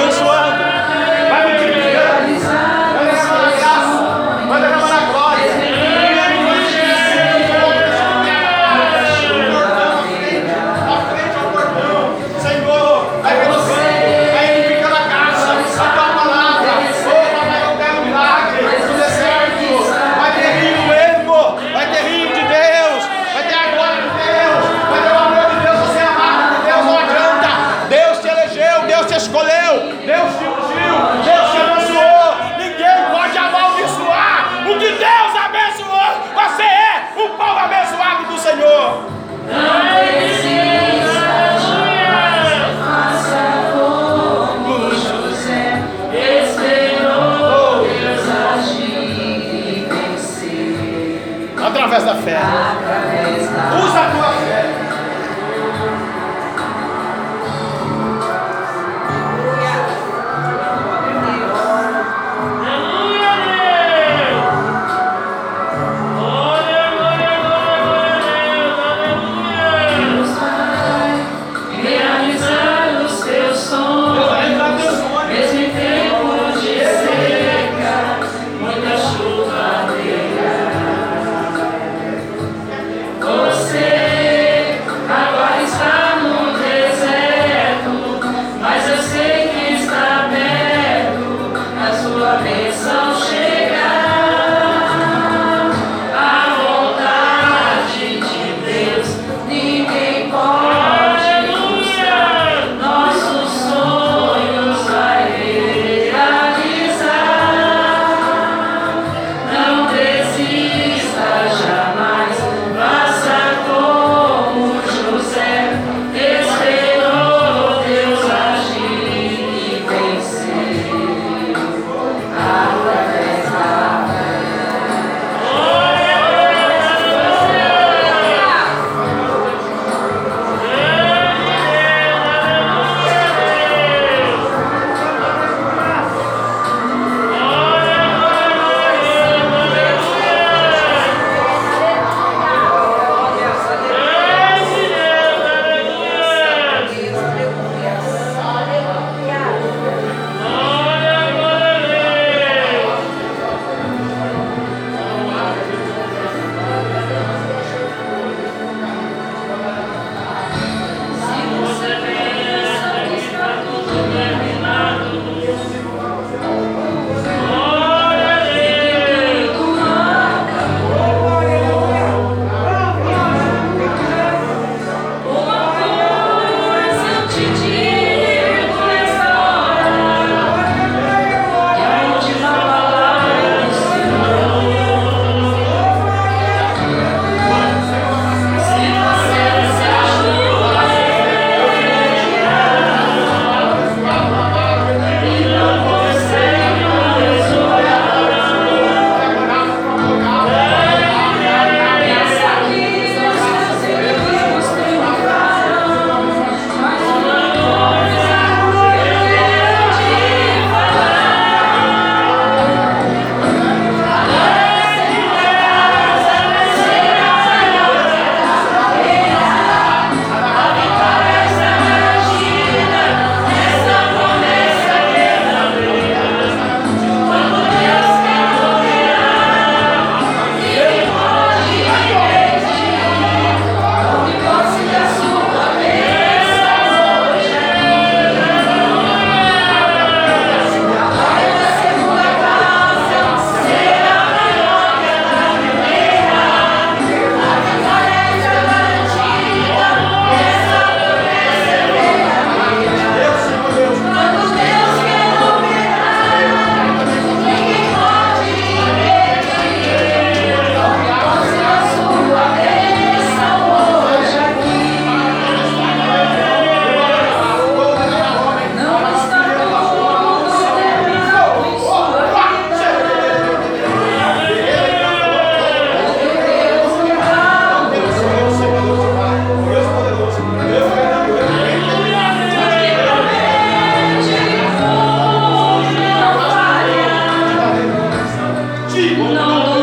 no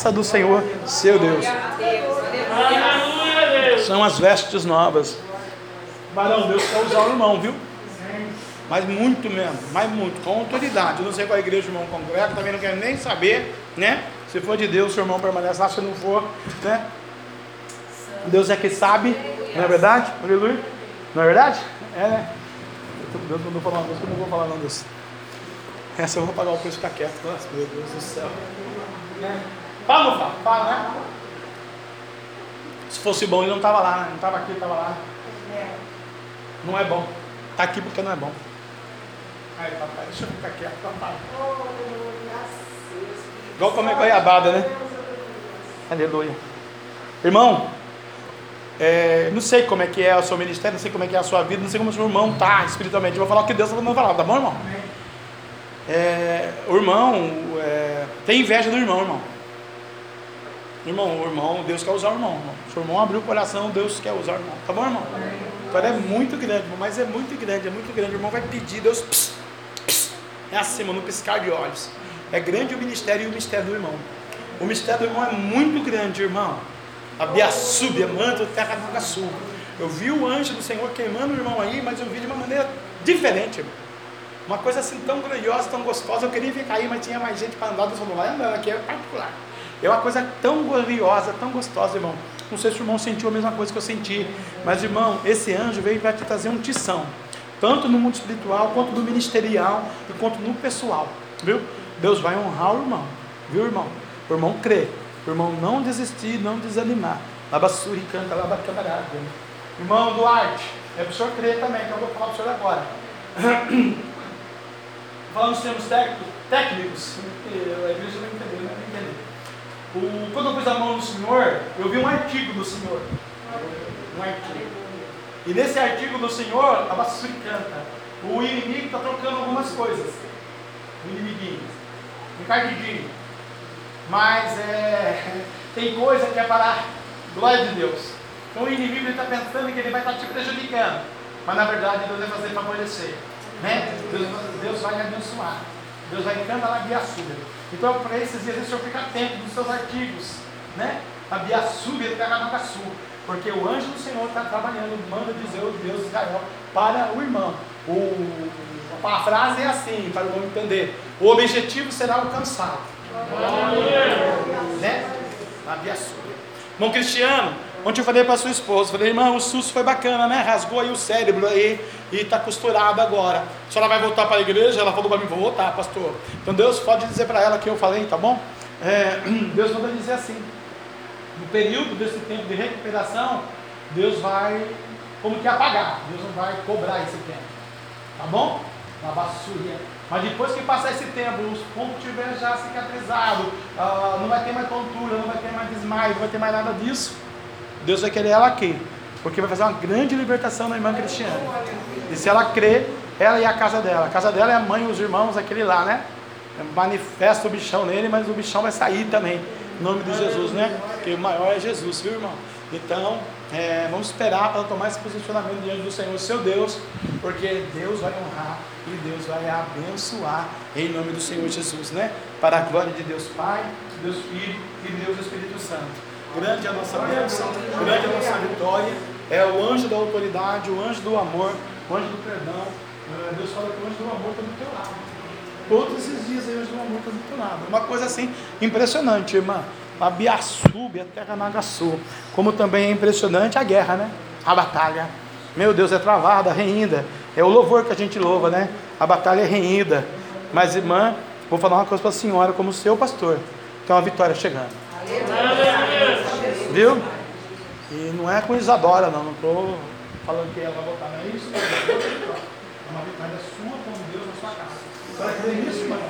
graça do Senhor, seu Deus. São as vestes novas. Barão, Deus quer usar o irmão, viu? Mas muito mesmo, mas muito, com autoridade. Eu não sei qual é a igreja o irmão congrega, também não quero nem saber, né? Se for de Deus, seu irmão permanece lá, se não for, né? Deus é que sabe, não é verdade? Aleluia. Não é verdade? É, né? Deus mandou falar uma coisa que eu não vou falar não, Deus. Essa eu vou pagar o preço que quieto. Nossa, meu Deus do céu. Fala, não fala? Fala, né? Se fosse bom, ele não estava lá, né? Não estava aqui, estava lá. Não é bom. Está aqui porque não é bom. Aí, papai, deixa eu ficar quieto, papai. Igual comer goiabada, né? Aleluia. Irmão, é, não sei como é que é o seu ministério, não sei como é que é a sua vida, não sei como o seu irmão está espiritualmente. Eu vou falar o que Deus está mandando falar, tá bom, irmão? É, o irmão é, tem inveja do irmão, irmão. Irmão, irmão, Deus quer usar o irmão, irmão. Se o irmão abrir o coração, Deus quer usar o irmão. Tá bom, irmão? Então é muito grande, irmão, mas é muito grande, é muito grande. O irmão vai pedir, Deus. Pss, pss, é assim, mano, no piscar de olhos. É grande o ministério e o mistério do irmão. O mistério do irmão é muito grande, irmão. A Biaçúbia, manto, terra do sul. Eu vi o anjo do Senhor queimando o irmão aí, mas eu vi de uma maneira diferente, irmão. Uma coisa assim tão grandiosa, tão gostosa. Eu queria ficar aí, mas tinha mais gente para andar. Falou, vai andando aqui, é particular. É uma coisa tão gloriosa, tão gostosa, irmão. Não sei se o irmão sentiu a mesma coisa que eu senti, mas irmão, esse anjo veio para te trazer um tição, tanto no mundo espiritual, quanto no ministerial e quanto no pessoal, viu? Deus vai honrar o irmão, viu, irmão? O irmão crê, o irmão não desistir, não desanimar. Labassuri canta, labacamarada. Irmão Duarte, é para o senhor crer também, que eu vou falar para o senhor agora. Falando nos termos técnicos, a igreja não entendeu. O, quando eu pus a mão no Senhor, eu vi um artigo do Senhor. Um artigo. E nesse artigo do Senhor, estava canta. O inimigo está trocando algumas coisas. O inimiguinho. Encardidinho. Mas é, tem coisa que é para a glória de Deus. Então o inimigo está pensando que ele vai estar tá te prejudicando. Mas na verdade Deus vai fazer favorecer. Né? Deus, Deus vai abençoar. Deus vai encantar na sua. Então, para esses dias, o senhor fica atento dos seus artigos, né? A Biaçuba e Caranacaçu. Porque o anjo do Senhor está trabalhando, manda dizer o Deus de Israel para o irmão. O, a frase é assim, para o irmão entender. O objetivo será alcançado. Né? A Biaçuba. Irmão Cristiano, Ontem eu falei para sua esposa, falei, irmão, o susto foi bacana, né? Rasgou aí o cérebro aí e está costurado agora. A senhora vai voltar para a igreja? Ela falou para mim, vou voltar, pastor. Então Deus pode dizer para ela que eu falei, tá bom? É, Deus manda dizer assim, no período desse tempo de recuperação, Deus vai como que apagar, Deus não vai cobrar esse tempo. Tá bom? Na basura. Mas depois que passar esse tempo, os pontos estiverem já cicatrizados, uh, não vai ter mais tontura, não vai ter mais desmaio, não vai ter mais nada disso. Deus vai querer ela aqui, porque vai fazer uma grande libertação na irmã Cristiana. E se ela crer, ela e a casa dela. A casa dela é a mãe, os irmãos, aquele lá, né? Manifesta o bichão nele, mas o bichão vai sair também. Em nome de Jesus, né? Porque o maior é Jesus, viu, irmão? Então, é, vamos esperar para tomar esse posicionamento diante do Senhor, seu Deus, porque Deus vai honrar e Deus vai abençoar em nome do Senhor Jesus, né? Para a glória de Deus Pai, Deus Filho e Deus Espírito Santo grande é a nossa bênção, grande é a nossa vitória. É o anjo da autoridade, o anjo do amor, o anjo do perdão. É, Deus fala que o anjo do amor está do teu lado. Todos esses dias o anjo do amor está do teu lado. Uma coisa assim impressionante, irmã. A Biaçube, a terra Nagaçu. Como também é impressionante a guerra, né? A batalha. Meu Deus, é travada, reinda. É o louvor que a gente louva, né? A batalha é reinda. Mas, irmã, vou falar uma coisa para a senhora, como seu pastor. Tem uma vitória chegando. Viu? E não é com Isadora, não. Não estou falando que ela vai votar, não é isso. É uma vitória sua com Deus na sua casa. Você vai crer nisso, mano?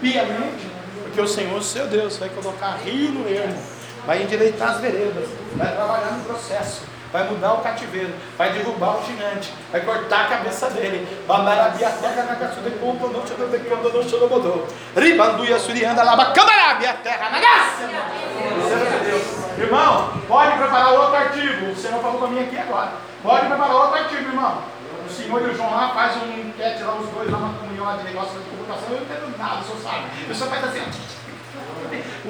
Piamente. Porque o Senhor, seu Deus, vai colocar rio no ermo. Vai endireitar as veredas. Vai trabalhar no processo vai mudar o cativeiro, vai derrubar o gigante, vai cortar a cabeça dele. Bandarabia terra na caçu de ponto, não te de quando não chorou mudou. Ribanduia surianda laba camarabia terra na graça. Irmão, pode preparar outro artigo. O Senhor falou para mim aqui agora. Pode preparar outro artigo, irmão. O senhor e o João lá faz um enquete lá, os dois lá na comunhão lá de negócio de comunicação. Eu não entendo nada, o senhor sabe. O senhor faz assim, ó.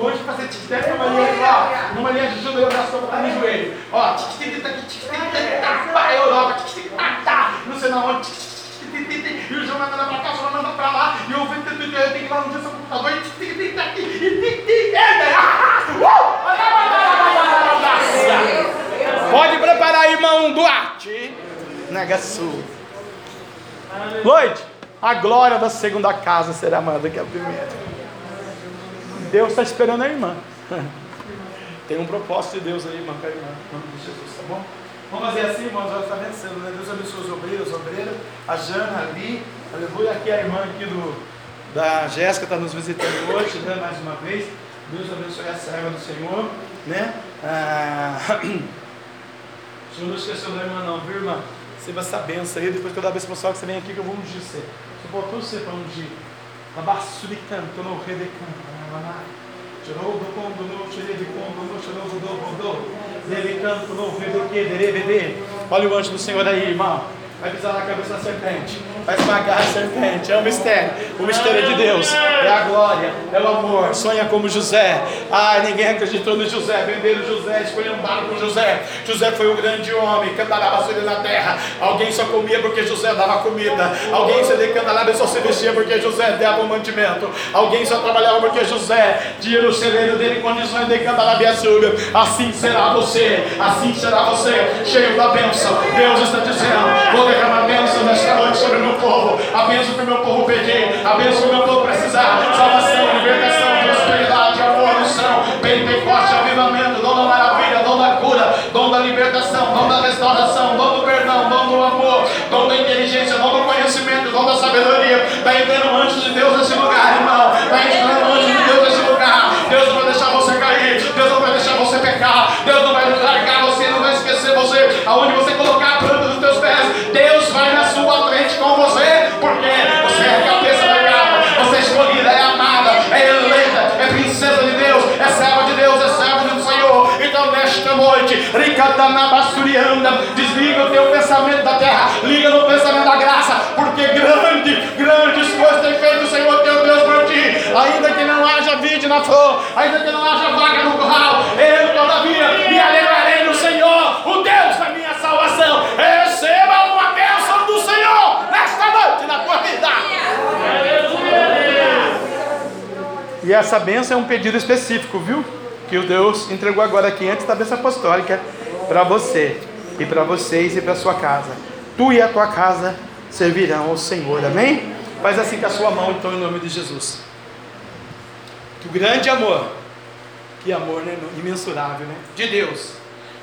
Anjo fazer tic-tac numa linha ó, numa linha de judeu, já estou botando no joelho. Ó, tic-tic-tac, tic-tic-tac, pá, Europa, tic-tic-tac, tá, não sei na onde, e o João manda pra cá, o João manda pra lá, e eu tenho que ir lá no dia seu computador, e tic-tic-tac, e tic-tic, Pode preparar, irmão Duarte. Nega Sul. Lloyd, a glória da segunda casa será maior do que a primeira. Deus está esperando a irmã. Tem um propósito de Deus aí, irmã, com a irmã, em nome de Jesus, tá bom? Vamos fazer assim, irmãos, ela está vencendo, né? Deus abençoe os obreiros, as obreiras, a Jana ali, aleluia, aqui a irmã aqui do, da Jéssica está nos visitando hoje, né, mais uma vez. Deus abençoe a serva do Senhor, né? Ah, o Senhor não esqueceu da irmã não, viu irmã? Receba essa benção aí, depois que eu dar a benção pessoal que você vem aqui que eu vou ungir você. Você botou você para ungir. Abaixo de canto, no rei de canto. Chorou do condo, no tirei de condo, no chorou do do do. Dele canto, dere, bebê. Olha o anjo do Senhor aí, irmão. Vai pisar na cabeça da serpente. Vai esmagar a serpente. É o mistério. O mistério de Deus. É a glória. É o amor. Sonha como José. Ai, ninguém acreditou no José. Venderam José. Escolhambaram com José. José foi um grande homem. Cantarava sobre na terra. Alguém só comia porque José dava comida. Alguém se decantarava e só se vestia porque José dava o mantimento. Alguém só trabalhava porque José tinha no celeiro dele condições de cantar a sua. Assim será você. Assim será você. Cheio da bênção. Deus está dizendo. Vou derramar a bênção nesta noite sobre o meu povo. A bênção que o meu povo pedir. A bênção que o meu povo precisar. Salvação, libertação, prosperidade, amor, unção, Pentecoste, avivamento, dom da maravilha, dom da cura, dom da libertação, dom da restauração, dom do perdão, dom do amor, dom da inteligência, dom do conhecimento, dom da sabedoria. Está entrando anjo de Deus nesse lugar, irmão. Está entrando desliga o teu pensamento da terra, liga no pensamento da graça, porque grande, grandes coisas tem feito o Senhor teu Deus por ti. Ainda que não haja vide na flor, ainda que não haja vaga no curral, eu todavia me alegrarei no Senhor, o Deus da minha salvação. Receba uma bênção do Senhor nesta noite na tua vida. E essa benção é um pedido específico, viu? Que o Deus entregou agora aqui antes da bênção apostólica para você e para vocês e para sua casa. Tu e a tua casa servirão ao Senhor, amém? Faz assim com a sua mão, então, em nome de Jesus. Que o grande amor, que amor né, imensurável, né? De Deus,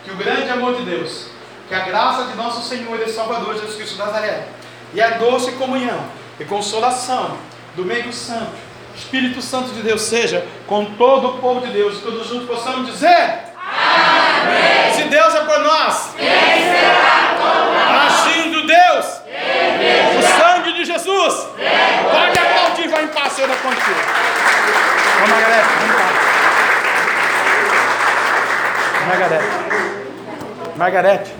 que o grande amor de Deus, que a graça de nosso Senhor e Salvador Jesus Cristo de Nazaré, e a doce comunhão e consolação do meio santo, Espírito Santo de Deus seja com todo o povo de Deus, todos juntos possamos dizer: Amém. Se Deus é por nós, quem será contra Agindo Deus, o sangue de Jesus, pode aplaudir, vai em paz, Senhor, contigo. Vamos, Margarete, vamos paz. Margarete. Margarete.